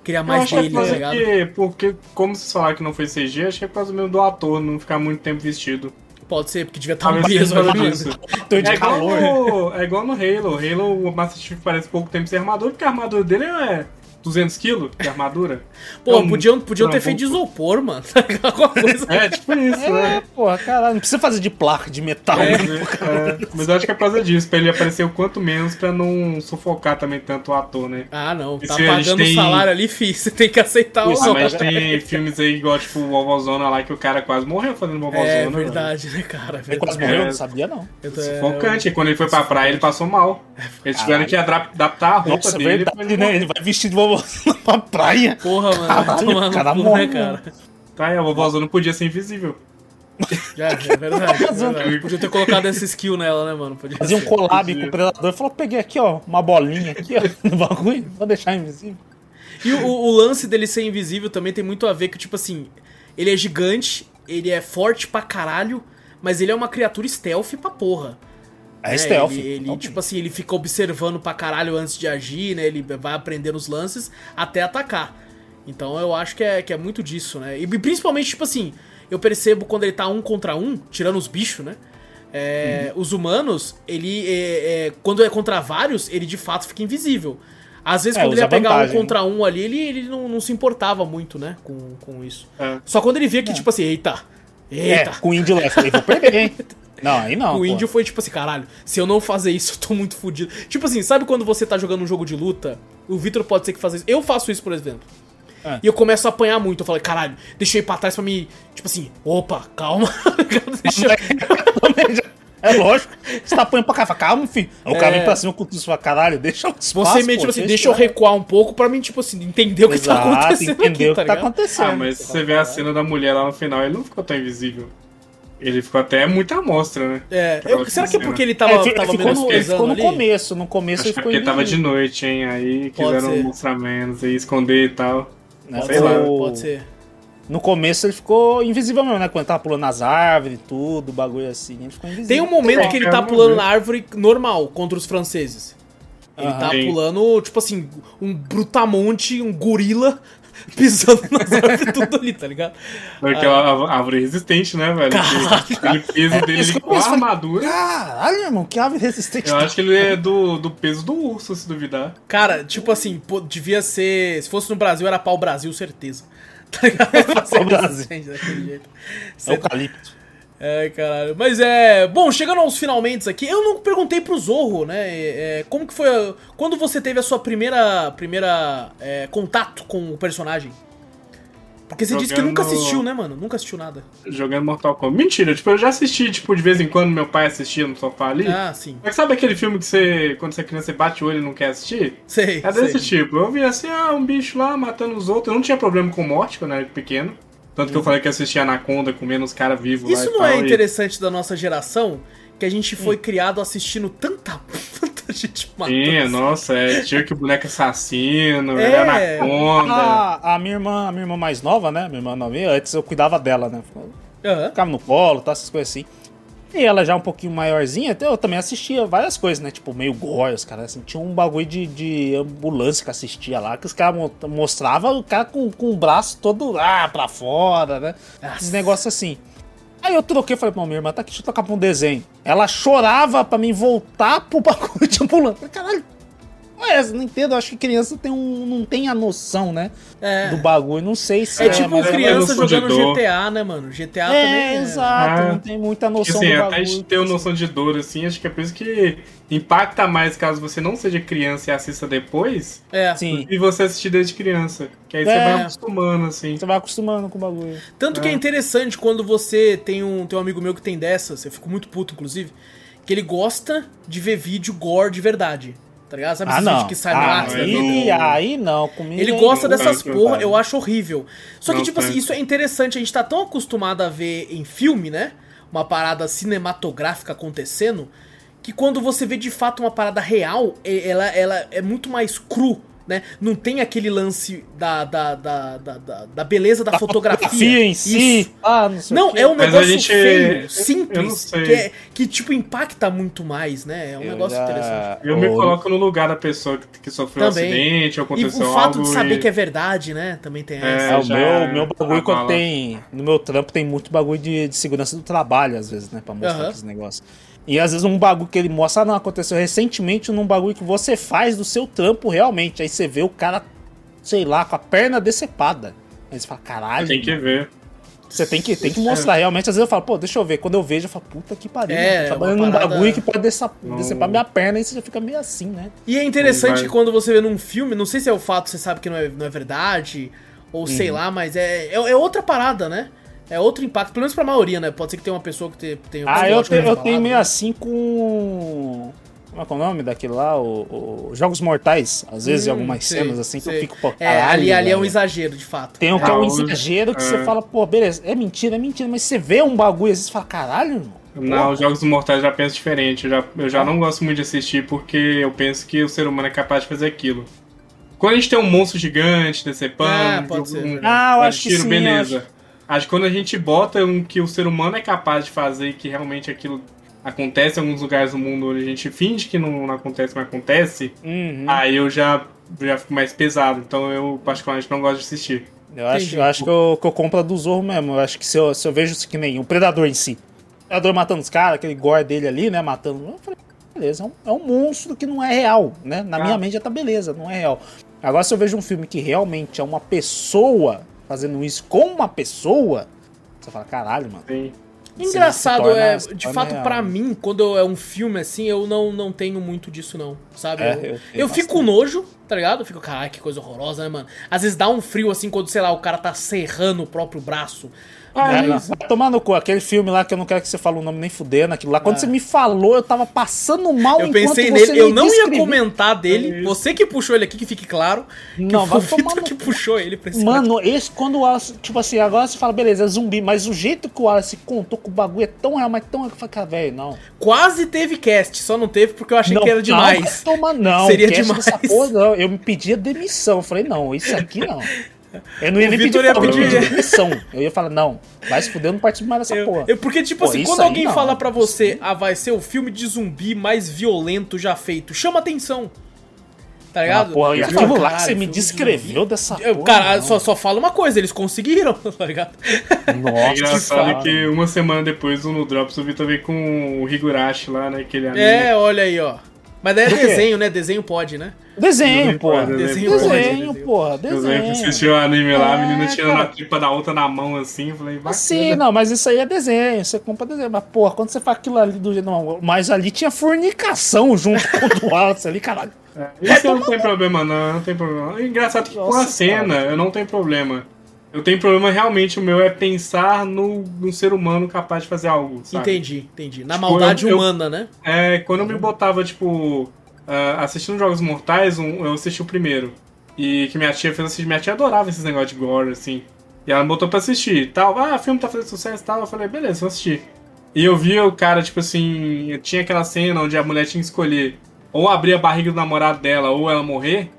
Queria Eu mais dele, tá ligado? que, porque, como vocês falaram que não foi CG, acho que é por causa mesmo do ator não ficar muito tempo vestido. Pode ser, porque devia estar preso ali. disso. Tô de É igual, calor. no, é igual no Halo. Halo, o Master Chief parece pouco tempo sem armadura, porque a armadura dele é 200 kg de armadura. Pô, Então, podiam, podiam ter feito de isopor, mano. (laughs) Alguma coisa. É, tipo isso, É, né? porra, caralho, não precisa fazer de placa, de metal. É. né? É, mas eu acho que é por causa disso, pra ele aparecer o quanto menos pra não sufocar também tanto o ator, né? Ah, não. Tá a gente pagando o tem- salário ali, fi. Você tem que aceitar o. Isso, Ah, mas tem filmes aí igual, tipo, o Vovozona lá, que o cara quase morreu fazendo Vovozona. É verdade, né, cara? É Ele quase verdade. morreu, eu É. não sabia, não. Tô- Sufocante. E quando ele foi pra praia, ele passou mal. Eles tiveram que adap- adaptar a roupa Nossa, é dele. verdade, ele né? Ele vai vestido de vovó (laughs) pra praia. Porra, mano. Caralho, tomar cara cu, morre, né, cara? Tá, e a vovózona podia ser invisível. Já, é verdade, é (laughs) verdade. Podia ter colocado essa skill nela, né, mano? Podia Fazia um collab com o predador. Falou, peguei aqui, ó, uma bolinha aqui, ó, no (laughs) bagulho. Vou deixar invisível. E o, o lance dele ser invisível também tem muito a ver que, tipo assim, ele é gigante, ele é forte pra caralho, mas ele é uma criatura stealth pra porra. É né? stealth. Ele, ele, Totalmente. tipo assim, ele fica observando pra caralho antes de agir, né? Ele vai aprendendo os lances até atacar. Então eu acho que é, que é muito disso, né? E principalmente, tipo assim, eu percebo quando ele tá um contra um, tirando os bichos, né? É, Os humanos, ele. é, é, quando é contra vários, ele de fato fica invisível. Às vezes, É, quando ele ia pegar vantagem, um contra um ali, ele, ele não, não se importava muito, né? Com, com isso. É. Só quando ele via que, tipo assim, eita, É, eita. com o índio lá. Eu vou perder, hein? (laughs) Não, aí não. (laughs) O pô. índio foi tipo assim, caralho, se eu não fazer isso, (laughs) eu tô muito fudido. Tipo assim, sabe quando você tá jogando um jogo de luta? O Victor pode ser que faça isso. Eu faço isso, por exemplo. É. E eu começo a apanhar muito. Eu falei, caralho, deixa eu ir pra trás pra me. Tipo assim, opa, calma. (laughs) deixa eu... É lógico. Você tá apanhando pra cá, fala, calma, filho. Aí o cara É. vem pra cima com tudo fala, caralho, deixa o espaço, Você meio tipo assim, deixa eu recuar. um pouco pra mim, tipo assim, entender o que tá Exato, acontecendo entender aqui, o tá que tá ligado? acontecendo. Ah, mas se você vê a cena da mulher lá no final, ele não ficou tão invisível. Ele ficou até muita amostra, né? É, eu- será que é porque ele É, tava, fi- tava ficou, no, ficou no ali? começo. No começo Acho ele é ficou porque tava de invisível, noite, hein? Aí Pode quiseram ser. mostrar menos e esconder e tal. né? Pode Sei ser, lá. pode ser. No começo ele ficou invisível mesmo, né? Quando ele tava pulando nas árvores e tudo, o bagulho assim. Ele ficou invisível. Tem um momento É, que ele é tá pulando na árvore normal contra os franceses. Ele Aham. tá pulando, tipo assim, um brutamonte, um gorila pisando nas árvores tudo ali, tá ligado? Porque é uma árvore resistente, né, velho? Aquele peso dele isso que eu com a armadura. Caralho, irmão, que ave resistente. Eu acho que ele é do, do peso do urso, se duvidar. Cara, tipo assim, pô, devia ser. Se fosse no Brasil, era pau Brasil, certeza. (laughs) Tá ligado? Pau-Brasil. resistente daquele jeito. É eucalipto. Ai, caralho. Mas é. Bom, chegando aos finalmente aqui, eu não perguntei pro Zorro, né? é, como que foi. a- Quando você teve a sua primeira. primeira é, contato com o personagem? Porque você disse que nunca Jogando- assistiu, né, mano? Nunca assistiu nada. Jogando Mortal Kombat. Mentira, tipo, eu já assisti, tipo, de vez em quando meu pai assistia no sofá ali. Ah, sim. Mas sabe aquele filme que você, quando você é criança, você bate o olho e não quer assistir? Sei. É desse sei. tipo. Eu vi assim, ah, um bicho lá matando os outros. Eu não tinha problema com morte quando eu era pequeno. Tanto que eu falei que assistia Anaconda comendo os caras vivos lá Isso e não tal, é e- interessante da nossa geração? Que a gente foi criado assistindo tanta, (laughs) tanta gente matando. Sim, assim. nossa, é, tinha que o boneco assassino, É. era Anaconda. A, a minha irmã, a minha irmã mais nova, né? Minha irmã novinha, antes eu cuidava dela, né? Aham. Ficava no colo, tá, essas coisas assim. E ela já um pouquinho maiorzinha, eu também assistia várias coisas, né? Tipo, meio gore, os caras assim. Tinha um bagulho de, de ambulância que assistia lá, que os caras mo mostravam o cara com, com o braço todo lá pra fora, né? Esses negócios assim. Aí eu troquei falei pra minha irmã, tá aqui, deixa eu tocar pra um desenho. Ela chorava pra mim voltar pro (laughs) bagulho de ambulância. Caralho, Não entendo, eu acho que criança tem um, não tem a noção, né? É. Do bagulho, não sei se É tipo mas criança de jogando dor. GTA, né, mano? GTA É, também. É, exato, É. não tem muita noção assim, do até a bagulho. gente ter uma noção de dor, assim, acho que é por isso que impacta mais caso você não seja criança e assista depois, É. Sim, e você assistir desde criança. Que aí você É. vai acostumando, assim. você vai acostumando com o bagulho. Tanto que é interessante quando você tem um, tem um amigo meu que tem dessas, eu fico muito puto, inclusive, que ele gosta de ver vídeo gore de verdade. Tá ligado? Sabe Ah, esses não. vídeos que no Ah, ar? da aí- vida? aí, aí não, comigo. Ele aí gosta não. dessas não, porra, não. eu acho horrível. Só que, Não tipo assim, isso é interessante, a gente tá tão acostumado a ver em filme, né? Uma parada cinematográfica acontecendo, que quando você vê de fato uma parada real, é- ela, ela é muito mais cru, né? Não tem aquele lance da, da, da, da, da- da beleza da, A fotografia. em si. Isso. Ah, não sei o Não, é um Mas negócio gente- feio, simples, que, é- que, tipo, impacta muito mais, né? É um Eu negócio já- interessante. Eu me coloco no lugar da pessoa que, que sofreu um Também. acidente ou E aconteceu o fato de saber e- que é verdade, né? Também tem É, essa. É, o meu, meu bagulho abala. quando tem. No meu trampo tem muito bagulho de, de segurança do trabalho, às vezes, né? Pra mostrar Aham. esses negócios. E às vezes um bagulho que ele mostra, ah, não, aconteceu recentemente num bagulho que você faz do seu trampo realmente. Aí você vê o cara, sei lá, com a perna decepada. Aí você fala, caralho. Tem que ver. Você tem que, tem que mostrar realmente. Às vezes eu falo, pô, deixa eu ver. Quando eu vejo, eu falo, puta que pariu. É, trabalhando num parada- bagulho que pode decepar, Não. decepar minha perna e você já fica meio assim, né? E é interessante Vai. quando você vê num filme, não sei se é o fato, você sabe que não é, não é verdade, ou sei Uhum. lá, mas é, é, é outra parada, né? É outro impacto, pelo menos pra maioria, né? Pode ser que tenha uma pessoa que te- tenha Ah, eu, tenho- eu falado, tenho meio né? assim com. Como é que é o nome daquele lá? O, o Jogos Mortais. Às vezes, em Hum, algumas sei, cenas assim, que sei. eu fico, pô, É, ali, ali é um exagero, de fato. Tem um que é um exagero que é. você fala, pô, beleza, é mentira, é mentira, mas você vê um bagulho assim, você fala, caralho, irmão. Não, os Jogos Mortais eu já penso diferente. Eu já, eu já não gosto muito de assistir porque eu penso que o ser humano é capaz de fazer aquilo. Quando a gente tem um monstro gigante decepando, Ah, um, um. Ah, eu um acho que tiro, sim, beleza. Acho. que quando a gente bota um que o ser humano é capaz de fazer e que realmente aquilo acontece em alguns lugares do mundo onde a gente finge que não, não acontece, mas acontece, Uhum. aí eu já, já fico mais pesado. Então eu particularmente não gosto de assistir. Eu acho, Entendi. eu acho que, eu, que eu compro a do Zorro mesmo. Eu acho que se eu, se eu vejo isso que nem o Predador em si. O Predador matando os caras, aquele gore dele ali, né? Matando. Eu falei, beleza, é um, é um monstro que não é real, né? Na Ah. minha mente já tá beleza, não é real. Agora, se eu vejo um filme que realmente é uma pessoa fazendo isso com uma pessoa, você fala, caralho, mano. Tem- Engraçado, é, de fato, real. pra mim, quando é um filme assim, eu não, não tenho muito disso, não. Sabe? É, eu eu eu fico com nojo, tá ligado? Eu fico, caralho, que coisa horrorosa, né, mano? Às vezes dá um frio assim quando, sei lá, o cara tá serrando o próprio braço. Ah, É, vai tomar no cu, aquele filme lá que eu não quero que você fale o nome nem fudendo, aquilo lá. Quando você me falou, eu tava passando mal Eu enquanto pensei você nele, eu não ia descrevia. comentar dele. É. Você que puxou ele aqui, que fique claro. Que Não, foi o Vitor no que puxou ele pra esse Mano, esse quando o Wallace, tipo assim, agora você fala, beleza, é zumbi, mas o jeito que o Wallace contou que o bagulho é tão real, mas tão. Eu falei, cara, velho, não. Quase teve cast, só não teve porque eu achei não, que era demais. Não, vai tomar, não. Seria cast demais. dessa porra, não. Eu me pedia demissão. Eu falei, não, isso aqui não. (laughs) Eu não ia O nem Vitor pedir, ia folga, eu pedir- ia pedir demissão. Eu ia falar, não, vai se fuder, eu não participo mais dessa Eu- porra. eu- porque, tipo Pô, assim, quando alguém não. fala pra você, ah, vai ser o filme de zumbi mais violento já feito, chama atenção. Tá Ah, ligado? porra, e aquilo lá que "Caralho, você me descreveu dessa zumbi." Eu, porra. cara, não. só, só fala uma coisa, eles conseguiram, (laughs) tá ligado? É Nossa, engraçado cara. que uma semana depois no Drops o Vitor veio com o Higurashi lá, né? Aquele anime. É, olha aí, ó. Mas daí é desenho, né? Desenho pode, né? Desenho, Desenho, porra. desenho, Desenho, pode, desenho, desenho. porra. Eu lembro que Desenho. assistiu o anime lá, a menina É, tirando cara. a tripa da outra na mão assim. Eu falei, bacana. Sim, não, mas isso aí é desenho, você compra desenho. Mas, porra, quando você faz aquilo ali do jeito. Não, mas ali tinha fornicação junto com o do Wallace ali, caralho. É, Isso não tem problema, não, não tem problema. É engraçado que com a cena eu não tenho problema. Eu tenho problema realmente, o meu é pensar no, no ser humano capaz de fazer algo. Sabe? Entendi, entendi. Na Tipo, maldade eu- eu- humana, né? É, quando eu me botava, tipo, ah, assistindo Jogos Mortais, um- eu assisti o primeiro. E que minha tia fez assistir. Minha tia adorava esses negócios de gore, assim. E ela me botou pra assistir tal. Ah, o filme tá fazendo sucesso e tal. Eu falei, beleza, vou assistir. E eu vi o cara, tipo assim, tinha aquela cena onde a mulher tinha que escolher ou abrir a barriga do namorado dela ou ela morrer.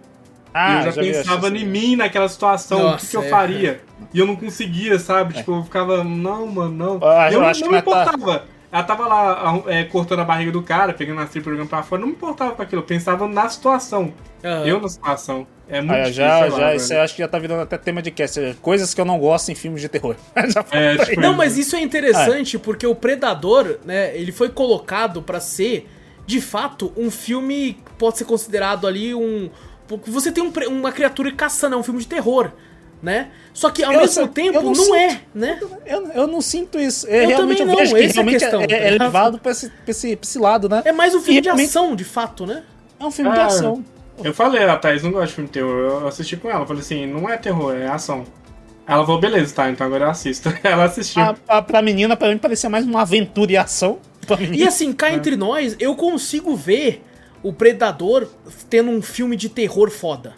Ah, e eu já, vi pensava em mim naquela situação, o que, Nossa, que eu é. faria. E eu não conseguia, sabe? Tipo, eu ficava, não, mano, não. Eu acho- eu eu não, acho não que me tá- importava. ela tava lá é, cortando a barriga do cara, pegando a tripa e jogando pra fora. Não me importava com aquilo, eu pensava na situação. Aham. Eu na situação. É muito Aí, ó, difícil, já, já, isso eu acho que já tá virando até tema de cast. Coisas que eu não gosto em filmes de terror. (laughs) já É, tipo, Não, mas isso é interessante porque o Predador, né, ele foi colocado pra ser, de fato, um filme que pode ser considerado ali um. Você tem um uma criatura caçando, é um filme de terror, né? Só que ao Eu mesmo sei- tempo eu não, não é, sinto. né? Eu, eu não sinto isso. Eu Eu, realmente também eu vejo não, que essa é a realmente questão, é, tá é levado pra esse, pra, esse, pra esse lado, né? É mais um filme E de realmente- ação, de fato, né? É um filme de Ah, ação. Eu falei, a Thaís não gosta de filme de terror. Eu assisti com ela. Eu falei assim, não é terror, é ação. Ela falou, beleza, tá, então agora eu assisto. (laughs) Ela assistiu. A, a, pra menina, pra mim, parecia mais uma aventura e ação. E assim, cá entre nós, eu consigo ver o Predador tendo um filme de terror foda.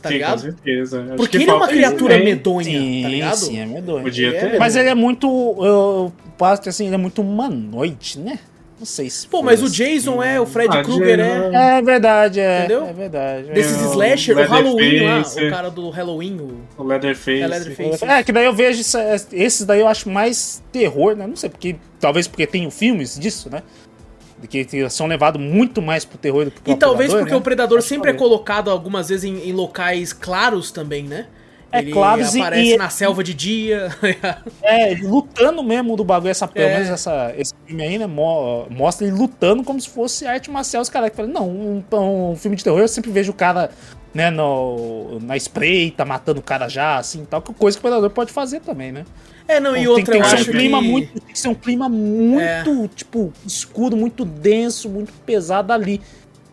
Tá Sim, com ligado? certeza. Acho Porque que ele é uma isso criatura também. medonha, sim, tá ligado? sim, é medonho. Podia é ter. Mas ele é muito. Eu que assim, ele é muito humanoide, né? Não sei se. Pô, mas o assim. É, Jason é, o Fred Ah, Krueger Jason é. É verdade, é. Entendeu? É verdade. Desses É, o slasher, o Halloween lá, o cara do Halloween, o... O Leatherface. É, Leatherface. É, que daí eu vejo esses daí eu acho mais terror, né? Não sei, porque talvez porque tem filmes disso, né? De Que são levados muito mais pro terror do que pro E talvez porque né? o Predador Acho que sempre é colocado algumas vezes em, em locais claros também, né? É, Ele claros e- aparece e- na selva de dia. (laughs) É, ele lutando mesmo do bagulho, essa, pelo É. menos essa, esse filme aí, né? mo- Mostra ele lutando como se fosse arte marcial. Os caras que falam, não, um, um filme de terror eu sempre vejo o cara, né, no, na espreita, matando o cara já, assim tal, que coisa que o Predador pode fazer também, né? É, não, e Então, outra, tem, eu que ser acho um clima que... É. muito Tem que ser um clima muito, tipo, escuro, muito denso, muito pesado ali.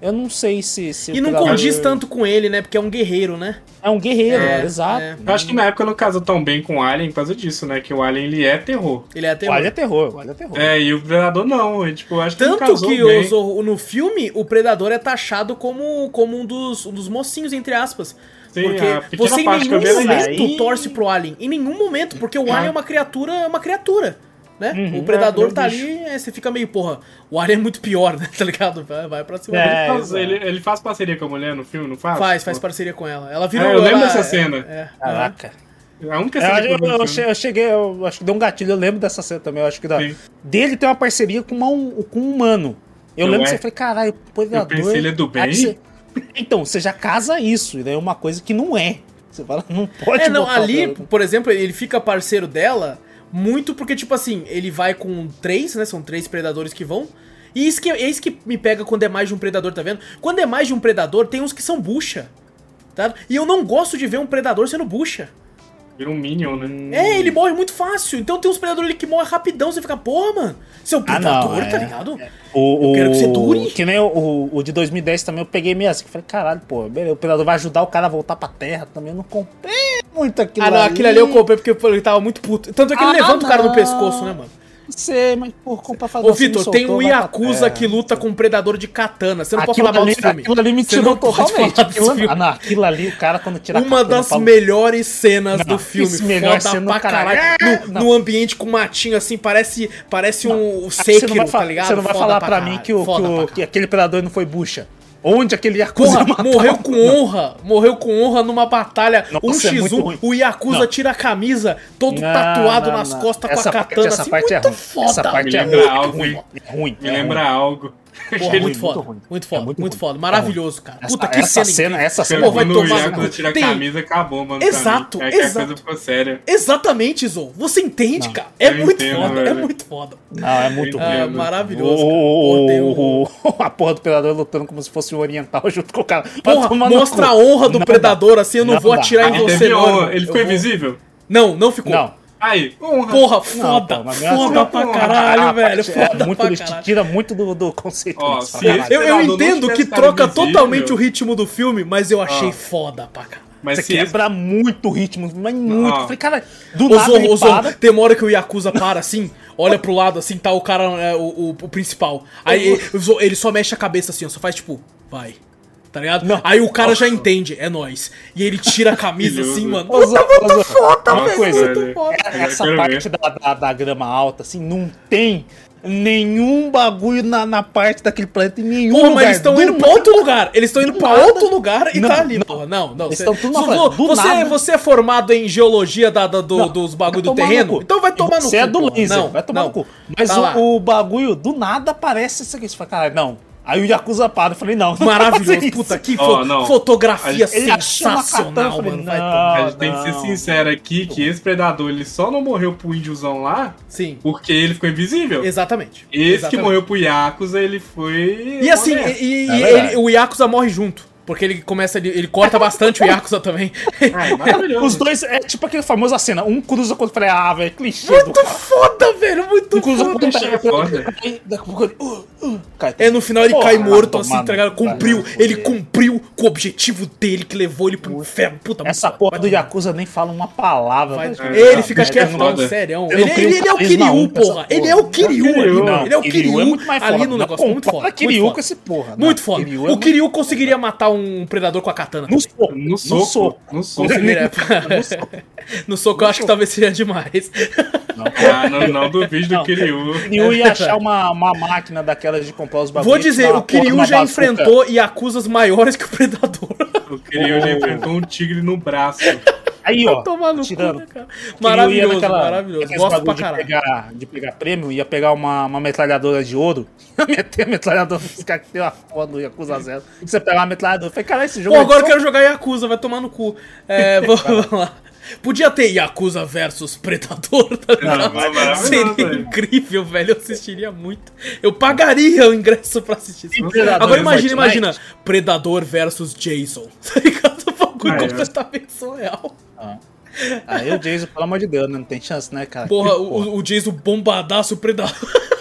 Eu não sei se. se o E não Predador condiz tanto com ele, né? Porque é um guerreiro, né? É um guerreiro, É, exato. é. Eu acho que na época não casou tão bem com o Alien por causa disso, né? Que o Alien ele é terror. Ele é até Olha terror, olha terror. É, e o Predador não. Ele, tipo, eu acho que não Tanto casou que bem. os- o- no filme, o Predador é taxado como, como um, dos, um dos mocinhos, entre aspas. Sim, porque você em nenhum eu ali. momento Aí- torce pro Alien. Em nenhum momento, porque o Ah. Alien é uma criatura, é uma criatura. Né? Uhum, o Predador é, tá é bicho. ali, é, você fica meio, porra, o Alien é muito pior, né? (laughs) Tá ligado? Vai, vai pra cima É, dele. Ele faz- ele, ele faz parceria com a mulher no filme, não faz? Faz, faz parceria com ela. Ela virou. Ah, eu lembro ela- dessa é- cena. É, Caraca. A única Eu, cena que eu, eu eu eu cheguei, eu acho que deu um gatilho, eu lembro dessa cena também. Eu acho que da, dele tem uma parceria com, uma, um- com um humano. Eu Não lembro é? que você falei, caralho, o Predador. pensei, ele é do bem? Então, você já casa isso, e daí é uma coisa que não é. Você fala, (laughs) não pode É, não, ali, por exemplo, ele fica parceiro dela muito porque, tipo assim, ele vai com três, né? São três predadores que vão. E isso que, é isso que me pega quando é mais de um predador, tá vendo? Quando é mais de um predador, tem uns que são bucha. Tá? E eu não gosto de ver um predador sendo bucha. Vira um Minion, né? É, ele morre muito fácil. Então tem uns predadores ali que morrem rapidão. Você fica, porra, mano. É um Ah, predador, não, tá é. ligado? O, Eu quero que você dure. Que nem o, o, o de 2010 também, eu peguei meio assim. que Falei, caralho, pô, beleza, o Predador vai ajudar o cara a voltar pra terra também. Eu não comprei muito aquilo Ah, não, aquilo ali eu comprei porque ele tava muito puto. Tanto é que ele Ah, levanta o cara no não. pescoço, né, mano? Não sei, mas, pô, comprar fazer Ô, assim, Vitor, me tem um pra Yakuza que luta com um predador de katana. Você não pode Aquilo falar mal desse filme. aquilo ali me tirou pode totalmente. Aquilo, filme. ah, não, aquilo ali, o cara quando tira a Uma katana, das fala- melhores cenas Não, do filme. isso melhor Foda cena pra do caralho. caralho. Ah, No, no ambiente com matinho assim, parece, parece um Você não Sekiro, vai, tá falar, ligado? você não vai Foda falar pra, caralho. mim que, o, que, o- pra que aquele predador não foi bucha. Onde aquele Yakuza Porra, (laughs) morreu com honra. Morreu com honra numa batalha Nossa, é muito 1x1. ruim. o Yakuza Não. tira a camisa, todo Não, tatuado não, nas não. costas essa com a parte, katana. essa assim, parte é muito ruim. foda. Essa parte Me é ruim. algo. ruim. É ruim. Me é lembra ruim. algo. (laughs) Porra, ruim, muito foda. muito ruim. Muito É foda, muito muito ruim. foda. Maravilhoso, cara. Essa- Puta que essa cena. cena- essa cena Pô, é vai Quando tomar Yakuza cu. tira a camisa, acabou, mano. Exato, mim. É que a exato. coisa ficou séria. Exatamente, Zou. Você entende, cara? É muito entendo, foda, é velho. muito foda. Não, é muito entendo. maravilhoso, cara. Porra, tem um- O, o- a porra do predador lutando como se fosse o oriental (laughs) junto com o cara. Porra, mostra a honra do Não predador, assim, eu não, Não vou dá. atirar em você, não. Ele ficou invisível? Não, não ficou. Não. Aí, honra. Porra, Não, foda. pô, mas mesmo foda assim, pra caralho, Ah, velho. Foda é muito, pra caralho. tira muito do, do conceito. Ó, disso, se pra caralho. Eu, eu entendo que troca invisível- totalmente o ritmo do filme, mas eu achei Ah. foda pra caralho. Mas Você se esse- quebra muito o ritmo, mas muito. Ah. Falei, cara, do Ô, nada Zorro, ele Zorro, para. tem uma hora que o Yakuza para assim, olha pro lado assim, tá o cara, é, o, o, o principal. Aí ele, o ele só mexe a cabeça assim, ó, só faz tipo, vai. Tá ligado? Não. Aí o cara já entende, é nóis. E ele tira a camisa assim, mano. Ô, Zó, ô, Zó, foda, uma velho, coisa, muito foda. essa parte da, da, da grama alta, assim, não tem nenhum bagulho na, na parte daquele planeta em nenhum Porra, lugar. mas eles estão Do indo pra outro lugar. Eles estão indo Do pra nada. outro lugar e Não, tá ali, não. porra. Não, não. Eles Você, tão tudo na. Do você, nada. você é formado em geologia da, da- do- Não, dos bagulho do terreno? Então vai tomar no cu. Você é do porra. laser, Não, vai tomar no cu. Mas Tá lá. o, o bagulho, do nada, aparece isso aqui. Você fala, caralho, não. Aí o Yakuza para. Eu falei, não. não Maravilhoso. Puta, que fo- não. fotografia katana, sensacional, falei, mano. Vai não. tomar. A gente tem que ser não. sincero aqui que esse predador ele só não morreu pro índiozão lá Sim, porque ele ficou invisível. exatamente. Esse que Exatamente. morreu pro Yakuza, ele foi. E assim, e, e- É ele- o Yakuza morre junto. Porque ele começa, ele, ele corta bastante o Yakuza também. (laughs) Ah, maravilhoso. Os dois, é tipo aquele famoso cena. Um cruza contra. Eu falei, ah, velho, clichê Muito foda, velho, muito Um cruza foda. contra. é foda. Aí, daqui a pouco ele. Uh, uh, cai. É, no final ele Porra, cai morto, assim, tomar tá Cumpriu, ele cumpriu com o objetivo dele que levou ele pro inferno. Puta, Essa foda. porra do. Yakuza nem fala uma palavra. Vai-. Ele fica é quietão, foda. sério. Eu Ele, é o Kiryu, com porra. Ele é o. Kiryu ali. não, Ele é o Kiryu Kiryu é muito mais ali foda. no negócio. Muito foda. Kiryu muito com esse porra. Muito foda. Kiryu é O Kiryu conseguiria matar um predador com a katana. No soco. No soco. No soco. (laughs) (laughs) No soco eu acho que talvez seja demais. Ah, não, não duvide do Não. Kiryu. (laughs) Kiryu ia achar uma, uma máquina daquelas de comprar os bagulhos. Vou dizer, o Kiryu já enfrentou Yakuzas maiores que o Predador. O Kiryu já enfrentou um tigre no braço. Aí, ó. Cu, tirando. né, ia Maravilhoso, naquela- maravilhoso. Gosto pra de caralho. pegar, de pegar prêmio, ia pegar uma, uma metralhadora de ouro, (laughs) ia meter a metralhadora nos caras que tem uma foda do Yakuza Zero. Você pegar uma metralhadora. Eu falei, caralho, esse jogo Pô, é agora eu só- quero jogar Yakuza, vai tomar no cu. É, (laughs) vamos, vamos lá. Podia ter Yakuza versus Predador, tá ligado? Seria velho. incrível, velho. Eu assistiria muito. Eu pagaria o ingresso pra assistir isso. Agora imagina, imagina. Predador versus Jason. (laughs) Tá ligado? O bagulho completamente surreal. Aí o Jason, pelo amor de Deus, né? não tem chance, né, cara? Porra, o, o Jason bombadaço o Predador. (laughs)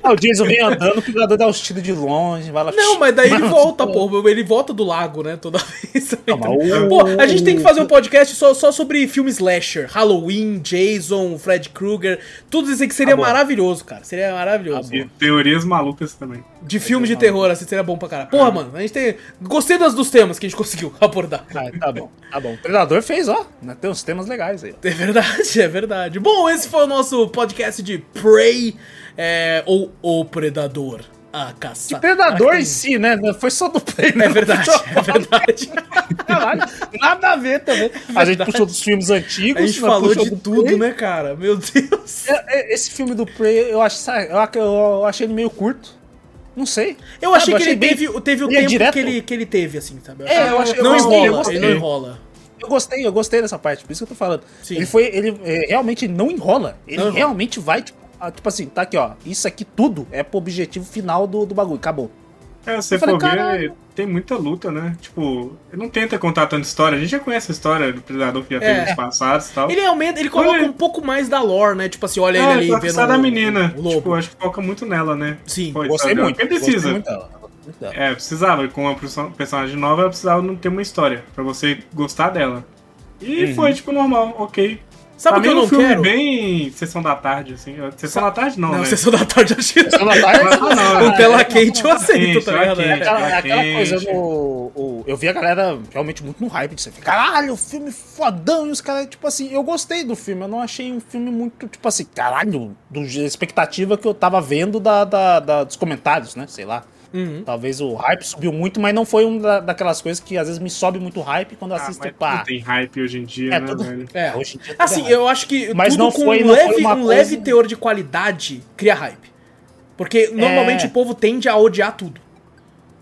Ah, o Jason vem andando, o predador dá os tiros de longe, vai lá. Não, mas daí ele volta, pô. Ele volta do lago, né? Toda (laughs) vez. Não, mas o- Pô, a gente tem que fazer um podcast só, só sobre filmes slasher. Halloween, Jason, Fred Krueger. Tudo isso aí que seria Tá maravilhoso, cara. Seria maravilhoso. Tá E teorias malucas também. De filmes de terror, assim, seria bom pra caralho. Porra, mano, a gente tem. Gostei das, dos temas que a gente (laughs) conseguiu abordar. Ah, tá bom, tá bom. O Predador fez, ó. né, Tem uns temas legais aí. É verdade, é verdade. Bom, esse foi o nosso podcast de Prey é, ou O Predador. A caça. Predador Ah, em si, né? Foi só do Play. É verdade, (laughs) é verdade. Caralho, nada a ver também. A gente puxou dos filmes antigos. A gente né, falou de do tudo, Prey. né, cara? Meu Deus. É, é, Esse filme do Prey, eu, acho, eu achei ele meio curto. Não sei. Eu Sabe, achei que ele bem- teve, teve o é tempo direto. que ele, que ele teve, assim, sabe? É, eu achei- eu não gostei, enrola, gostei. não enrola. Eu gostei, eu gostei dessa parte, por isso que eu tô falando. Sim. Ele foi, ele é, realmente não enrola. Ele Não enrola. realmente vai, tipo, ah, tipo assim, tá aqui, ó. Isso aqui tudo é pro objetivo final do, do bagulho. Acabou. É, se você for ver, tem muita luta, né? Tipo, não tenta contar tanta história. A gente já conhece a história do Predador que já É. teve nos passados e tal. Ele aumenta, ele coloca Olha- um pouco mais da lore, né? Tipo assim, olha é, ele ali vendo da o- menina. o lobo. Tipo, acho que foca muito nela, né? Sim. Foi, Gostei muito. Porque Gostei precisa. muito dela. gostei muito dela. É, precisava. Com uma perso- personagem nova, ela precisava não ter uma história. Pra você gostar dela. E Uhum. foi, tipo, normal, ok. Sabe o que eu é um não filme quero? bem sessão da tarde, assim. Sessão da tarde não, Não, né? sessão da tarde eu achei. Sessão da tarde, (laughs) Não, não, O é- tela quente eu aceito, quente, tá ligado? quente. É. Aquela, aquela coisa no. o- eu vi a galera realmente muito no hype. Eu falei, Caralho, filme fodão. E os caras, tipo assim, eu gostei do filme. Eu não achei um filme muito, tipo assim, caralho, da expectativa que eu tava vendo da, da- da- dos comentários, né? Sei lá. Uhum. Talvez o hype subiu muito, mas não foi uma da- daquelas coisas que às vezes me sobe muito hype quando Ah, assisto, mas pá. tudo tem hype hoje em dia, É, né, tudo- velho? É. Hoje em dia tudo Assim, é eu acho que Mas tudo não com foi- um, não foi leve, uma um coisa- leve teor de qualidade cria hype. Porque normalmente É. o povo tende a odiar tudo.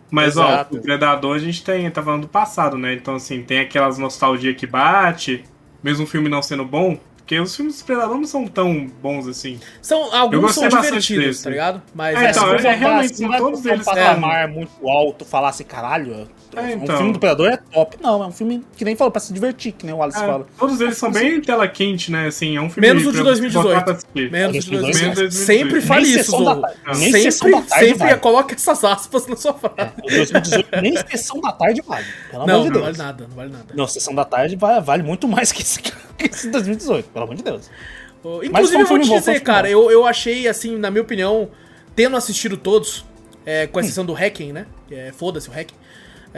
Mas, Exato. ó, o Predador a gente tem, tá falando do passado, né? Então, assim, tem aquelas nostalgia que bate, mesmo o filme não sendo bom, porque os filmes do Predador não são tão bons assim. São, alguns são divertidos, desse. tá ligado? Mas É, é, então, é botar, realmente, se são todos eles um patamar muito alto, falar assim, caralho, É, um então. filme do Predador é top. Não, é um filme que nem falou, pra se divertir, que nem o Wallace É, fala. todos eles são bem tela quente, né? Assim, é um filme Menos o de pra 2018. botar pra assistir. menos de 2018. 2018. Menos Sempre 2018. fale Nem isso, Zorro. Sempre, sempre vale. coloca essas aspas na sua frase. O 2018 nem sessão da tarde vale. Pelo Não, amor de não Deus. vale nada, não vale nada. Não, sessão da tarde vale, vale muito mais que esse, (laughs) que esse 2018, pelo amor de Deus. Mas Inclusive, um eu vou te um dizer, cara, eu, eu achei, assim, na minha opinião, tendo assistido todos, é, Hum. com exceção do Hacking, né? É, Foda-se o Hacking.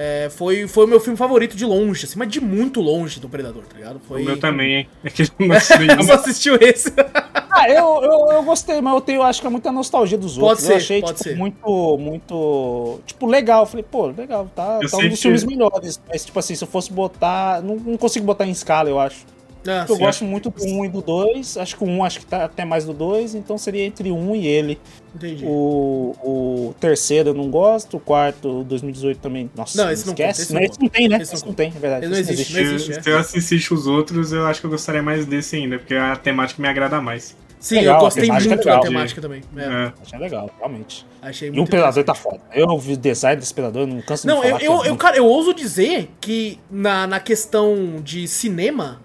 É, foi, foi o meu filme favorito de longe, assim, mas de muito longe do Predador, tá ligado? Foi... O meu também, hein? É que eu (laughs) não assisti nenhum. Você assistiu esse? (laughs) Ah, eu, eu, eu gostei, mas eu tenho, acho que é muita nostalgia dos Pode outros. ser, eu achei, pode tipo, ser. muito, muito, tipo, legal. Eu falei, pô, legal, tá, Eu tá um dos que- filmes melhores. Mas, tipo assim, se eu fosse botar, não, não consigo botar em escala, eu acho. Ah, eu sim. gosto muito do 1 e do 2, acho que o 1 acho que tá até mais do 2, então seria entre o 1 e ele. Entendi. O, o terceiro eu não gosto, o quarto, o 2018 também. Nossa, Não, esse não esquece. conta, esse não, não esse não tem, né? Esse Esse, não não tem, é verdade. Ele não esse existe, Se, não existe, é. se eu assistisse os outros, eu acho que eu gostaria mais desse ainda, porque a temática me agrada mais. Sim, legal, eu gostei é muito da legal. temática também. É, É. Achei legal, realmente. Achei E muito o Predador tá foda. Eu vi o design desse Predador, eu não canso Não, de eu, falar. que eu, é eu, muito- cara, eu ouso dizer que na, na questão de cinema,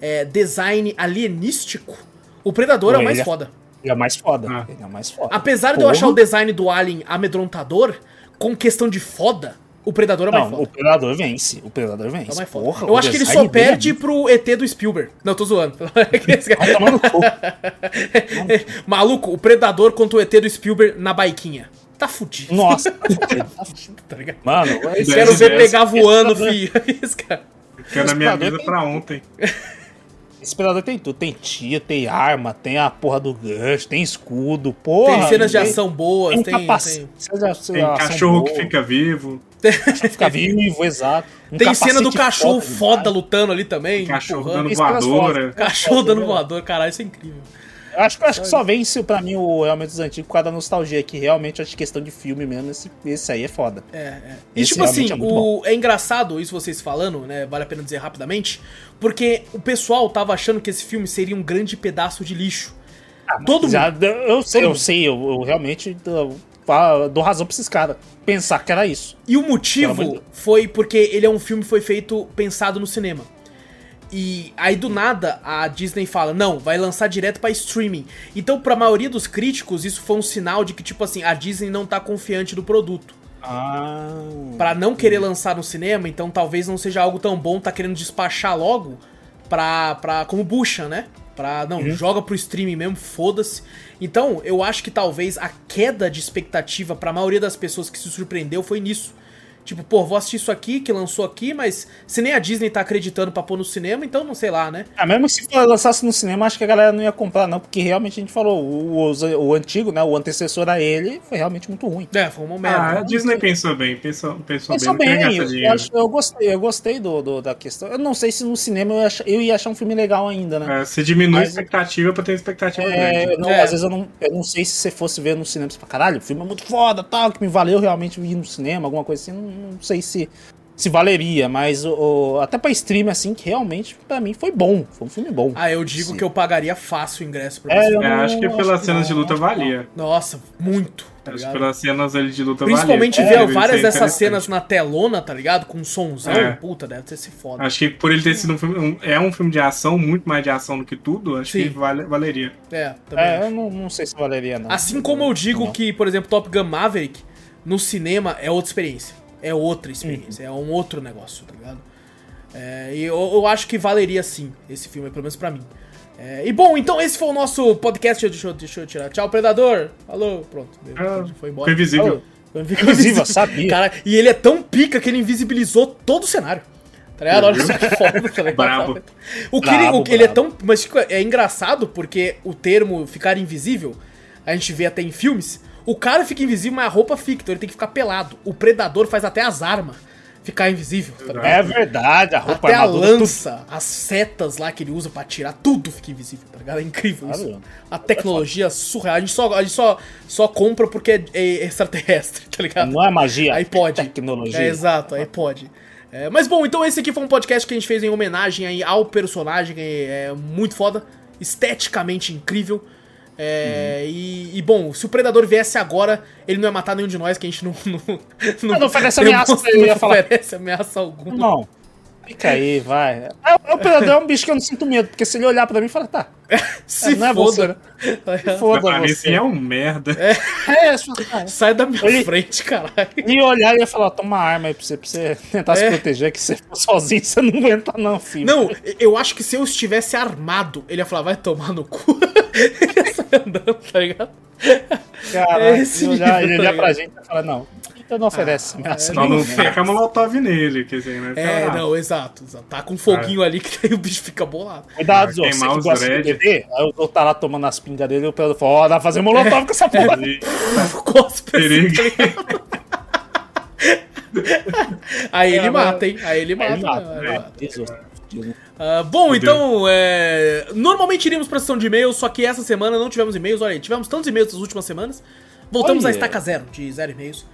é, design alienístico, o Predador é o Ele mais é- foda. Ele é o mais foda. Ah. Ele é o mais foda. Apesar de eu Porra. achar o design do Alien amedrontador, com questão de foda, o Predador é mais Não, foda. o Predador vence. O Predador É vence. mais foda. Porra, eu acho que ele só é perde pro ET do Spielberg. Não, tô zoando. (laughs) Maluco, o Predador contra o ET do Spielberg na baiquinha. Tá fudido. Nossa, tá (laughs) fudido, tá fudido. Tá ligado? Mano, esse, Quero ver pegar voando, filho. (laughs) Isso, cara. Fica na minha tem- pra ontem. Esse Predador tem tudo. Tem tia, tem arma, tem a porra do gancho, tem escudo, porra. Tem cenas de tem- ação boas, Tem, tem. capacete. tem- cenas de Tem cachorro que fica vivo, fica vivo, exato. Um Tem cena do cachorro demais. foda lutando ali também. cachorro empurrando. dando é voadora. Cachorro dando voador, caralho, isso é incrível. Eu acho, eu acho que só vence pra mim o realmente dos antigos por causa da nostalgia, que realmente acho que questão de filme mesmo, esse, esse aí é foda. É, é. E Esse tipo assim, é o... é engraçado isso vocês falando, né? Vale a pena dizer rapidamente, porque o pessoal tava achando que esse filme seria um grande pedaço de lixo. Todo mundo. Já, eu sei, eu sei, eu, eu realmente dou, dou razão pra esses caras. Pensar que era isso. E o motivo foi porque ele é um filme que foi feito pensado no cinema. E aí do nada a Disney fala: "Não, vai lançar direto pra streaming". Então, pra maioria dos críticos, isso foi um sinal de que tipo assim, a Disney não tá confiante do produto. Ah. Pra não querer lançar no cinema, então talvez não seja algo tão bom, tá querendo despachar logo pra, pra como bucha, né? Pra, não, Uhum. joga pro streaming mesmo, foda-se. Então, eu acho que talvez a queda de expectativa pra maioria das pessoas que se surpreendeu foi nisso. Tipo, pô, vou assistir isso aqui, que lançou aqui, mas se nem a Disney tá acreditando pra pôr no cinema, então não sei lá, né? Ah, mesmo se lançasse no cinema, acho que a galera não ia comprar, não, porque realmente a gente falou, o, o, o antigo, né? O antecessor a ele foi realmente muito ruim. É, foi uma Ah, merda. a Disney pensou bem, pensou, pensou, Pensou bem. bem, eu, dinheiro. acho- eu gostei, eu gostei do, do- da questão. Eu não sei se no cinema eu ia, achar, eu ia achar um filme legal ainda, né? É, você diminui Mas- a expectativa pra ter expectativa É, grande. não, É. às vezes eu não, eu não sei se você fosse ver no cinema, você fala, caralho, o filme é muito foda, tal, que me valeu realmente ir no cinema, alguma coisa assim, não, não sei se, se valeria, mas o, o- até pra stream, assim, que realmente, pra mim, foi bom, foi um filme bom. Ah, eu digo Sim. que eu pagaria fácil o ingresso pra É, filme. É, acho que acho pelas que cenas não, de luta valia. Nossa, muito, tá Acho que pelas cenas ali de luta Principalmente valia. ver Deve várias ser dessas cenas na telona, tá ligado? Com somzão. É. Puta, deve ter sido foda. Acho que por ele ter sido um filme. um- é um filme de ação, muito mais de ação do que tudo, acho Sim. que vale- valeria. É, também. É, acho. eu não, não sei se valeria, não. Assim como eu digo Não. que, por exemplo, Top Gun Maverick, no cinema é outra experiência. É outra experiência, é um outro negócio, tá ligado? É, e eu, eu acho que valeria sim esse filme, pelo menos pra mim. É, e bom, então esse foi o nosso podcast. Deixa eu, deixa eu tirar. Tchau, Predador. Falou. Pronto. deu, Ah, foi embora. Ficou invisível. Foi Invisível, sabia. Cara, e ele é tão pica que ele invisibilizou todo o cenário. Tá ligado? Olha só que foda, tá ligado? Brabo. O que ele, o Brabo, que ele é brabo. tão. Mas tipo, é engraçado porque o termo ficar invisível, a gente vê até em filmes. O cara fica invisível, mas a roupa fica, então ele tem que ficar pelado. O predador faz até as armas ficar invisível, tá ligado? É verdade, a roupa Até a tudo- lança, as setas lá que ele usa pra atirar, tudo fica invisível, tá ligado? É incrível isso. A tecnologia surreal. A gente só, a gente só, só compra porque é, é extraterrestre, (laughs) tá ligado? Não é magia, Aí pode. é tecnologia. É, exato, aí pode. É, mas bom, então esse aqui foi um podcast que a gente fez em homenagem aí ao personagem, é, é muito foda, esteticamente incrível. É, e, e, bom, se o Predador viesse agora, ele não ia matar nenhum de nós, que a gente não. (laughs) Não, não oferece ameaça (laughs) pra ele, não eu ia falar. oferece ameaça alguma. Não. Fica aí, vai. É, o predador é um bicho que eu não sinto medo, porque se ele olhar pra mim e falar, tá, (laughs) Se não é foda. você, né? É. foda pra mim, você. é um merda. É, fala, "Ah, Sai da minha Ele- frente, caralho. E olhar e ia falar, toma uma arma aí pra você, pra você tentar se É. proteger, que se você for sozinho, você não aguenta não, filho. Não, eu acho que se eu estivesse armado, ele ia falar, vai tomar no cu. (laughs) Ele ia sair andando, tá ligado? Cara, esse e olhar, ele olhar tá pra ligado? gente e falar, não, Então não oferece. Ah, ameaça é, Só nenhuma, não né? fica molotov nele, quer dizer, né? É, Tá lá. não, exato, exato. Tá com um foguinho ali que (laughs) daí o bicho fica bolado. Cuidado, Zô, Queimar você que os gosta de dread. beber, aí o Zô tá lá tomando as pingas dele e o Pedro fala, ó, dá pra fazer molotov com essa porra. E- (laughs) Cospe assim, Perigo. tá? (laughs) Aí ele É, mata, hein? Aí ele mata. Aí mata, né? né? Aí mata. Isso. Ah, bom, então, é, normalmente iríamos pra sessão de e-mails, só que essa semana não tivemos e-mails. Olha aí, tivemos tantos e-mails nas últimas semanas. Voltamos Olha. a estaca zero, de zero e-mails.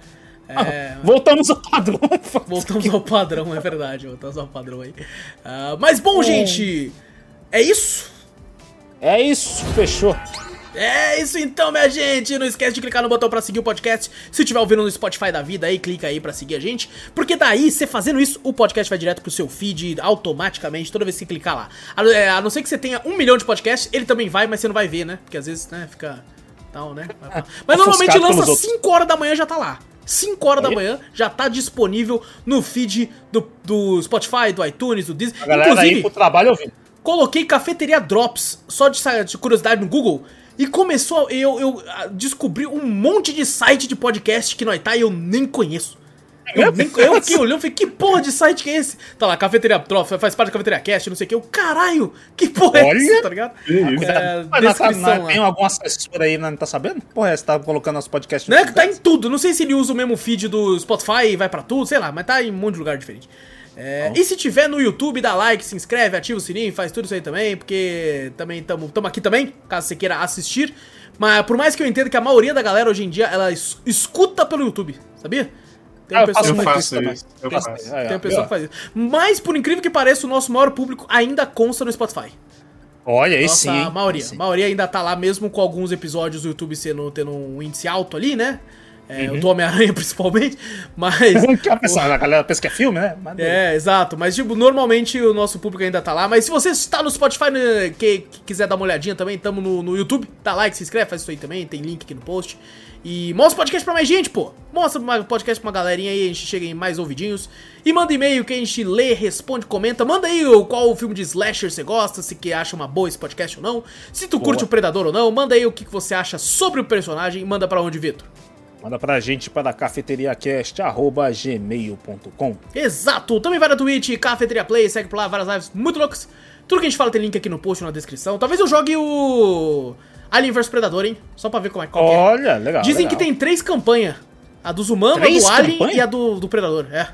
É, Voltamos ao padrão. voltamos ao padrão, é verdade. Voltamos ao padrão aí. Ah, mas bom, gente, é isso? É isso, fechou. É isso então, minha gente. Não esquece de clicar no botão pra seguir o podcast. Se estiver ouvindo no Spotify da vida aí, clica aí pra seguir a gente. Porque daí, você fazendo isso, o podcast vai direto pro seu feed automaticamente, toda vez que você clicar lá. A, é, não ser que você tenha um milhão de podcasts, ele também vai, mas você não vai ver, né? Porque às vezes, né, fica. Tal, né? Mas normalmente lança pelos outros. 5 horas da manhã já tá lá. 5 horas da Aí. manhã já tá disponível no feed do, do Spotify, do iTunes, do Disney. A galera aí pro trabalho ouvindo. Coloquei cafeteria Drops, só de, de curiosidade no Google, e começou. Eu, eu ah, descobri um monte de site de podcast que no Itai eu nem conheço. Eu, eu fiquei olhando falei, que porra de site que é esse? Tá lá, Cafeteria Drops, faz parte da Cafeteria Cast, não sei o que. Eu, caralho, que porra é Olha! essa, tá ligado? É, Mas descrição nós tem algum assessor aí, não tá sabendo? Porra, é, você tá colocando nosso podcast Né, que tá em tudo. Não sei se ele usa o mesmo feed do Spotify e vai pra tudo, sei lá, mas tá em um monte de lugar diferente. É, e se tiver no YouTube, dá like, se inscreve, ativa o sininho, faz tudo isso aí também, porque também estamos aqui também, caso você queira assistir. Mas por mais que eu entenda que a maioria da galera hoje em dia, ela es- escuta pelo YouTube, sabia? Tem Ah, uma eu faço Eu faço isso eu Tem- faço. tem pessoa que faz isso. Mas, por incrível que pareça, o nosso maior público ainda consta no Spotify. Olha, aí sim. a maioria. A maioria ainda tá lá, mesmo com alguns episódios do YouTube sendo, tendo um índice alto ali, né? É, Uhum. Do Homem-Aranha, (laughs) principalmente. Mas. (laughs) A, pessoa, a galera pensa que é filme, né? Mas É, exato. Mas, tipo, normalmente o nosso público ainda tá lá. Mas se você está no Spotify, né, que, que quiser dar uma olhadinha também, tamo no, no YouTube. Dá like, se inscreve, faz isso aí também. Tem link aqui no post. E mostra o podcast pra mais gente, pô. Mostra o podcast pra uma galerinha aí, a gente chega em mais ouvidinhos. E manda e-mail que a gente lê, responde, comenta. Manda aí qual o filme de slasher você gosta, se que acha uma boa esse podcast ou não. Se tu curte o Predador ou não. Manda aí o que você acha sobre o personagem. Manda pra onde, Vitor? Manda pra gente para cafeteriacast.gmail.com. Exato! Também vai na Twitch, Cafeteria Play, segue por lá, várias lives muito loucas. Tudo que a gente fala tem link aqui no post na descrição. Talvez eu jogue o Alien vs Predador, hein? Só pra ver como é que é. Olha, legal. Dizem legal. que tem três campanhas. A dos humanos, a Três do Alien campanha? e a do, do Predador. É.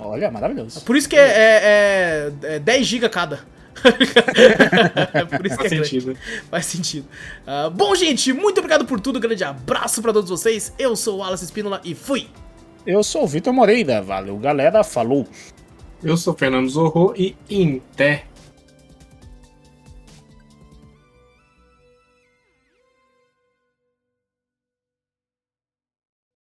Olha, maravilhoso. Por isso que é, é, é, é 10 GB cada. (laughs) é por isso que Faz é sentido. Faz sentido. Ah, bom, gente, muito obrigado por tudo. Grande abraço pra todos vocês. Eu sou o Wallace Espínola e fui! Eu sou o Vitor Moreira, valeu galera, falou. Eu sou Fernando Zorro e Inter.